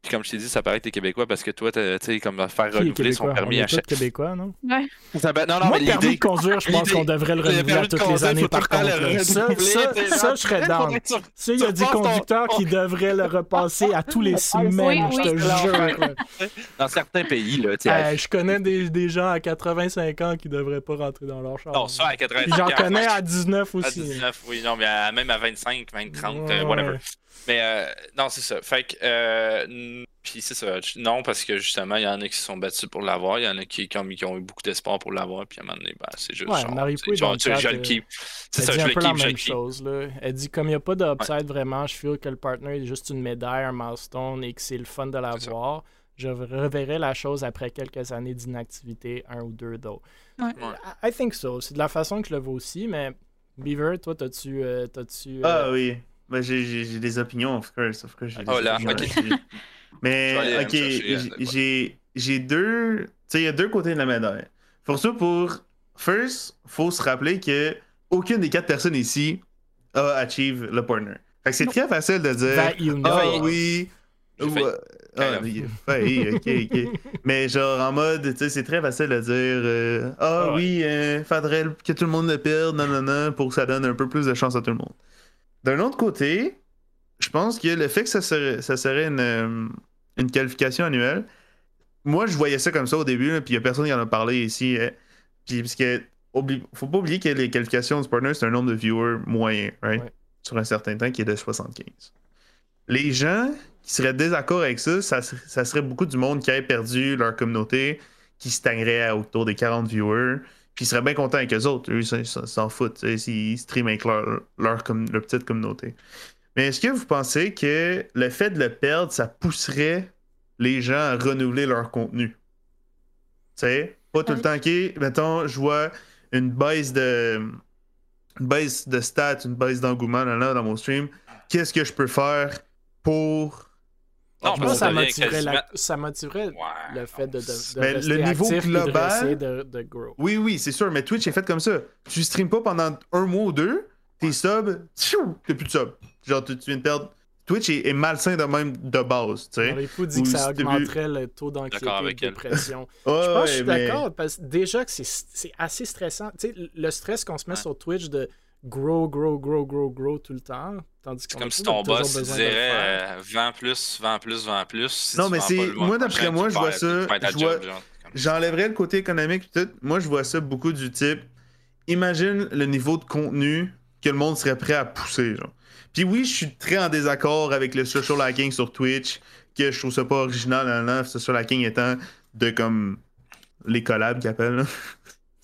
C: puis comme je t'ai dit, ça paraît que t'es québécois parce que toi, tu sais, comme faire
A: Qui est
C: renouveler son
A: québécois?
C: permis
A: On
C: à
A: est tous
C: chaque.
A: québécois, non?
D: Ouais.
C: Ça va- Non, non,
A: Moi,
C: mais
A: le permis
C: l'idée.
A: de conduire, je pense
C: l'idée-
A: qu'on devrait le
C: Le
A: renouveler à
C: de
A: toutes les
C: conduire,
A: années,
C: faut
A: par
C: tout le temps
A: contre.
C: le
A: là. Ça,
C: renouveler,
A: ça, ça, je serais
C: que tu-
A: Ça, il y a des
C: ton-
A: conducteurs qui devraient le repasser à tous les [laughs] semaines,
D: Oui,
A: je te jure. là.
C: Dans certains pays, là, tu sais.
A: Je connais des, des gens à 85 ans qui devraient pas rentrer dans leur char.
C: Non, ça à 80
A: Puis J'en connais à 19
C: À
A: aussi.
C: 19, oui, non, mais à- même à 25, 20, 30, euh,
A: Ouais.
C: whatever. Mais euh, non, c'est ça. Fait que, euh, puis c'est ça. Non, parce que justement, il y en a qui se sont battus pour l'avoir, il y en a qui, comme, qui ont eu beaucoup d'espoir pour l'avoir, puis à un moment donné, ben, c'est juste.
A: Ouais,
C: genre, genre, tu je le
A: euh,
C: keep. C'est
A: Elle
C: ça,
A: dit
C: je
A: un
C: le
A: peu la
C: keep,
A: même chose. Là. Elle dit comme il n'y a pas d'upside vraiment, je feel que le partner est juste une médaille, un milestone et que c'est le fun de l'avoir. Je reverrai la chose après quelques années d'inactivité, un ou deux d'autres.
D: Ouais.
A: I, I think so. C'est de la façon que je le vois aussi, mais Beaver, toi, t'as-tu. euh, t'as-tu, euh,
B: Ah oui. Ben, j'ai, des opinions, of course. Of course j'ai des
C: Oh là,
B: opinions
C: ok.
B: là-dessus. Mais, [laughs] ok,
C: chercher,
B: j'ai- deux. Tu sais, il y a deux côtés de la médaille. Pour ça, pour. First, faut se rappeler que aucune des quatre personnes ici a achieve le partner. Fait que c'est très facile de dire. Ah
C: failli.
B: oui. Ou, euh, ah,
C: of.
B: il failli, ok, ok. [laughs] Mais genre en mode, tu sais, c'est très facile de dire euh, Ah
A: ouais.
B: oui, euh, faudrait que tout le monde le perde, non, non, non, pour que ça donne un peu plus de chance à tout le monde. D'un autre côté, je pense que le fait que ça serait, ça serait une, euh, une qualification annuelle, moi je voyais ça comme ça au début, là, puis il y a personne qui en a parlé ici. euh, puis parce que oublie- faut pas oublier que les qualifications du partner, c'est un nombre de viewers moyen, right?
A: Ouais.
B: Sur un certain temps qui est de 75. Les gens qui seraient désaccords avec ça, ça serait beaucoup du monde qui a perdu leur communauté, qui stagnerait à autour des 40 viewers, puis ils seraient bien contents avec eux autres. Eux, ils s'en- ils foutent, s'ils streament avec leur, leur, com- leur petite communauté. Mais est-ce que vous pensez que le fait de le perdre, ça pousserait les gens à renouveler leur contenu? Tu sais, pas tout le temps, ok, mettons, je vois une baisse de une baisse de stats, une baisse d'engouement là, là, dans mon stream. Qu'est-ce que je peux faire pour.
C: Non,
A: Moi, ça
C: que ça
A: motiverait, la- ça motiverait
C: Ouais,
A: le fait de, de, de
B: Mais
A: rester
B: le niveau
A: actif et de
B: global-
A: essayer de, de grow.
B: Oui, oui, c'est sûr, mais Twitch est fait comme ça. Tu streams pas pendant un mois ou deux, tes subs, tchou, t'as plus de subs. Genre, tu, tu viens de perdre. Twitch est, est malsain de même de base, tu sais. Ou
A: que ça augmenterait le taux d'anxiété et de dépression. [laughs]
B: Ouais,
A: Je pense que je suis
B: mais-
A: d'accord, parce que déjà que c'est- c'est assez stressant. Tu sais, le stress qu'on se met
C: Ouais.
A: sur Twitch de grow, grow, grow, grow, grow tout le temps, tandis
C: C'est comme si ton boss
A: le
C: dirait euh, vends plus, vends plus, vends plus. Si
B: Non, mais c'est-
C: le
B: moi, d'après moi, je vois ça, J'enlèverais le côté économique tout. Moi, je vois ça beaucoup du type. Imagine le niveau de contenu que le monde serait prêt à pousser, genre. Puis oui, je suis très en désaccord avec le social hacking sur Twitch, que je trouve ça pas original, nan, social hacking étant de comme les collabs qu'ils appellent. là.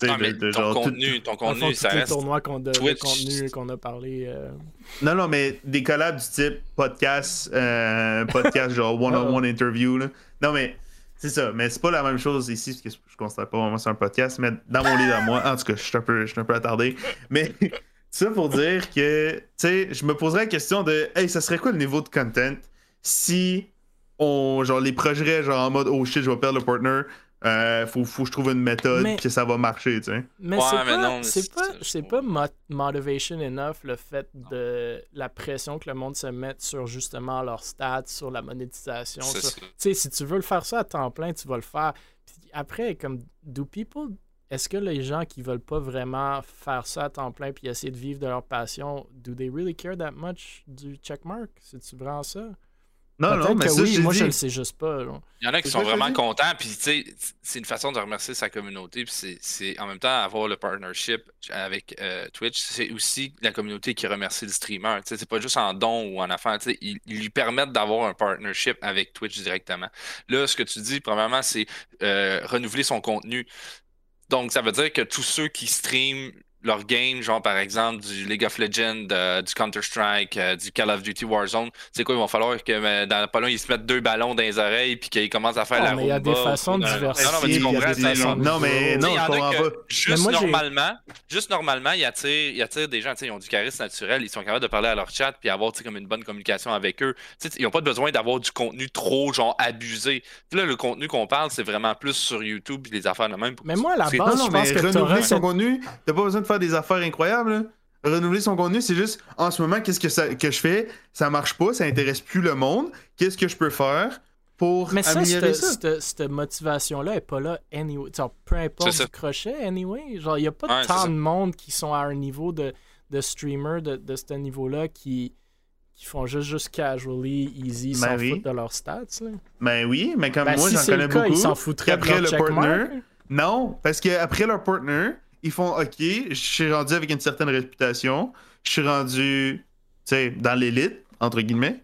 C: Non, mais
B: de- de
C: ton
B: genre tout-
C: contenu, ton
A: le fond,
C: contenu, ça reste.
A: tournois qu'on de, de
C: Twitch.
A: contenu qu'on a parlé. euh,
B: Non, non, mais des collabs du type podcast, euh, podcast genre [laughs] one-on-one interview. Là. Non, mais c'est ça. Mais c'est pas la même chose ici, parce que je considère pas vraiment c'est un podcast, mais dans mon livre à moi, en tout cas, je suis un peu, je suis un peu attardé. Mais [laughs] ça pour dire que, tu sais, je me poserais la question de, hey, ça serait quoi le niveau de content si on, genre, les projerait genre en mode, oh shit, je vais perdre le partner, euh, faut, faut que je trouve une méthode que ça va marcher, tu sais.
A: Mais c'est pas, c'est pas, pas motivation enough le fait de la pression que le monde se mette sur justement leurs stats, sur la monétisation. Tu sais, si tu veux le faire ça à temps plein, tu vas le faire. Puis après, comme, do people est-ce que les gens qui veulent pas vraiment faire ça à temps plein puis essayer de vivre de leur passion, do they really care that much du checkmark? C'est-tu vraiment ça?
B: Non, non, mais ça,
A: oui, moi je le sais juste pas.
C: Il y en a qui sont vraiment contents, puis tu sais, c'est une façon de remercier sa communauté, puis c'est en même temps avoir le partnership avec euh, Twitch, c'est aussi la communauté qui remercie le streamer. Tu sais, c'est pas juste en don ou en affaires, tu sais, ils, lui permettent d'avoir un partnership avec Twitch directement. Là, ce que tu dis, premièrement, c'est euh, renouveler son contenu. Donc, ça veut dire que tous ceux qui streament leur game, genre par exemple du League of Legends, euh, du Counter-Strike, euh, du Call of Duty Warzone, c'est quoi, il va falloir que euh, dans pas long, ils se mettent deux ballons dans les oreilles puis qu'ils commencent à faire la
A: mais il y a des façons de diversifier.
B: Non, mais tu comprends, non, mais non, je comprends pas.
C: Juste normalement, juste normalement, il attire, il attire des gens, ils ont du charisme naturel, ils sont capables de parler à leur chat puis avoir comme une bonne communication avec eux. T'sais, ils n'ont pas besoin d'avoir du contenu trop genre abusé. là, le contenu qu'on parle, c'est vraiment plus sur YouTube et les affaires de même.
A: Mais moi, à la base, je pense que
B: son contenu, t'as pas besoin de faire des affaires incroyables. Renouveler son contenu, c'est juste en ce moment, qu'est-ce que, ça, que je fais? Ça marche pas, ça intéresse plus le monde. Qu'est-ce que je peux faire pour
A: Mais ça,
B: améliorer
A: cette, Cette, motivation-là est pas là anyway. peu importe le crochet, anyway. Genre, il n'y a pas tant de monde qui sont à un niveau de, de streamer de, de ce niveau-là qui, qui font juste, juste casually, easy, ben s'en foutent de leurs stats. Là.
B: Ben oui, mais comme
A: ben
B: moi, j'en connais
A: cas,
B: beaucoup.
A: Ils s'en foutraient
B: après
A: le
B: partner. Non, parce qu'après leur partner, ils font OK, je suis rendu avec une certaine réputation, je suis rendu, dans l'élite, entre guillemets.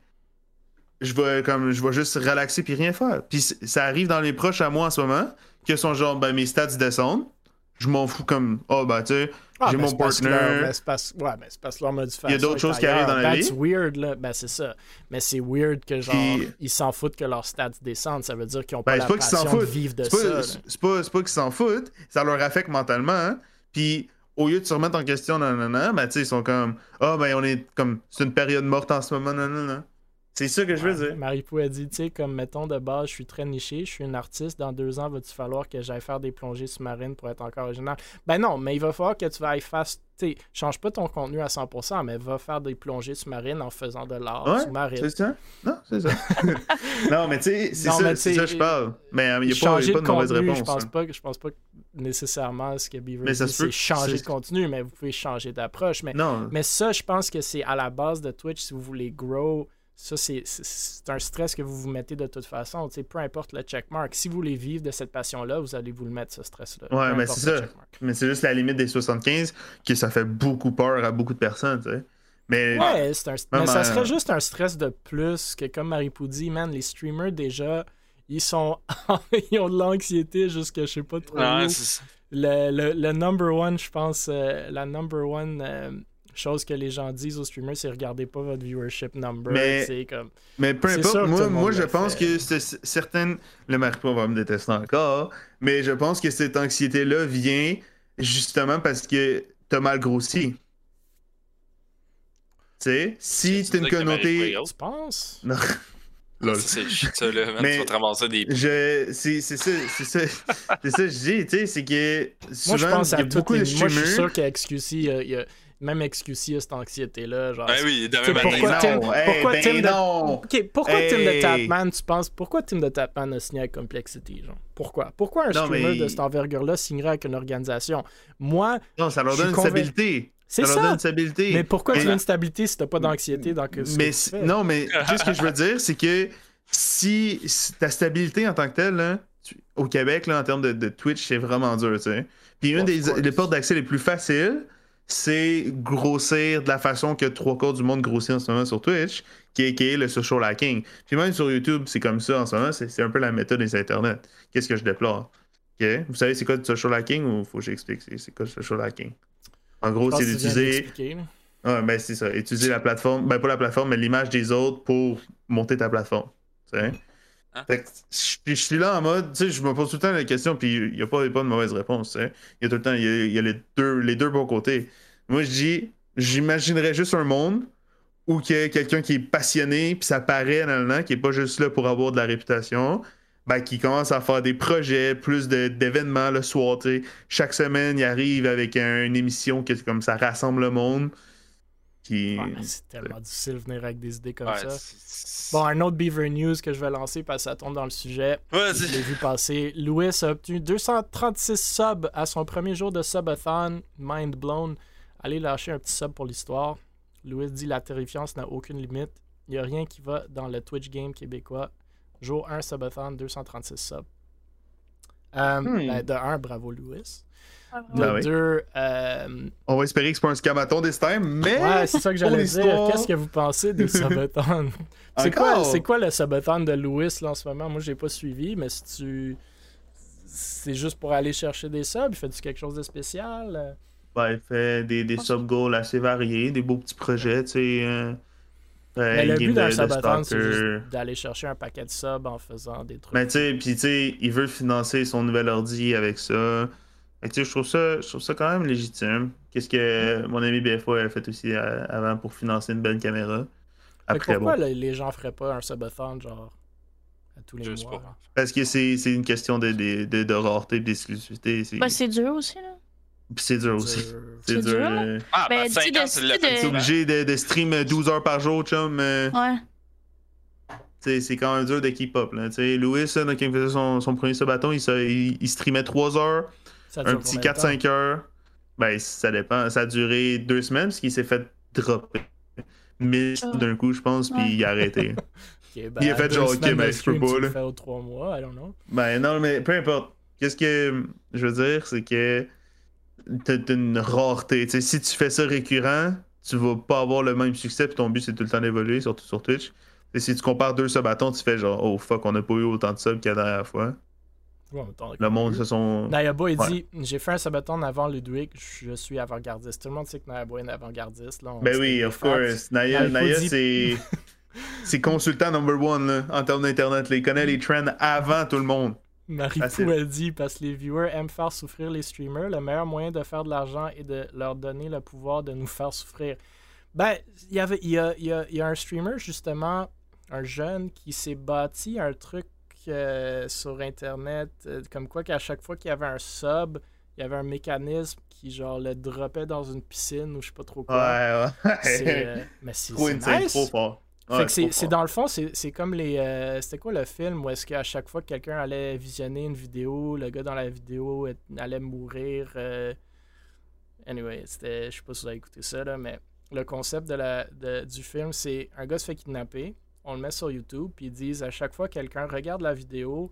B: Je vais, comme, je vais juste relaxer puis rien faire. Puis ça arrive dans les proches à moi en ce moment, que sont genre, ben, mes stats descendent. Je m'en fous comme, oh, ben, tu sais,
A: ah,
B: j'ai
A: ben,
B: mon partner.
A: Ben, parce, ouais, ben, c'est parce que leur.
B: Il y a d'autres choses qui arrivent dans la vie.
A: C'est weird, là. Ben, c'est ça. Mais c'est weird que, genre, ils s'en foutent que leurs stats descendent. Ça veut dire qu'ils ont pas la passion de vivre de ça.
B: C'est pas, pas qu'ils s'en foutent. Ça leur affecte mentalement. Hein? Puis au lieu de se remettre en question, non, non, non, ben, ils sont comme, ah, oh, ben, on est comme, c'est une période morte en ce moment, non. C'est ça que je veux dire.
A: Marie-Pou a dit, tu sais, comme mettons de base, je suis très niché, je suis une artiste, dans deux ans, va-tu falloir que j'aille faire des plongées sous-marines pour être encore original? Ben non, mais il va falloir que tu ailles faire, tu sais, change pas ton contenu à 100%, mais va faire des plongées sous-marines en faisant de l'art sous-marin.
B: C'est ça? Non, c'est ça. [laughs] non, mais tu sais, c'est ça, ça que je parle. Mais il n'y a, pas, de, mauvaise réponse.
A: Je pense,
B: hein.
A: pas, je pense pas nécessairement ce que Beaver dit, c'est changer de contenu, mais vous pouvez changer d'approche. Mais, mais ça, je pense que c'est à la base de Twitch si vous voulez grow ça, c'est un stress que vous vous mettez de toute façon. peu importe le checkmark. Si vous voulez vivre de cette passion-là, vous allez vous le mettre, ce stress-là.
B: Ouais, mais c'est ça. Mais c'est juste la limite des 75 que ça fait beaucoup peur à beaucoup de personnes, tu sais. Mais,
A: ouais, un... mais ça serait juste un stress de plus que, comme Marie dit, man, les streamers, déjà, ils sont [laughs] ils ont de l'anxiété jusqu'à je sais pas trop le, le, le, number one, je pense, euh, la number one... Euh, chose que les gens disent aux streamers, c'est regardez pas votre viewership number.
B: Mais,
A: comme,
B: mais peu importe, moi, moi je pense que certaines. Le Marco va me détester encore, mais je pense que cette anxiété-là vient justement parce que t'as mal grossi. Tu sais, si t'as une communauté.
A: Tu penses?
B: Non.
C: C'est ça, là, man, tu vas te ramasser des.
B: Je... C'est ça, c'est ça. c'est ça que je dis, tu sais, c'est que. Souvent,
A: moi, je pense
B: à beaucoup de streamers.
A: Moi, je suis sûr qu'à XQC, il y a même XQC a cette anxiété-là. Genre,
C: ben oui, demain matin.
A: Pourquoi, Tim, pourquoi
B: ben
A: Tim de... pourquoi Tim de Tapman, tu penses, pourquoi Tim de Tapman a signé avec Complexity, genre? Pourquoi? Pourquoi un streamer de cette envergure-là signerait avec une organisation? Moi,
B: Non, ça leur donne une stabilité.
A: C'est ça.
B: Leur donne une stabilité.
A: Mais pourquoi tu veux une stabilité si t'as pas d'anxiété dans que
B: mais Non, mais juste ce que je veux dire, c'est que si, ta stabilité en tant que telle, là, au Québec, là, en termes de, Twitch, c'est vraiment dur, tu sais. Puis une des les portes d'accès les plus faciles, c'est grossir de la façon que trois quarts du monde grossit en ce moment sur Twitch, qui est, le social hacking. Puis même sur YouTube, c'est comme ça en ce moment, c'est un peu la méthode des internets. Qu'est-ce que je déplore? Vous savez c'est quoi le social hacking ou faut que j'explique? C'est quoi le social hacking? En gros, c'est d'utiliser. Ah, ben c'est ça. Utiliser la plateforme, ben pas la plateforme, mais l'image des autres pour monter ta plateforme. Hein? je, suis là en mode, tu sais, je me pose tout le temps la question, puis il n'y a, pas, pas de mauvaise réponse. Il y a tout le y a, les, deux, les deux bons côtés. Moi, je dis, j'imaginerais juste un monde où quelqu'un qui est passionné, puis ça paraît dans qui est pas juste là pour avoir de la réputation, ben, qui commence à faire des projets, plus d'événements le soir. Chaque semaine, il arrive avec une émission qui comme ça rassemble le monde. Qui...
A: c'est tellement difficile de venir avec des idées comme ça. Bon, un autre Beaver News que je vais lancer parce que ça tombe dans le sujet. je l'ai vu passer. Louis a obtenu 236 subs à son premier jour de subathon. Mind blown. Allez lâcher un petit sub pour l'histoire. Louis dit la terrifiance n'a aucune limite. Il n'y a rien qui va dans le Twitch game québécois. Jour 1 subathon, 236 subs. Euh, hmm. ben, de 1, bravo Louis. Ah, 2, euh,
B: on va espérer que c'est pas un scamaton this time, mais.
A: Ouais, c'est ça que j'allais dire. Qu'est-ce que vous pensez des [laughs] subathons C'est quoi, quoi le subathon de Louis là, en ce moment? Moi, j'ai pas suivi, mais si tu. C'est juste pour aller chercher des subs, il fait-tu quelque chose de spécial?
B: Ouais, il fait des, des sub-goals assez variés, des beaux petits projets, tu sais. Euh,
A: mais le but d'un subathon, c'est d'aller chercher un paquet de subs en faisant des trucs.
B: Mais tu sais, puis tu sais, il veut financer son nouvel ordi avec ça. Tu sais, je trouve ça, je trouve ça quand même légitime. Qu'est-ce que mon ami BFO a fait aussi euh, avant pour financer une belle caméra.
A: Après, pourquoi les gens feraient pas un subathon genre à tous les mois?
B: Parce que c'est une question de, de, de, de rareté, d'exclusivité.
D: c'est dur aussi, là.
B: c'est dur aussi.
D: C'est dur.
C: Euh... Ah, ben, ben
B: T'es obligé de, de, stream 12 heures par jour, chum.
D: Euh... Ouais.
B: C'est quand même dur de keep up. Là. sais Louis, là, quand il faisait son, son premier subathon, il, il, il, streamait 3 heures, un petit 4-5 heures. Ben, ça dépend. Ça a duré 2 semaines parce qu'il s'est fait dropper. Mais oh. d'un coup, je pense, puis il a arrêté. [laughs]
A: okay, ben, il a fait genre, ok, ben, je peux pas. Là. Fait 3 mois, I don't know.
B: Ben, non, mais peu importe. Qu'est-ce que je veux dire, c'est que t'as une rareté. si tu fais ça récurrent, tu vas pas avoir le même succès, puis ton but c'est tout le temps d'évoluer, surtout sur Twitch. Et si tu compares deux subatons, tu fais genre, oh fuck, on n'a pas eu autant de subs qu'il la dernière fois. Le monde, se sont.
A: Nayaba, il dit J'ai fait un subathon avant Ludwig, je suis avant-gardiste. Tout le monde sait que Nayaba est avant-gardiste.
B: Ben oui, of course. Naya, Naya c'est. [laughs] c'est consultant number one là, en termes d'internet. Il connaît les trends avant tout le monde.
A: Marie Pou a dit parce que les viewers aiment faire souffrir les streamers, le meilleur moyen de faire de l'argent est de leur donner le pouvoir de nous faire souffrir. Ben, il y avait il y a, y, a, y a, un streamer justement, un jeune qui s'est bâti un truc euh, sur internet, euh, comme quoi qu'à chaque fois qu'il y avait un sub, il y avait un mécanisme qui genre le dropait dans une piscine ou je sais pas trop quoi.
B: Ouais, ouais.
A: Euh, [laughs] mais c'est nice. trop fort c'est dans le fond, c'est comme les. Euh, c'était quoi le film où est-ce qu'à chaque fois que quelqu'un allait visionner une vidéo, le gars dans la vidéo allait mourir. Euh... Anyway, c'était. Je sais pas si vous avez écouté ça, là, mais le concept de la, du film, c'est un gars se fait kidnapper, on le met sur YouTube, puis ils disent à chaque fois que quelqu'un regarde la vidéo,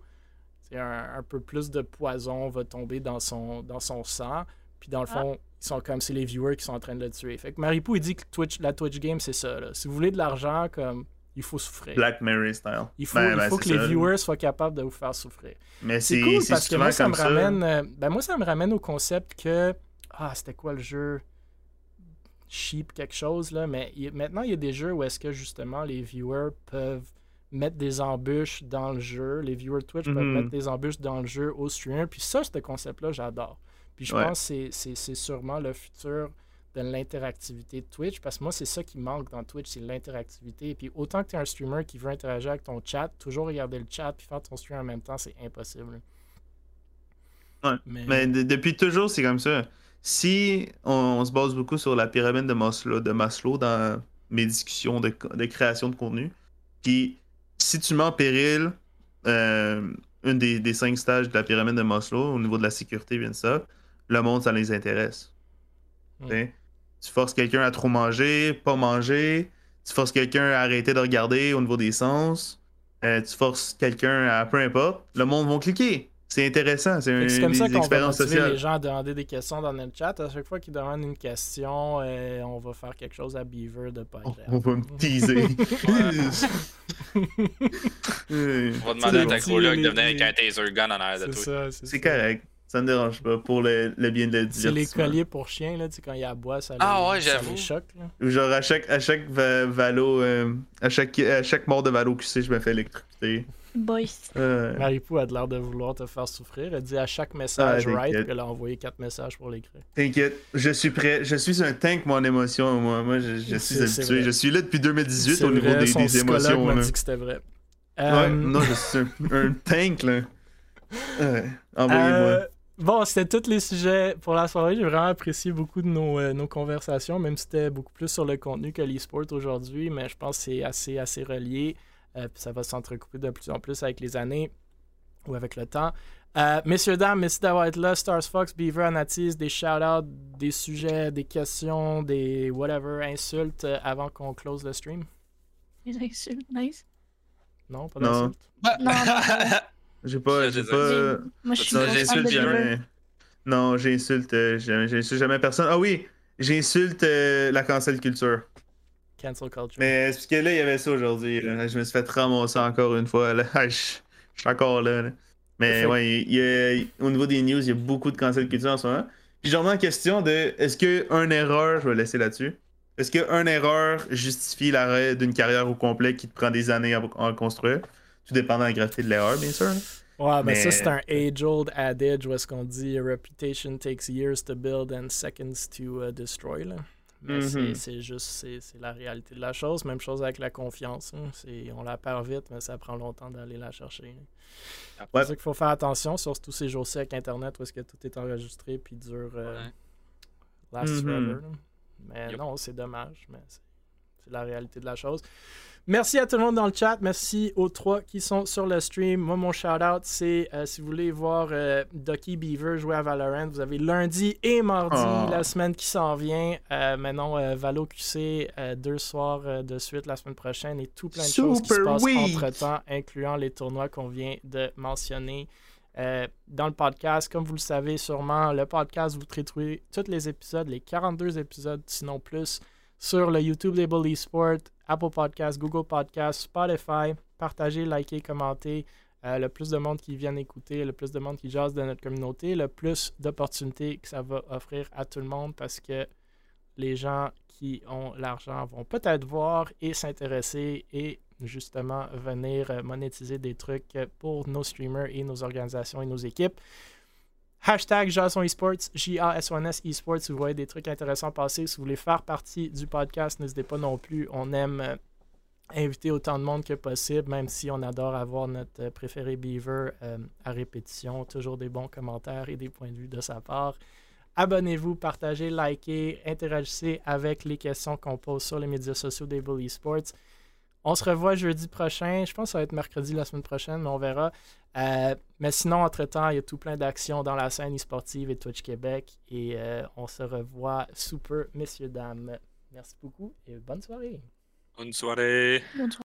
A: c'est un, un, peu plus de poison va tomber dans son, dans son sang. Puis dans le ah. fond, ils sont comme c'est les viewers qui sont en train de le tuer. Fait que Maripou, il dit que Twitch, la Twitch game, c'est ça. Là. Si vous voulez de l'argent, comme il faut souffrir.
B: Black Mary style.
A: Il faut, ben, il ben, faut que les viewers soient capables de vous faire souffrir. Mais c'est cool parce que moi, ça me ramène. Euh, ben, moi, ça me ramène au concept que. Ah, c'était quoi le jeu? Cheap quelque chose, là. Mais maintenant, il y a des jeux où est-ce que justement les viewers peuvent mettre des embûches dans le jeu. Les viewers Twitch peuvent mhm. mettre des embûches dans le jeu au streamer. Puis ça, ce concept-là, j'adore. Puis je pense que c'est sûrement le futur de l'interactivité de Twitch, parce que moi, c'est ça qui manque dans Twitch, c'est l'interactivité. Et puis autant que tu es un streamer qui veut interagir avec ton chat, toujours regarder le chat puis faire ton stream en même temps, c'est impossible.
B: Ouais. Mais, depuis toujours, c'est comme ça. Si on, se base beaucoup sur la pyramide de Maslow, de Maslow dans mes discussions de, création de contenu, puis si tu mets en péril euh, une des, des, cinq stages de la pyramide de Maslow au niveau de la sécurité, bien ça, le monde, ça les intéresse. Hmm. Tu forces quelqu'un à trop manger, pas manger. Tu forces quelqu'un à arrêter de regarder au niveau des sens. Euh, tu forces quelqu'un à peu importe. Le monde va cliquer. C'est intéressant. C'est une, comme ça qu'on va sociale.
A: les gens à demander des questions dans notre chat. À chaque fois qu'ils demandent une question, euh, on va faire quelque chose à Beaver de pas
B: On, va me [laughs] teaser.
C: on va demander à ta coloc de venir avec un taser gun en arrière de
B: toi. C'est correct. Ça me dérange pas pour le, le bien de la
A: C'est les colliers pour chiens, là, tu sais, quand il aboie, ça,
C: ah,
A: les,
C: ouais, ça les
A: choque.
B: Genre, à chaque, à chaque valo, euh, à, chaque, à chaque mort de valo QC, je me fais électrocuter.
D: Boys.
A: Euh... Maripou a l'air de vouloir te faire souffrir. Elle dit à chaque message ah, right qu'elle a envoyé quatre messages pour l'écrire.
B: T'inquiète, je suis prêt. Je suis un tank, mon émotion. Moi, moi je, je suis habitué. Je suis là depuis 2018 au niveau des, des émotions.
A: m'a dit que c'était vrai.
B: Ouais, non, je suis un, [laughs] tank, là. Ouais, envoyez-moi.
A: Bon, c'était tous les sujets pour la soirée. J'ai vraiment apprécié beaucoup de nos, euh, nos conversations, même si c'était beaucoup plus sur le contenu que l'e-sport aujourd'hui, mais je pense que c'est assez, assez relié. Euh, puis ça va s'entrecouper de plus en plus avec les années ou avec le temps. Euh, messieurs, dames, merci d'avoir été là. Stars Fox, Beaver, Anatis, des shout-outs, des sujets, des questions, des whatever, insultes avant qu'on close le stream. [laughs]
D: Des insultes, nice.
A: Non, pas d'insultes.
D: Non, non. [laughs]
B: J'ai pas. J'ai pas.
D: Moi, je suis
B: non, j'insulte jamais. Non, j'insulte euh, jamais, j'insulte jamais personne. Ah oui, j'insulte euh, la cancel culture.
A: Cancel culture.
B: Mais c'est parce que là, il y avait ça aujourd'hui. Je me suis fait ramasser encore une fois. Là. [laughs] je, suis encore là. Mais ouais, il y a, au niveau des news, il y a beaucoup de cancel culture en ce moment. Puis j'en en question de est-ce qu'une erreur, je vais laisser là-dessus, est-ce qu'une erreur justifie l'arrêt d'une carrière au complet qui te prend des années à, à construire? Tout dépend de la gravité de l'erreur, bien sûr.
A: Ouais, mais, ça, c'est un age-old adage où est-ce qu'on dit reputation takes years to build and seconds to uh, destroy. Là. Mais mm-hmm. c'est juste, c'est la réalité de la chose. Même chose avec la confiance. Hein. On la perd vite, mais ça prend longtemps d'aller la chercher. C'est pour ça qu'il faut faire attention, surtout ces jours-ci avec Internet où est-ce que tout est enregistré puis dure euh, last mm-hmm. forever. Mais non, c'est dommage, mais c'est la réalité de la chose. Merci à tout le monde dans le chat. Merci aux trois qui sont sur le stream. Moi, mon shout-out, c'est euh, si vous voulez voir euh, Ducky Beaver jouer à Valorant, vous avez lundi et mardi, ah. la semaine qui s'en vient. Euh, maintenant, Valo QC, deux soirs de suite la semaine prochaine et tout plein de choses qui se passent entre-temps, incluant les tournois qu'on vient de mentionner. dans le podcast. Comme vous le savez sûrement, le podcast, vous retrouvez tous les épisodes, les 42 épisodes, sinon plus, sur le YouTube des Bully Sport, Apple Podcasts, Google Podcasts, Spotify. Partagez, likez, commentez. Euh, le plus de monde qui vient écouter, le plus de monde qui jase de notre communauté, le plus d'opportunités que ça va offrir à tout le monde parce que les gens qui ont l'argent vont peut-être voir et s'intéresser et justement venir monétiser des trucs pour nos streamers et nos organisations et nos équipes. Hashtag Jason Esports, J-A-S-O-N-S Esports, si vous voyez des trucs intéressants passer, si vous voulez faire partie du podcast, n'hésitez pas non plus. On aime euh, inviter autant de monde que possible, même si on adore avoir notre euh, préféré Beaver euh, à répétition. Toujours des bons commentaires et des points de vue de sa part. Abonnez-vous, partagez, likez, interagissez avec les questions qu'on pose sur les médias sociaux des Bully Sports. On se revoit jeudi prochain. Je pense que ça va être mercredi la semaine prochaine, mais on verra. Euh, mais sinon, entre-temps, il y a tout plein d'actions dans la scène e-sportive et Twitch Québec. Et euh, on se revoit sous peu, messieurs, dames. Merci beaucoup et bonne soirée.
C: Bonne soirée. Bonne soirée.